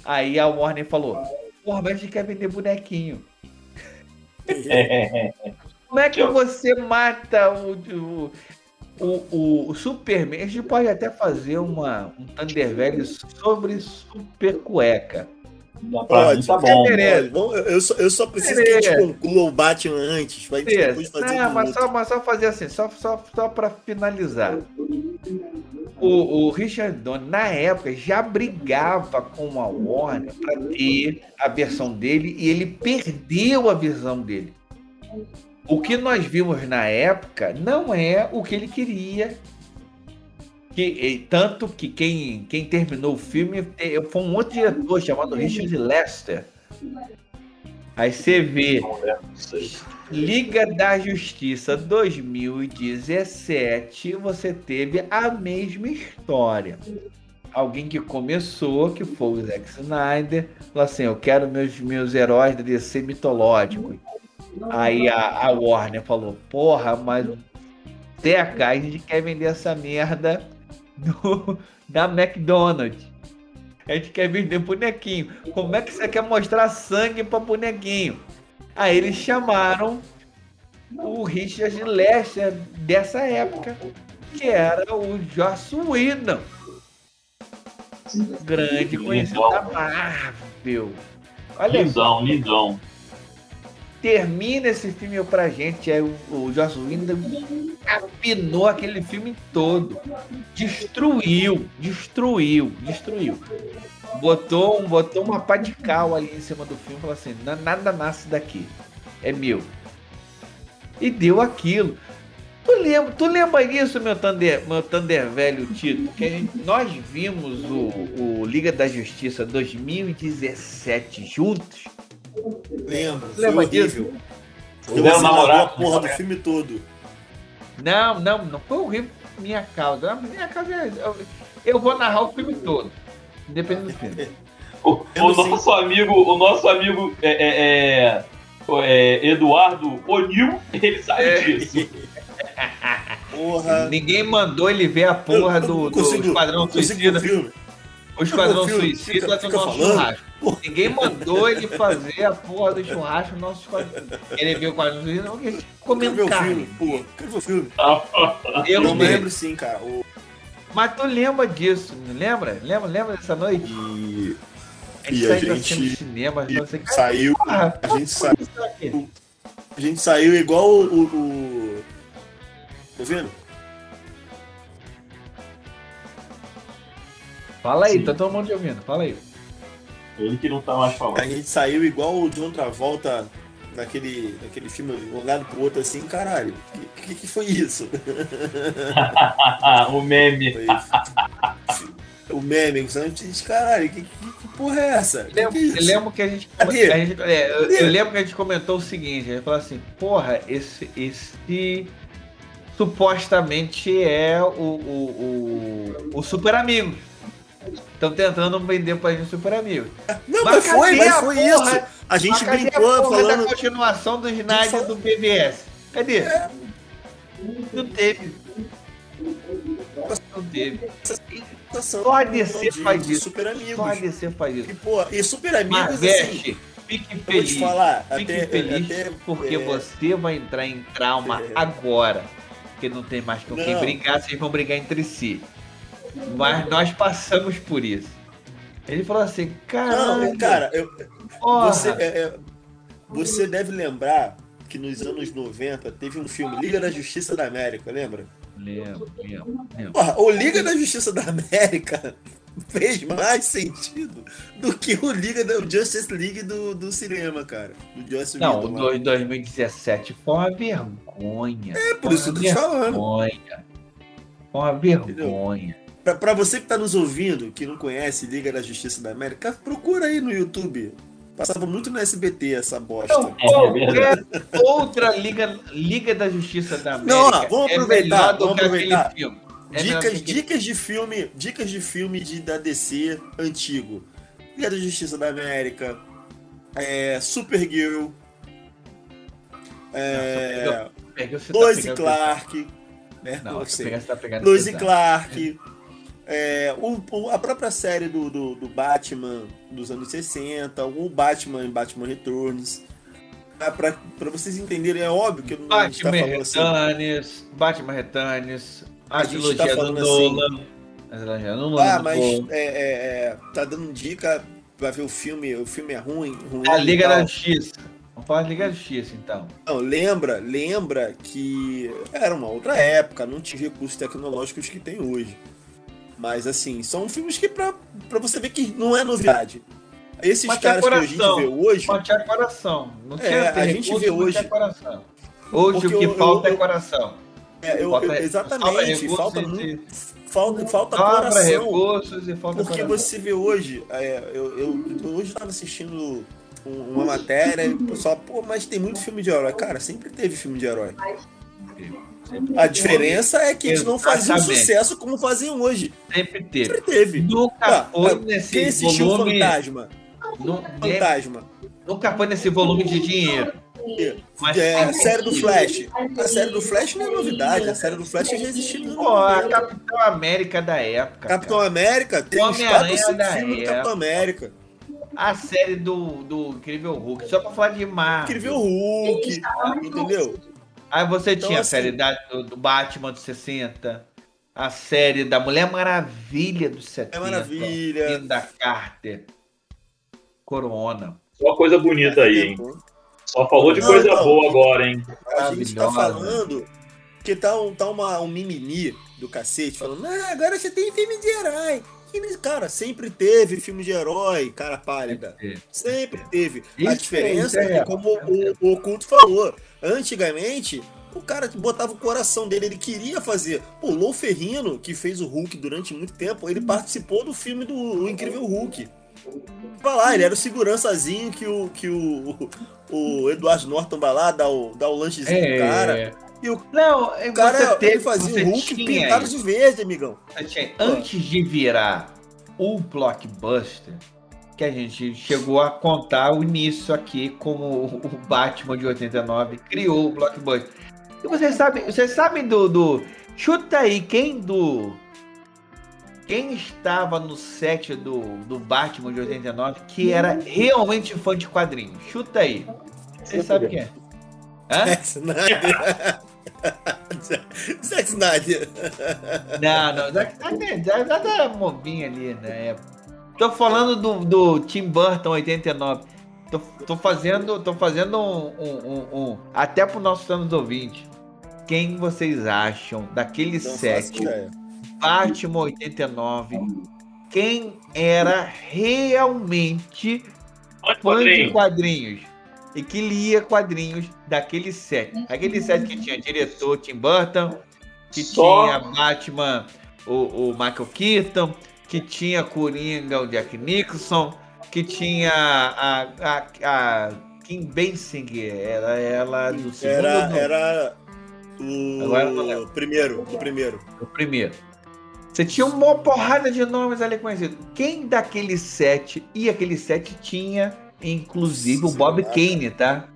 Aí a Warner falou, porra, mas a gente quer vender bonequinho. Como é que você mata o, o, o, o Superman? A gente pode até fazer uma, um Thunder velho sobre Super Cueca. Pra mim tá bom. Olha, vamos- eu, só, eu só preciso que a gente conclua o Batman antes, pra gente depois Beleza. fazer Não, mas só, mas só fazer assim, só, só, só para finalizar. O, o Richard Donner, na época, já brigava com a Warner para ter a versão dele e ele perdeu a visão dele. O que nós vimos na época não é o que ele queria. Que, e tanto que quem, quem terminou o filme foi um outro diretor chamado Richard Lester. Aí você vê Liga da Justiça 2017, você teve a mesma história. Alguém que começou, que foi o Zack Snyder, falou assim: Eu quero meus, meus heróis da DC mitológicos. Aí a, a Warner falou: Porra, mas TK, a gente quer vender essa merda do, da McDonald's. A gente quer vender bonequinho. Como é que você quer mostrar sangue para bonequinho? Aí eles chamaram o Richard Lester dessa época, que era o Joss Whedon. Grande conhecido da Marvel. Olha Lindão, lindão. Termina esse filme pra gente. Aí o, o Joss Whedon capinou aquele filme todo. Destruiu, destruiu, destruiu. Botou, botou uma pá de cal ali em cima do filme falou assim: "Na- nada nasce daqui. É meu. E deu aquilo. Tu lembra, tu lembra disso, meu Thunder, meu Thunder velho Tito? Que gente- nós vimos o, o Liga da Justiça 2017 juntos. Lembro, foi Lembra horrível. Eu assinava namorado, a porra do filme todo. Não, não, não foi horrível minha causa. Minha causa é- eu, eu vou narrar o filme todo. Independente do filme. O, o não sei. nosso amigo, o nosso amigo é, é, é, é, Eduardo Onil, ele sabe É. disso. Porra. Ninguém mandou ele ver a porra Eu- eu do, do consigo- Esquadrão Suicida. o Esquadrão Suicida fica nosso falando. churrasco. Ninguém mandou ele fazer a porra do churrasco no nosso. Ele viu o porque Quero ver comendo o carne. filme, ver o filme. Eu não lembro sim, cara. O- Mas tu lembra disso, não lembra? Lembra, lembra dessa noite? E A gente E a saiu gente- no cinema, não sei saiu. Porra, A gente, sa... isso aqui. a gente saiu igual o. o, o... Tá vendo? Fala aí, Sim. tá todo mundo te ouvindo, fala aí. Ele que não tá mais A falando. gente saiu igual o John Travolta naquele, naquele filme, um lado pro outro assim, caralho. Que que, que foi isso? o meme. Foi- o meme, a gente disse, caralho, que, que, que porra é essa? Eu lembro, que é eu lembro que a gente. A é, eu lembro que a gente comentou o seguinte: a gente falou assim, porra, esse. esse supostamente é o, o, o, o Super Amigo. Estão tentando vender pra gente Super Amigo. Não, Mas mas, foi, mas foi porra? isso. A gente Mas brincou a falando. da continuação do fala- do BBS? Cadê? Não teve. Não teve. Só a DC faz isso. Super amigos. Só a DC faz isso. E, pô, e super amigos, assim, Marvete, fique eu vou feliz. te falar, Fique até, feliz até porque é, você vai entrar em trauma É. agora. Porque não tem mais com quem brigar, vocês vão brigar entre si. Mas nós passamos por isso. Ele falou assim, Não, cara, eu, você, é, é, você deve lembrar que nos anos 90 teve um filme, Liga da Justiça da América, lembra? Lembro, lembro, lembro. Porra, o Liga da Justiça da América fez mais sentido do que o Liga da o Justice League do, do cinema, cara. Do Joss Não, Whedon o lá. do- 2017 foi uma vergonha. É por isso que eu tô te falando. Vergonha. Foi uma vergonha. Pra, pra você que tá nos ouvindo, que não conhece Liga da Justiça da América, procura aí no YouTube. Passava muito no SBT essa bosta. Então, qualquer outra Liga, Liga da Justiça da América Não, ó, vamos é aproveitar, do vamos aproveitar. É Dicas, dicas de filme, dicas de filme de, da DC antigo. Liga da Justiça da América, é, Supergirl, é, tá Lois e pegando- Clark, né? Não, Não você tá Lois e. Clark, é, o- o- a própria série do, do, do Batman dos anos 60, o Batman em Batman Returns. Ah, Pra, pra vocês entenderem, é óbvio que eu não gente tá Batman falando assim. Returns, Batman Returns, a A gente trilogia tá do assim. Nolan. A trilogia do Nolan, Ah, do mas é, é, é, tá dando dica pra ver o filme, o filme é ruim, ruim A Liga da Justiça. Vamos falar de Liga da Justiça, então. Não, lembra, lembra que era uma outra época, não tinha recursos tecnológicos que tem hoje. Mas assim, são filmes que pra, pra você ver que não é novidade. Esses Mas caras que a gente coração. vê hoje, Mas tinha coração. Não É, a gente vê hoje- coração. Hoje Porque o que eu- falta eu- é coração. é, eu- Falta- exatamente, falta, muito, falta, falta coração. recursos e falta Porque coração. você vê hoje, é, eu, eu, eu hoje estava assistindo um- uma matéria e o pessoal, pô, mas tem muito filme de herói. Cara, sempre teve filme de herói. A diferença é que eles não faziam Exatamente. sucesso como fazem hoje. Sempre teve. Sempre teve. Nunca Ah, foi nesse Quem assistiu volume. Fantasma? nu- Fantasma. Nunca foi nesse volume de dinheiro. Mas É, a série do. Flash. A série do Flash não é novidade. A série do Flash já existia no Pô, a Capitão América da época. Capitão cara. América tem uns Homem-Aranha 4 ou 5 da filmes do época. Capitão América. A série do, do Incrível Hulk. Só pra falar de Marvel. Incrível Hulk, entendeu? Aí você Então, tinha assim- a série da- do, do Batman dos 60. A série da Mulher Maravilha dos 70. Maravilha. Linda Carter. Corona. Só coisa bonita aí, hein? Só falou de Não, coisa então. boa agora, hein? A gente tá falando que tá, um, tá uma, um mimimi do cacete, falando, ah, agora você tem filme de herói. Cara, sempre teve filme de herói, cara pálida. Sempre teve. a Isso diferença é é, como o, o Oculto falou. Antigamente, o cara botava o coração dele, ele queria fazer. Pô, o Lou Ferrino, que fez o Hulk durante muito tempo, ele participou do filme do o Incrível Hulk. Vai lá, ele era o segurançazinho que o, que o, o Edward Norton vai lá, dá o, dá o lanchezinho pro cara. E o Não, O cara você teve, ele fazia você o Hulk pintado isso. de verde, amigão. Antes de virar o blockbuster, que a gente chegou a contar o início aqui como o Batman de 89 criou o blockbuster. E vocês sabem, vocês sabem do, do chuta aí quem do quem estava no set do, do Batman de 89 que era realmente fã de quadrinhos? Chuta aí. Vocês sabem quem é? Hã? Zack Snyder. Zack Snyder. Não, não, Zack Snyder já, já era movinho ali na época. Tô falando do, do Tim Burton 89. Tô, tô fazendo, tô fazendo um, um, um, um- Até pro nossos anos ouvintes. Quem vocês acham daquele Não set. Batman 89? Quem era realmente fã de quadrinho. quadrinhos e que lia quadrinhos daquele set. Aquele set que tinha diretor Tim Burton, que Só- tinha Batman, o, o Michael Keaton, que tinha Coringa, o Jack Nicholson, que tinha a, a, a Kim Basinger, era ela do segundo. Era, era o primeiro, o primeiro. O primeiro. Você tinha uma porrada de nomes ali conhecidos. Quem daqueles sete, e aqueles sete tinha, inclusive, o Bob Kane, tá?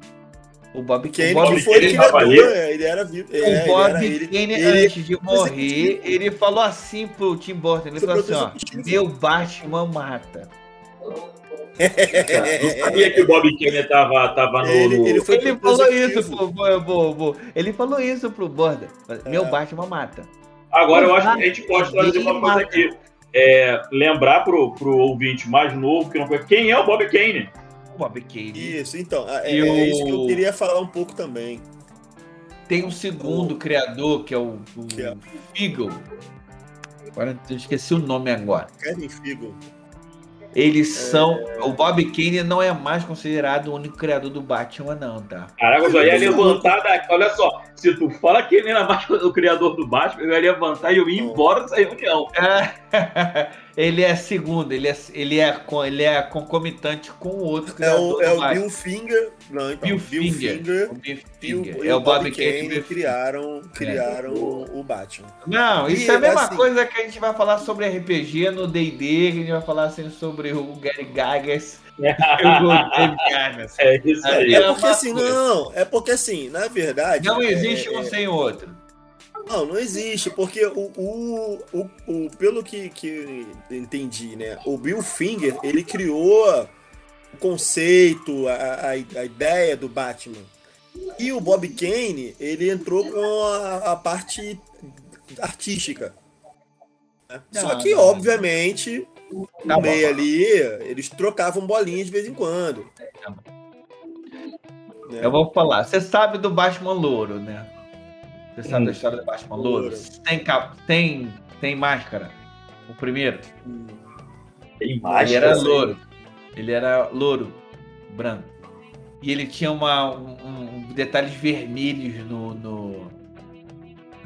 O Bob Kane, o Bob foi Kane, criador, ele era vivo. É, o Bob ele Kane, ele, antes de morrer, ele falou assim pro Tim Burton, ele falou assim, ó, meu Batman mata. Não sabia que o Bob Kane tava, tava no. Ele, ele, foi ele falou isso pro, pro, pro, Ele falou isso pro Borda. Meu é. Batman mata. Agora eu acho que a gente pode trazer uma coisa aqui. É, lembrar pro, pro ouvinte mais novo que não foi. Quem é o Bob Kane? O Bob Kane. Isso, então. É, é, o... isso que eu queria falar um pouco também. Tem um segundo o... criador, que é o, o que é? Fiegel. Agora eu esqueci o nome agora. Kevin Fiegel. Eles são. O Bob Kane não é mais considerado o único criador do Batman, não, tá? Caraca, eu já ia levantar daqui. Olha só, se tu fala que ele era mais o criador do Batman, eu ia levantar e eu ia embora dessa reunião. ele é segundo, ele é, ele é, ele é concomitante com o outro. É o, é o Bill Finger. Não, então, Bill, Bill Finger. Finger, o Bill Finger. E o, é o Bob, Bob Kane, Kane criaram, criaram é. o Batman. Não, isso e, é a mesma assim, coisa que a gente vai falar sobre RPG no DD, que a gente vai falar assim sobre o Gary Gagas. é isso aí. É porque assim, não, é porque assim, na verdade. Não existe é, um sem o outro. Não, não existe, porque o, o, o, o, pelo que, que entendi, né? O Bill Finger, ele criou o conceito, a, a, a ideia do Batman. E o Bob Kane, ele entrou com a, a parte artística. Né? Só que, obviamente, no meio ali, eles trocavam bolinhas de vez em quando. Eu vou falar. Você sabe do Batman Louro, né? Você sabe hum. da história do Batman Louro? Tem, tem, tem máscara. O primeiro. Tem máscara? Ele era louro. Ele era louro, branco. E ele tinha uma, um, um detalhes vermelhos no, no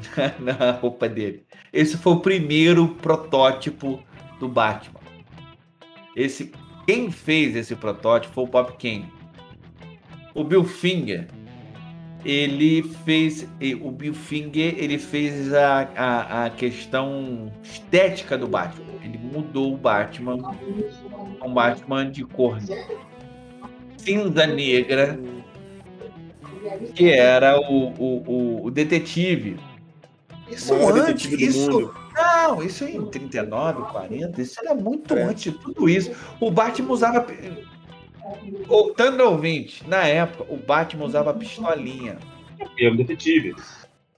na roupa dele. Esse foi o primeiro protótipo do Batman. Esse, quem fez esse protótipo foi o Bob Kane. O Bill Finger ele fez o Bill Finger ele fez a, a, a, questão estética do Batman. Ele mudou o Batman um Batman de cor cinza negra que era o, o, o detetive. Isso antes isso. não isso em 39 40 isso era muito é. antes de tudo isso. O Batman usava Voltando ao ouvinte, na época, o Batman usava pistolinha. Ele era um detetive.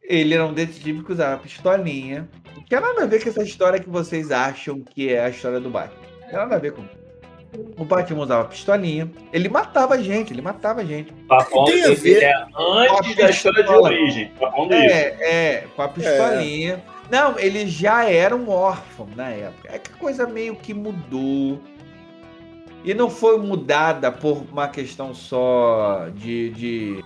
Ele era um detetive que usava pistolinha. Não tinha nada a ver com essa história que vocês acham que é a história do Batman. Não tinha nada a ver com. O Batman usava pistolinha. Ele matava gente, ele matava gente. Tá tem a ver. É antes da história de origem. Tá é, é, com a pistolinha. É. Não, ele já era um órfão na época. É que a coisa meio que mudou. E não foi mudada por uma questão só de, de.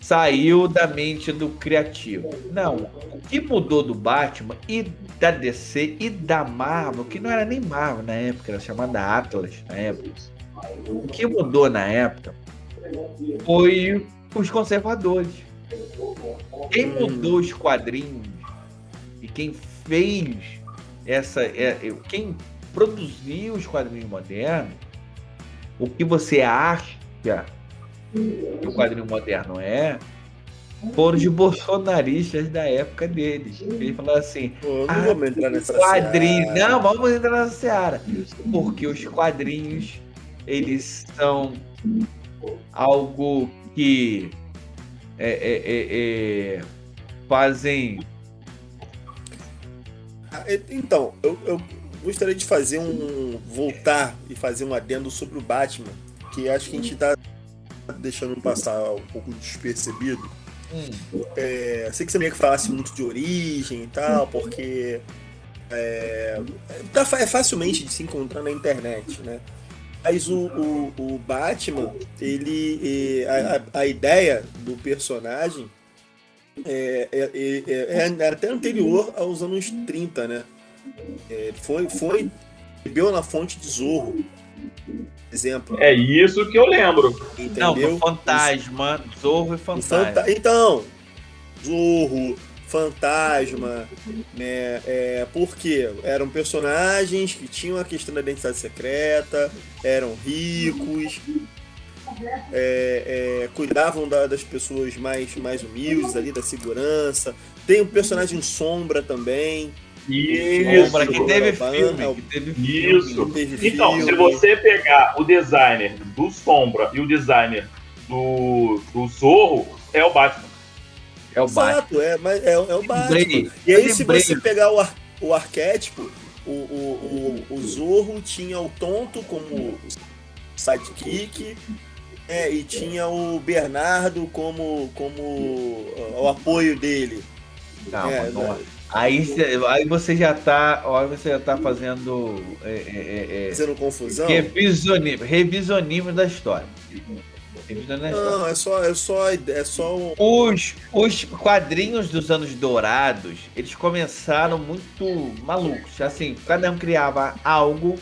Saiu da mente do criativo. Não. O que mudou do Batman e da DC e da Marvel, que não era nem Marvel na época, era chamada Atlas na época. O que mudou na época foi os conservadores. Quem mudou os quadrinhos e quem fez essa. É, quem produzir os quadrinhos modernos, o que você acha que o quadrinho moderno é, foram os bolsonaristas da época deles. Eles falaram assim: Pô, não ah, vamos entrar nessa quadrinhos. Seara. Não, vamos entrar nessa seara. Porque os quadrinhos, eles são algo que é, é, é, é fazem. Ah, então, eu, eu gostaria de fazer um. voltar e fazer um adendo sobre o Batman, que acho que a gente tá deixando passar um pouco despercebido. Hum. É, sei que você meio que falasse muito de origem e tal, porque é, tá, é facilmente de se encontrar na internet, né? Mas o, o, o Batman, ele. A, a, ideia do personagem é, é, é, é, até anterior aos anos 30, né? É, foi, foi bebeu na fonte de Zorro. Exemplo. É isso que eu lembro. Entendeu? Não, fantasma, Zorro e fantasma. Fanta então, Zorro, fantasma, né? É, porque eram personagens que tinham a questão da identidade secreta, eram ricos, é, é, cuidavam da, das pessoas mais, mais humildes ali, da segurança. Tem um personagem sombra também. Isso, sombra, que teve filme. Que teve filme, Isso. Teve então, filme. se você pegar o designer do Sombra e o designer do, do Zorro, é o Batman. É o Exato, Batman. É, mas é, é o Batman. Lembrei. E aí, se você pegar o, ar, o arquétipo, o, o, o, o Zorro tinha o Tonto como sidekick, é, e tinha o Bernardo como, como o apoio dele. Não, é, não. Aí, aí você já tá. Aí você já tá fazendo. É, é, é, é fazendo confusão? Revisionismo, revisionismo da história. Não, é só, é só, é só um... os, os quadrinhos dos anos dourados, eles começaram muito malucos. Assim, cada um criava algo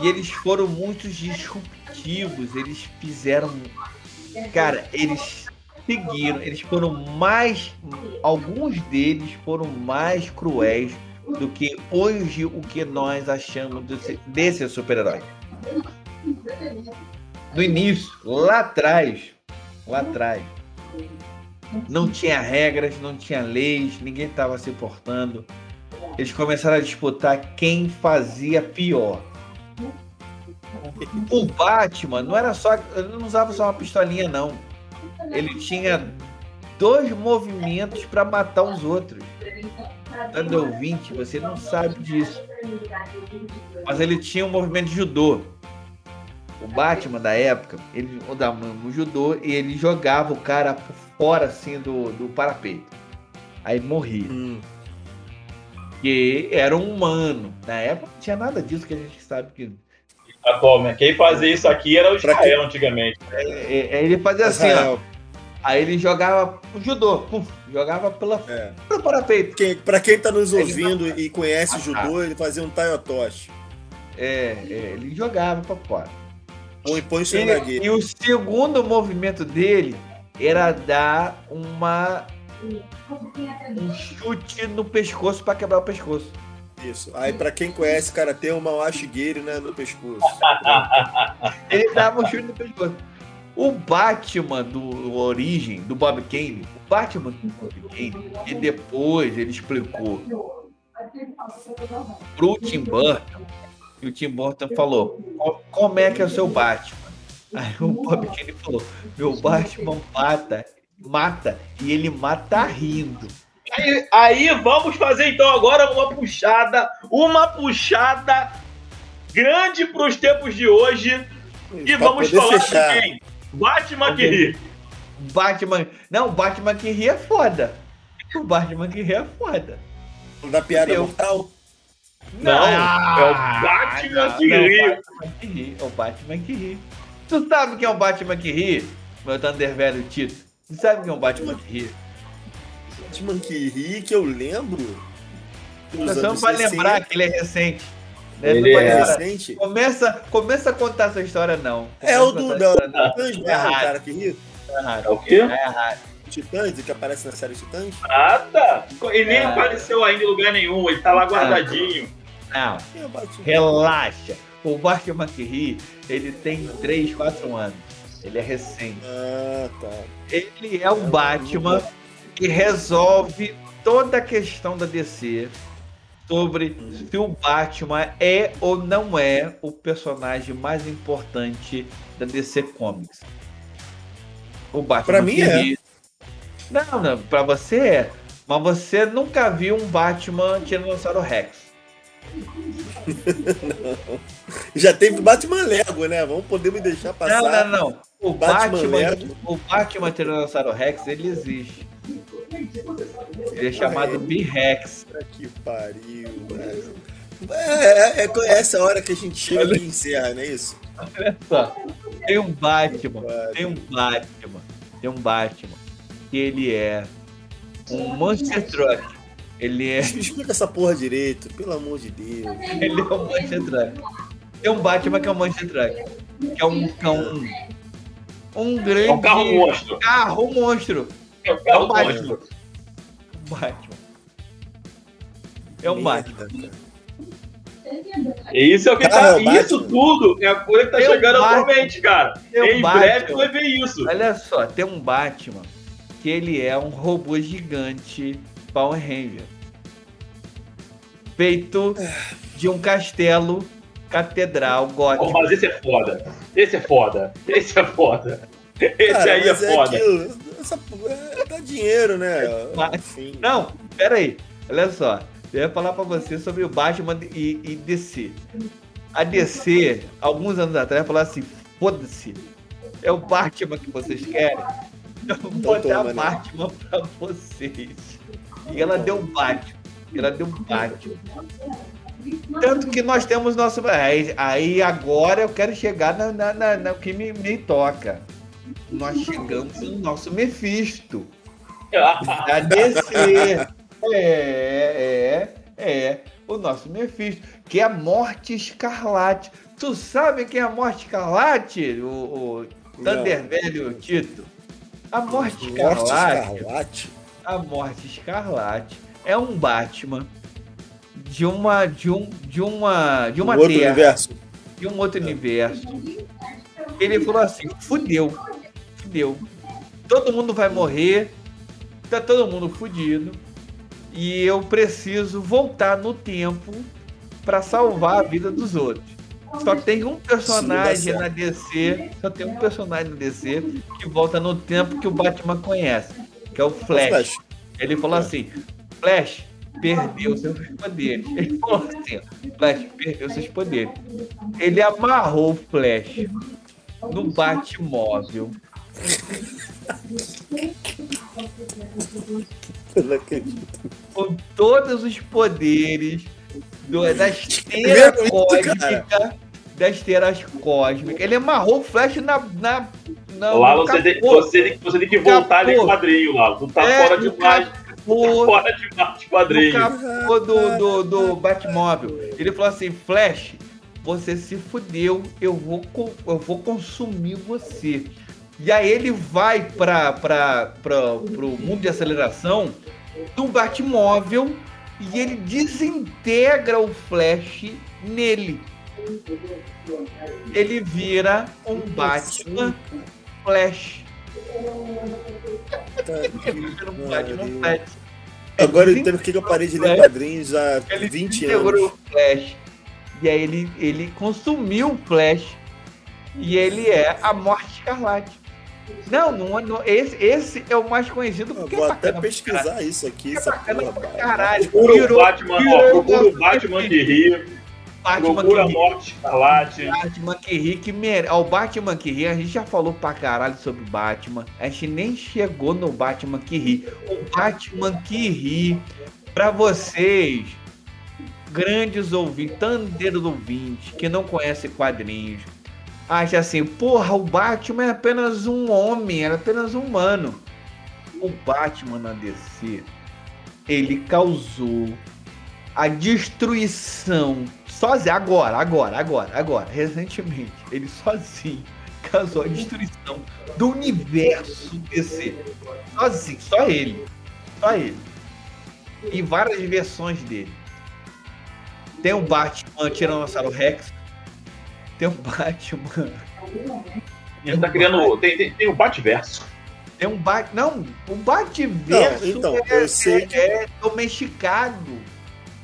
e eles foram muito disruptivos eles fizeram. Cara, eles seguiram, eles foram mais. Alguns deles foram mais cruéis do que hoje o que nós achamos desse, desse super-herói. No início, lá atrás, lá atrás, não tinha regras, não tinha leis, ninguém estava se importando. Eles começaram a disputar quem fazia pior. O Batman não era só. Ele não usava só uma pistolinha, não. Ele tinha dois movimentos para matar os outros. Tanto ouvinte, você não sabe disso. Mas ele tinha um movimento de judô. O Batman da época, ele dava um judô e ele jogava o cara por fora assim do, do parapeito. Aí morria. Hum. Que era um humano. Na época não tinha nada disso que a gente sabe que Atualmente. Quem fazia isso aqui era o Israel antigamente. É, é, ele fazia assim, ó. Aí ele jogava o judô, puf, jogava pela, é. pelo parapeito. Quem, pra quem tá nos ouvindo ele... e conhece ah, judô, ele fazia um taiotoshi. É, é, ele jogava pra fora. Põe, põe e, e o segundo movimento dele era dar uma um chute no pescoço para quebrar o pescoço. Isso. Aí, pra quem conhece karatê, o Mawashigiri, né, no pescoço. Ele dava um chute no pescoço. O Batman do Origem, do Bob Kane, o Batman do Bob Kane, e depois ele explicou pro Tim Burton, e o Tim Burton falou, como é que é o seu Batman? Aí o Bob Kane falou, meu Batman mata, mata, e ele mata rindo. Aí, aí vamos fazer então agora uma puxada, uma puxada grande para os tempos de hoje. E pra vamos falar fechar. de quem? Batman que ri. Batman. Não, Batman que ri é foda. O Batman que ri é foda. Da piada Eu... mortal? Não, ah, é o Batman não, que não, ri. É o Batman que ri. É o Batman que ri. Tu sabe quem é o Batman que ri? Meu Thunder velho Tito. Tu sabe quem é o Batman que ri? Batman que ri, que eu lembro. Você não vai lembrar que ele é recente. Né? Ele é recente. Começa, começa a contar essa história, não. Começa é o do Titãs, é o cara que ri? É o quê? É errado. Titãs, que aparece na série Titãs? Nada! Ele nem é. apareceu ainda em lugar nenhum, ele tá lá guardadinho. Não, relaxa. O Batman que ri, ele tem 3, 4 anos. Ele é recente. Ah, tá. Ele é o Batman que resolve toda a questão da DC sobre se o Batman é ou não é o personagem mais importante da DC Comics. O Batman. Pra mim é. Não, não, pra você é. Mas você nunca viu um Batman Tiranossauro Rex. não. Já teve Batman Lego, né? Vamos poder me deixar passar. Não, não, não. O Batman, Batman o Batman Tiranossauro Rex, ele existe. Ele é chamado B-Rex. Que pariu, velho. É, é, é, essa hora que a gente chega e encerra, não é isso? Olha só. Tem um Batman, tem um Batman, tem um Batman, que ele é um Monster Truck. Ele é. Explica essa porra direito, pelo amor de Deus. Ele é um Monster Truck. Tem um Batman que é um Monster Truck. Que é um. Que é um, um grande. É um carro monstro. Carro monstro. É um carro É um Batman. monstro. Batman. É um Batman. E isso é o que Cara, tá. é o Isso Batman. tudo é a coisa que tá É o chegando Batman. atualmente, cara. É o em Batman. breve vai ver isso. Olha só, tem um Batman que ele é um robô gigante Power Ranger. Feito de um castelo catedral gótico. mas esse é foda. Esse é foda. Esse é foda. Esse Cara, aí é mas foda. aquilo, essa, é, dá dinheiro, né? Enfim. Não, pera aí. Olha só. Eu ia falar pra você sobre o Batman e, e DC. A DC, alguns anos atrás, falou assim: foda-se. É o Batman que vocês querem? Eu vou botar toma, né? Batman pra vocês. E ela deu Batman. Ela deu Batman. Tanto que nós temos nosso. Aí, aí agora eu quero chegar na, na, na- na- que me, me toca. Nós chegamos no nosso Mephisto. Da DC. É, é, é. O nosso Mephisto, que é a Morte Escarlate. Tu sabe quem é a Morte Escarlate, o, o Thunder Velho Tito? A Morte Morte Escarlate, Escarlate. a Morte Escarlate é um Batman de uma de um de uma de uma Um outro terra, universo. de um outro universo. Ele falou assim: fudeu, fudeu. Todo mundo vai morrer, tá todo mundo fudido. E eu preciso voltar no tempo pra salvar a vida dos outros. Só tem um personagem na DC, só tem um personagem na DC que volta no tempo que o Batman conhece, que é o Flash. Ele falou assim: Flash perdeu seus poderes. Ele falou assim: Flash perdeu seus poderes. Ele amarrou o Flash no Batmóvel. Eu não acredito. com todos os poderes do, da esteira isso, cósmica. Da esteira cósmica. Ele amarrou o Flash na. na, na Lá no você tem, capô. você, tem, você tem que voltar de Capô. quadrinho lá. Tu tá É, fora. Tá capô. fora demais de no quadrinho. capô do, do, do Batmóvel. Ele falou assim: Flash, você se fudeu, eu vou, eu vou consumir você. E aí ele vai para pra, pra, pro mundo de aceleração do Batmóvel e ele desintegra o Flash nele. Ele vira um Batman Flash. Ele vira um Batman Flash. Agora eu Ele entendo porque que eu parei de ler quadrinhos há Ele 20 segurou anos. o Flash. E aí ele, ele consumiu o Flash. E ele é a Morte Escarlate. Não, não, não esse, esse é o mais conhecido Eu porque vou é até pesquisar isso aqui. É Essa bacana porra, pra cara. caralho. Procura o Virou- Batman, ó, virou procura o Batman que ri, Batman procura a que ri. Morte Escarlate. Batman que ri que mere... Ó, o Batman que ri, a gente já falou pra caralho sobre Batman. A gente nem chegou no Batman que ri. O Batman que ri, pra vocês, grandes ouvintes, tandeiros ouvintes, que não conhecem quadrinhos, acha assim, porra, o Batman é apenas um homem, é apenas um humano. O Batman na DC, ele causou a destruição sozinho, agora, agora, agora, agora, recentemente, ele sozinho causou a destruição do universo DC. Sozinho, só ele. Só ele. E várias versões dele. Tem o Batman Tiranossauro Rex. Tem o Batman. Ele tá criando. Tem, tem, tem o Batverso. Tem um Bat. Não, o Batverso Não, então, é, eu sei é- que- é domesticado.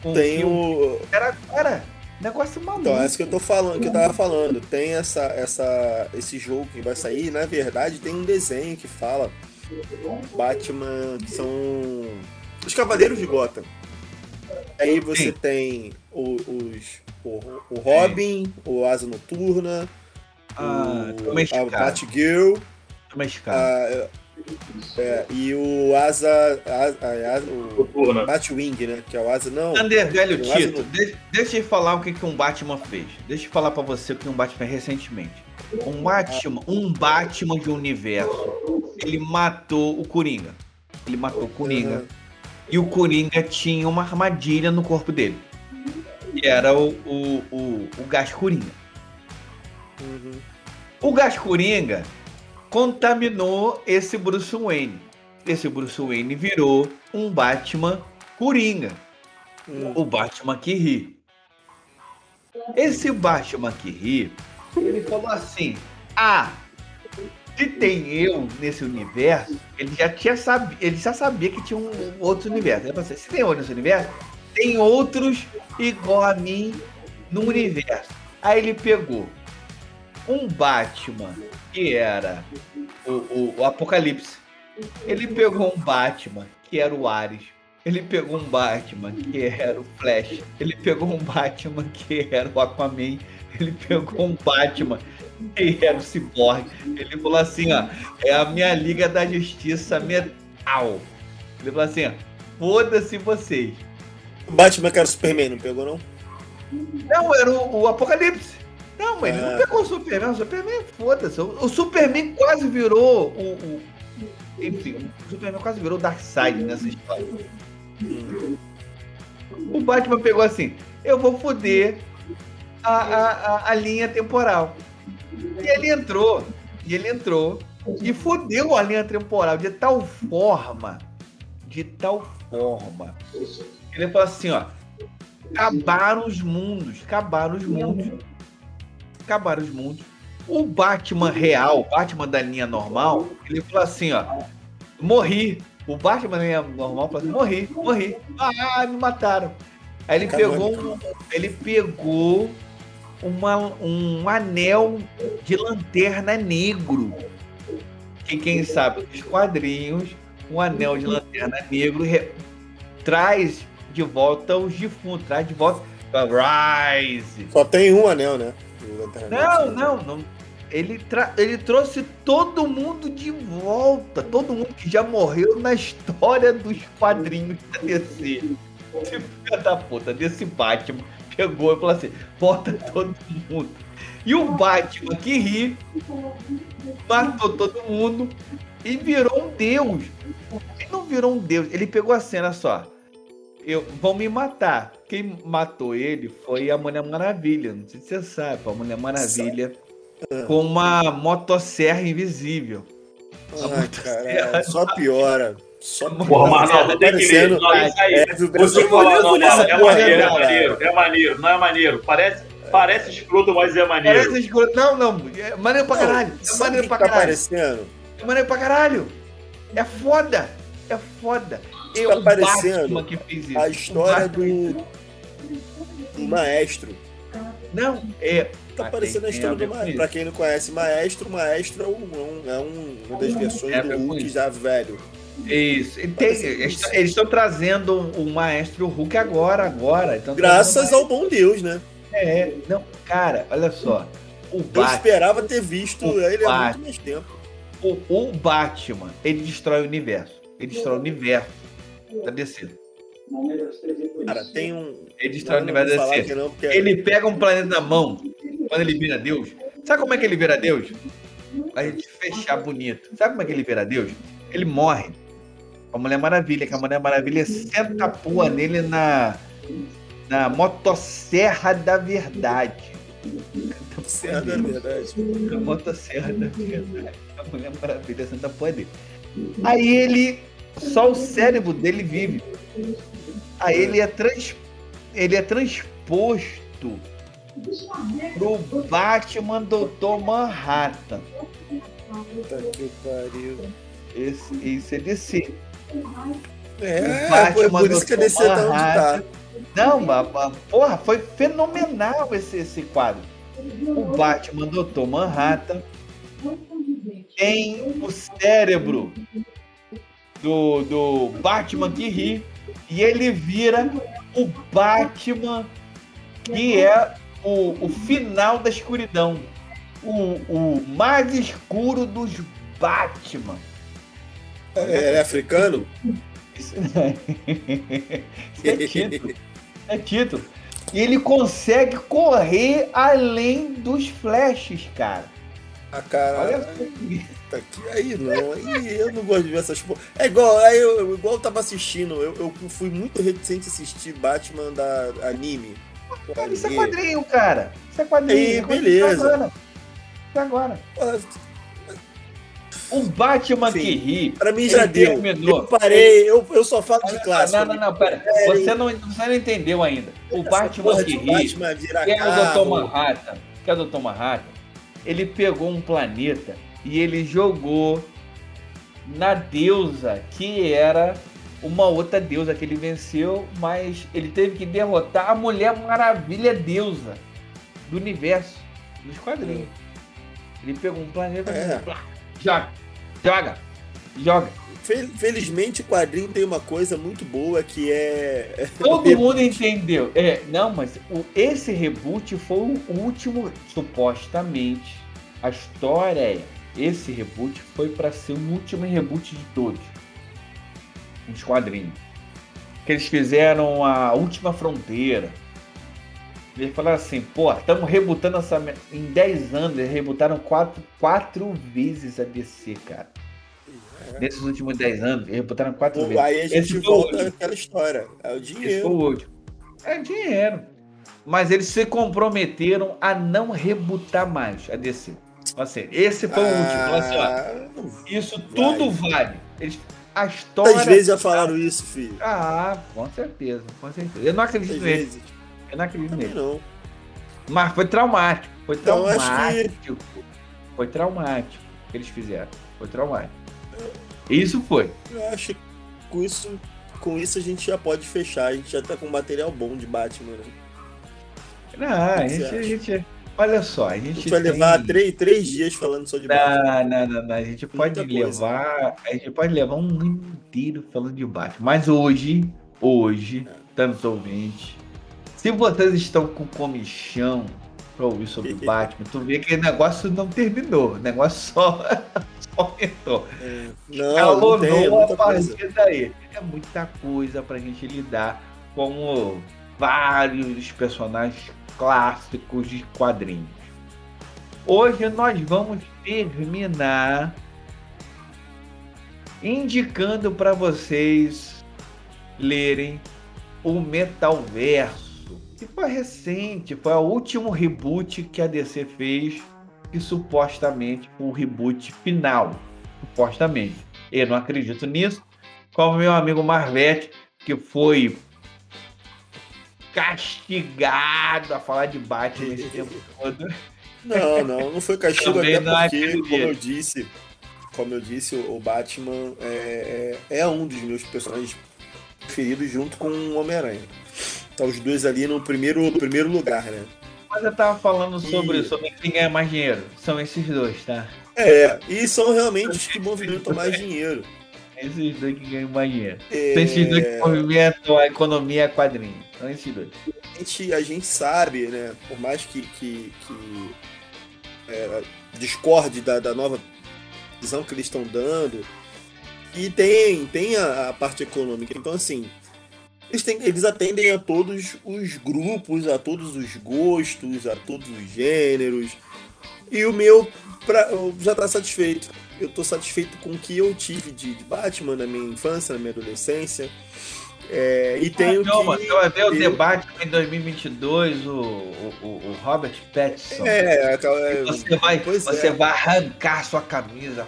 com Tem o. Era, era negócio maluco. Então, essa que eu tô falando, que eu tava falando. Tem essa, essa, esse jogo que vai sair, na verdade, tem um desenho que fala Batman, que são os Cavaleiros de Gotham. Aí você Sim. tem o, os, o, o Robin, o Asa Noturna, Ah, o, a. Batgirl, a, é, e o Asa, a, o Noturna. Batwing, né? Que é o Asa, não. Thunder Velho Tito, de- deixa eu falar o que, que um Batman fez. Deixa eu falar pra você o que um Batman fez recentemente. Um Batman, um Batman de universo. Ele matou o Coringa. Ele matou o Coringa. Uhum. E o Coringa tinha uma armadilha no corpo dele. Que era o, o, o, o gás Coringa. Uhum. O gás Coringa contaminou esse Bruce Wayne. Esse Bruce Wayne virou um Batman Coringa. Hum. O Batman que ri. Esse Batman que ri, ele falou assim: Ah, se tem eu nesse universo, ele já tinha sabi, ele já sabia que tinha um outro universo. Ele falou assim, se tem outro nesse universo, tem outros igual a mim no universo. Aí ele pegou um Batman que era o, o, o Apocalipse. Ele pegou um Batman que era o Ares. Ele pegou um Batman que era o Flash. Ele pegou um Batman que era o Aquaman. Ele pegou um Batman que era o Cyborg. Ele falou assim, ó, é a minha Liga da Justiça metal. Ele falou assim, ó, foda-se vocês. O Batman que era o Superman, não pegou, não? Não, era o, o Apocalipse. Não, mas ele Ah. não pegou o Superman. O Superman, foda-se. O, o Superman quase virou o, o- Enfim, o Superman quase virou o Darkseid nessa história. O Batman pegou assim: eu vou foder a, a, a, a linha temporal. E ele entrou. E ele entrou. E fodeu a linha temporal de tal forma. De tal forma. Ele falou assim: ó. Acabaram os mundos. Acabaram os mundos. Acabaram os mundos. O Batman real, o Batman da linha normal, ele falou assim, ó. Morri. O Batman da linha normal falou assim, morri, morri. Ah, me mataram. Aí ele Acabou. pegou um, ele pegou uma, um anel de lanterna negro. Que quem sabe dos quadrinhos, um anel de lanterna negro re- traz de volta os defuntos, traz de volta Rise. Só tem um anel, né? Não, não, não. Ele, tra- ele trouxe todo mundo de volta. Todo mundo que já morreu na história dos quadrinhos da DC. Esse filho da puta desse Batman pegou e falou assim: bota todo mundo. E o Batman que ri, matou todo mundo e virou um deus. Ele não virou um deus, ele pegou a cena só. Eu, vão me matar. Quem matou ele foi a Mulher Maravilha. Não sei se você sabe, a Mulher Maravilha com uma motosserra invisível. Ai, caralho, só piora. Só piora. Porra, mas não, Tá tem que Não, isso aí. É, falar, não, não, é maneiro, é cara. maneiro, é maneiro, não é maneiro. Parece, parece escroto, mas é maneiro. Parece escuro. Não, não. É maneiro pra caralho. É maneiro pra tá caralho. É maneiro pra caralho. É foda. É foda. Tá o parecendo Batman que fez isso. A história do, do maestro. Não, é. Tá Ah, parecendo a história do maestro. Pra quem não conhece maestro, maestro é, um, é, um- é um- uma das versões É, do é com Hulk já velho. Isso. Tem- eles estão trazendo o Maestro Hulk agora, agora. Então, Graças ao bom Deus, né? É, não, cara, olha só. O Eu Batman, esperava ter visto O ele há Batman. muito mais tempo. o, o Batman, ele destrói o universo. Ele destrói o universo da DC. Cara, tem um. Ele destrói o universo da DC. não, porque Ele pega um planeta na mão, quando ele vira Deus. Sabe como é que ele vira Deus? A gente fechar bonito. Sabe como é que ele vira Deus? Ele morre. A Mulher Maravilha, que a Mulher Maravilha senta a pua nele na, na motosserra da verdade. Isso é verdade. A motosserra da verdade. A Mulher Maravilha senta a pua dele. Aí ele. Só o cérebro dele vive. Aí ele é, trans, ele é transposto pro Batman Doutor Manhattan. Puta que pariu. Esse, esse é DC. É, Batman foi por isso que a DC tá onde tá. Não, mas, porra, foi fenomenal esse, esse quadro. O Batman Doutor Manhattan tem o cérebro do, do Batman que ri e ele vira o Batman que é o, o final da escuridão. O, o mais escuro dos Batman. É, ele é africano? Isso, Isso é título. É título. E ele consegue correr além dos flashes, cara. A cara. Olha tá aqui, aí não, aí eu não gosto de ver essas porra. É igual, aí eu, igual eu tava assistindo, eu, eu fui muito reticente assistir Batman da anime. Cara, isso é quadrinho, cara. Isso é quadrinho. E, beleza. Até agora. agora. O Batman Sim. que ri. Pra mim já deu. Terminou. Eu parei, eu, eu só falo de clássico. Não, não, não, pera. É, você não, você não entendeu ainda. O Batman que ri. Batman que é o Dr. Manhattan. Que é o Dr. Manhattan. Ele pegou um planeta e ele jogou na deusa que era uma outra deusa que ele venceu, mas ele teve que derrotar a Mulher Maravilha deusa do universo, dos quadrinhos. Ele pegou um planeta é. joga, joga, joga. Felizmente o quadrinho tem uma coisa muito boa que é. Todo mundo entendeu. É, não, mas o, esse reboot foi o último, supostamente. A história é: esse reboot foi para ser o último reboot de todos uns quadrinhos. Que eles fizeram a última fronteira. Eles falaram assim, pô, estamos rebutando essa. Em 10 anos, eles rebutaram quatro, quatro vezes a DC, cara. É. Nesses últimos 10 anos, eles rebutaram quatro pô, vezes. Aí a gente Esse volta àquela história. É o dinheiro. Esse foi o último. É dinheiro. Mas eles se comprometeram a não rebutar mais a DC. Assim, esse foi o último. Assim, ó, ah, isso tudo vale. Eles a história. Quantas vezes já falaram isso, filho? Ah, com certeza, com certeza. Eu não acredito nele. Eu não acredito nele. Não. Mas foi traumático. Foi então, traumático. Que... Foi traumático o que eles fizeram. Foi traumático. Isso foi. Eu acho que com isso, com isso a gente já pode fechar. A gente já tá com material bom de Batman, né? Não, a gente, a gente, Olha só, a gente, a gente vai tem... levar três, três dias falando só de Batman. Não, não, não, A gente pode levar. A gente pode levar um ano inteiro falando de Batman. Mas hoje, hoje, é. ouvintes, se vocês estão com comichão pra ouvir sobre o Batman, tu vê que o negócio não terminou. O negócio só, aumentou. É. Não, não tem, é a partir coisa. daí. É muita coisa pra gente lidar com vários personagens clássicos de quadrinhos. Hoje nós vamos terminar indicando para vocês lerem o Metalverso, que foi recente, foi o último reboot que a DC fez, e supostamente o reboot final, supostamente. Eu não acredito nisso, como meu amigo Marvete, que foi castigado a falar de Batman esse tempo todo. Não, não, não foi castigo até porque, como eu disse, como eu disse, o Batman é, é, é um dos meus personagens preferidos junto com o Homem-Aranha. Tá os dois ali no primeiro, primeiro lugar, né? Mas eu tava falando sobre, e... sobre quem ganha mais dinheiro. São esses dois, tá? É, e são realmente os que movimentam mais dinheiro. Esses dois que ganham mais dinheiro. É... Esses dois que movimentam a economia quadrinho. São esses dois. A gente, a gente sabe, né? Por mais que, que, que é, discorde da, da nova visão que eles estão dando. E tem, tem a, a, parte econômica. Então, assim, eles, têm, eles atendem a todos os grupos, a todos os gostos, a todos os gêneros. E o meu pra, já está satisfeito eu tô satisfeito com o que eu tive de, de Batman na minha infância, na minha adolescência. É, e tenho ah, calma, que. Então vai ver o debate em 2022, o, o, o Robert Pattinson. É, então, é você vai, você é. vai arrancar sua camisa.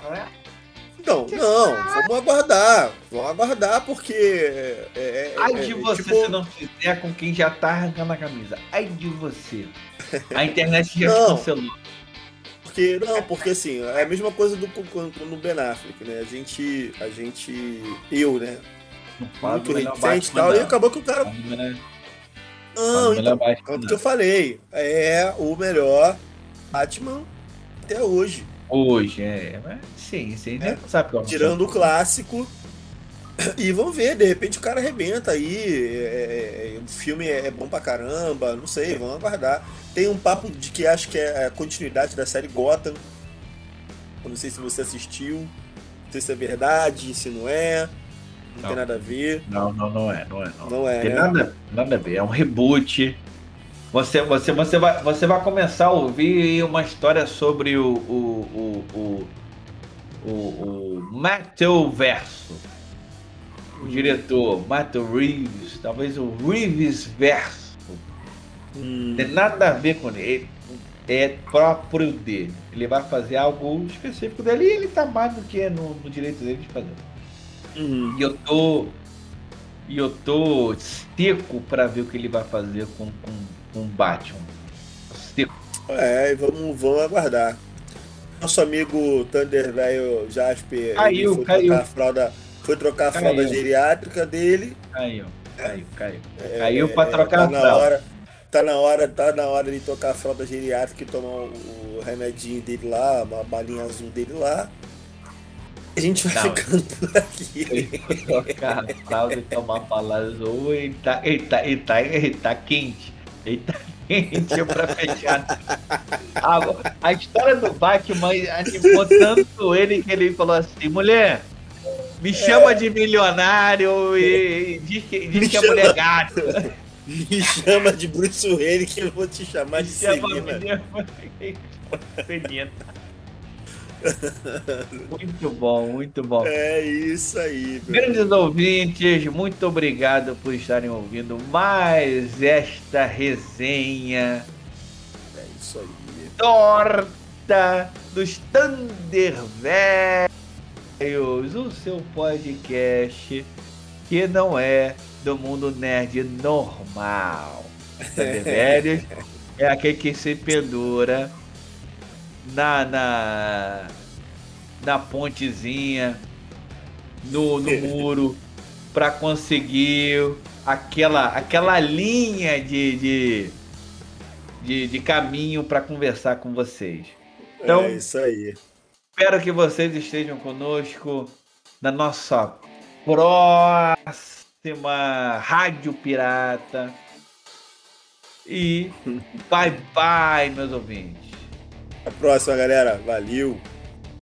Não, não, vamos aguardar. Vamos aguardar porque. É, é, Ai de você tipo... se não fizer com quem já tá arrancando a camisa. Ai de você. A internet já cancelou. Porque, não, porque assim, é a mesma coisa do no Ben Affleck, né? A gente. A gente. Eu, né? Muito reticente e tal, e acabou que o cara. Não, então, quanto que eu falei, é o melhor Batman até hoje. Hoje, é. Mas, sim, sim, né? sabe qual é Tirando o clássico. E vamos ver, de repente o cara arrebenta aí. É, é, o filme é bom pra caramba, não sei, vamos aguardar. Tem um papo de que acho que é a continuidade da série Gotham. Eu não sei se você assistiu. Não sei se é verdade, se não é. Não, não tem nada a ver. Não, não, não é, não é. Não, não é. Tem né? nada, nada a ver. É um reboot. Você, você, você, vai, você vai começar a ouvir uma história sobre o, o, o, o, o, o Matthew Verso. O diretor, Matthew Reeves, talvez o Reeves Verso. Hum. Tem nada a ver com ele. É próprio dele. Ele vai fazer algo específico dele e ele tá mais do que no, no direito dele de fazer. Uhum. E eu tô. E eu tô seco para ver o que ele vai fazer com, com um Batman. Seco. É, vamos, vamos aguardar. Nosso amigo Thunder velho Jasper caiu, foi caiu. trocar a fralda, foi trocar a caiu. fralda geriátrica dele. Caiu, caiu, caiu. É, caiu para trocar tá a fralda. Tá na hora, tá na hora de tocar a fralda geriátrica e tomar o, o remedinho dele lá, uma balinha azul dele lá. A gente vai Não. ficando por aqui. Trocar a fralda e tomar bala azul e tá, e tá, e tá, e tá quente. Eita, quente pra fechar. A, a história do Batman animou tanto ele que ele falou assim: mulher, me chama é. de milionário e, e diz que, diz que é mulher gato. Me chama de Bruce Wayne que eu vou te chamar de Celina. Celina. Muito bom, muito bom. É isso aí. Grandes ouvintes, muito obrigado por estarem ouvindo mais esta resenha. É isso aí. Torta dos Thunder Velhos, o seu podcast que não é do mundo nerd normal. Velhos é aquele que se pendura na, na, na pontezinha, no, no muro, para conseguir aquela, aquela linha de, de, de, de caminho para conversar com vocês. Então, é isso aí. Espero que vocês estejam conosco na nossa próxima Rádio Pirata. E bye bye, meus ouvintes. Até a próxima, galera. Valeu!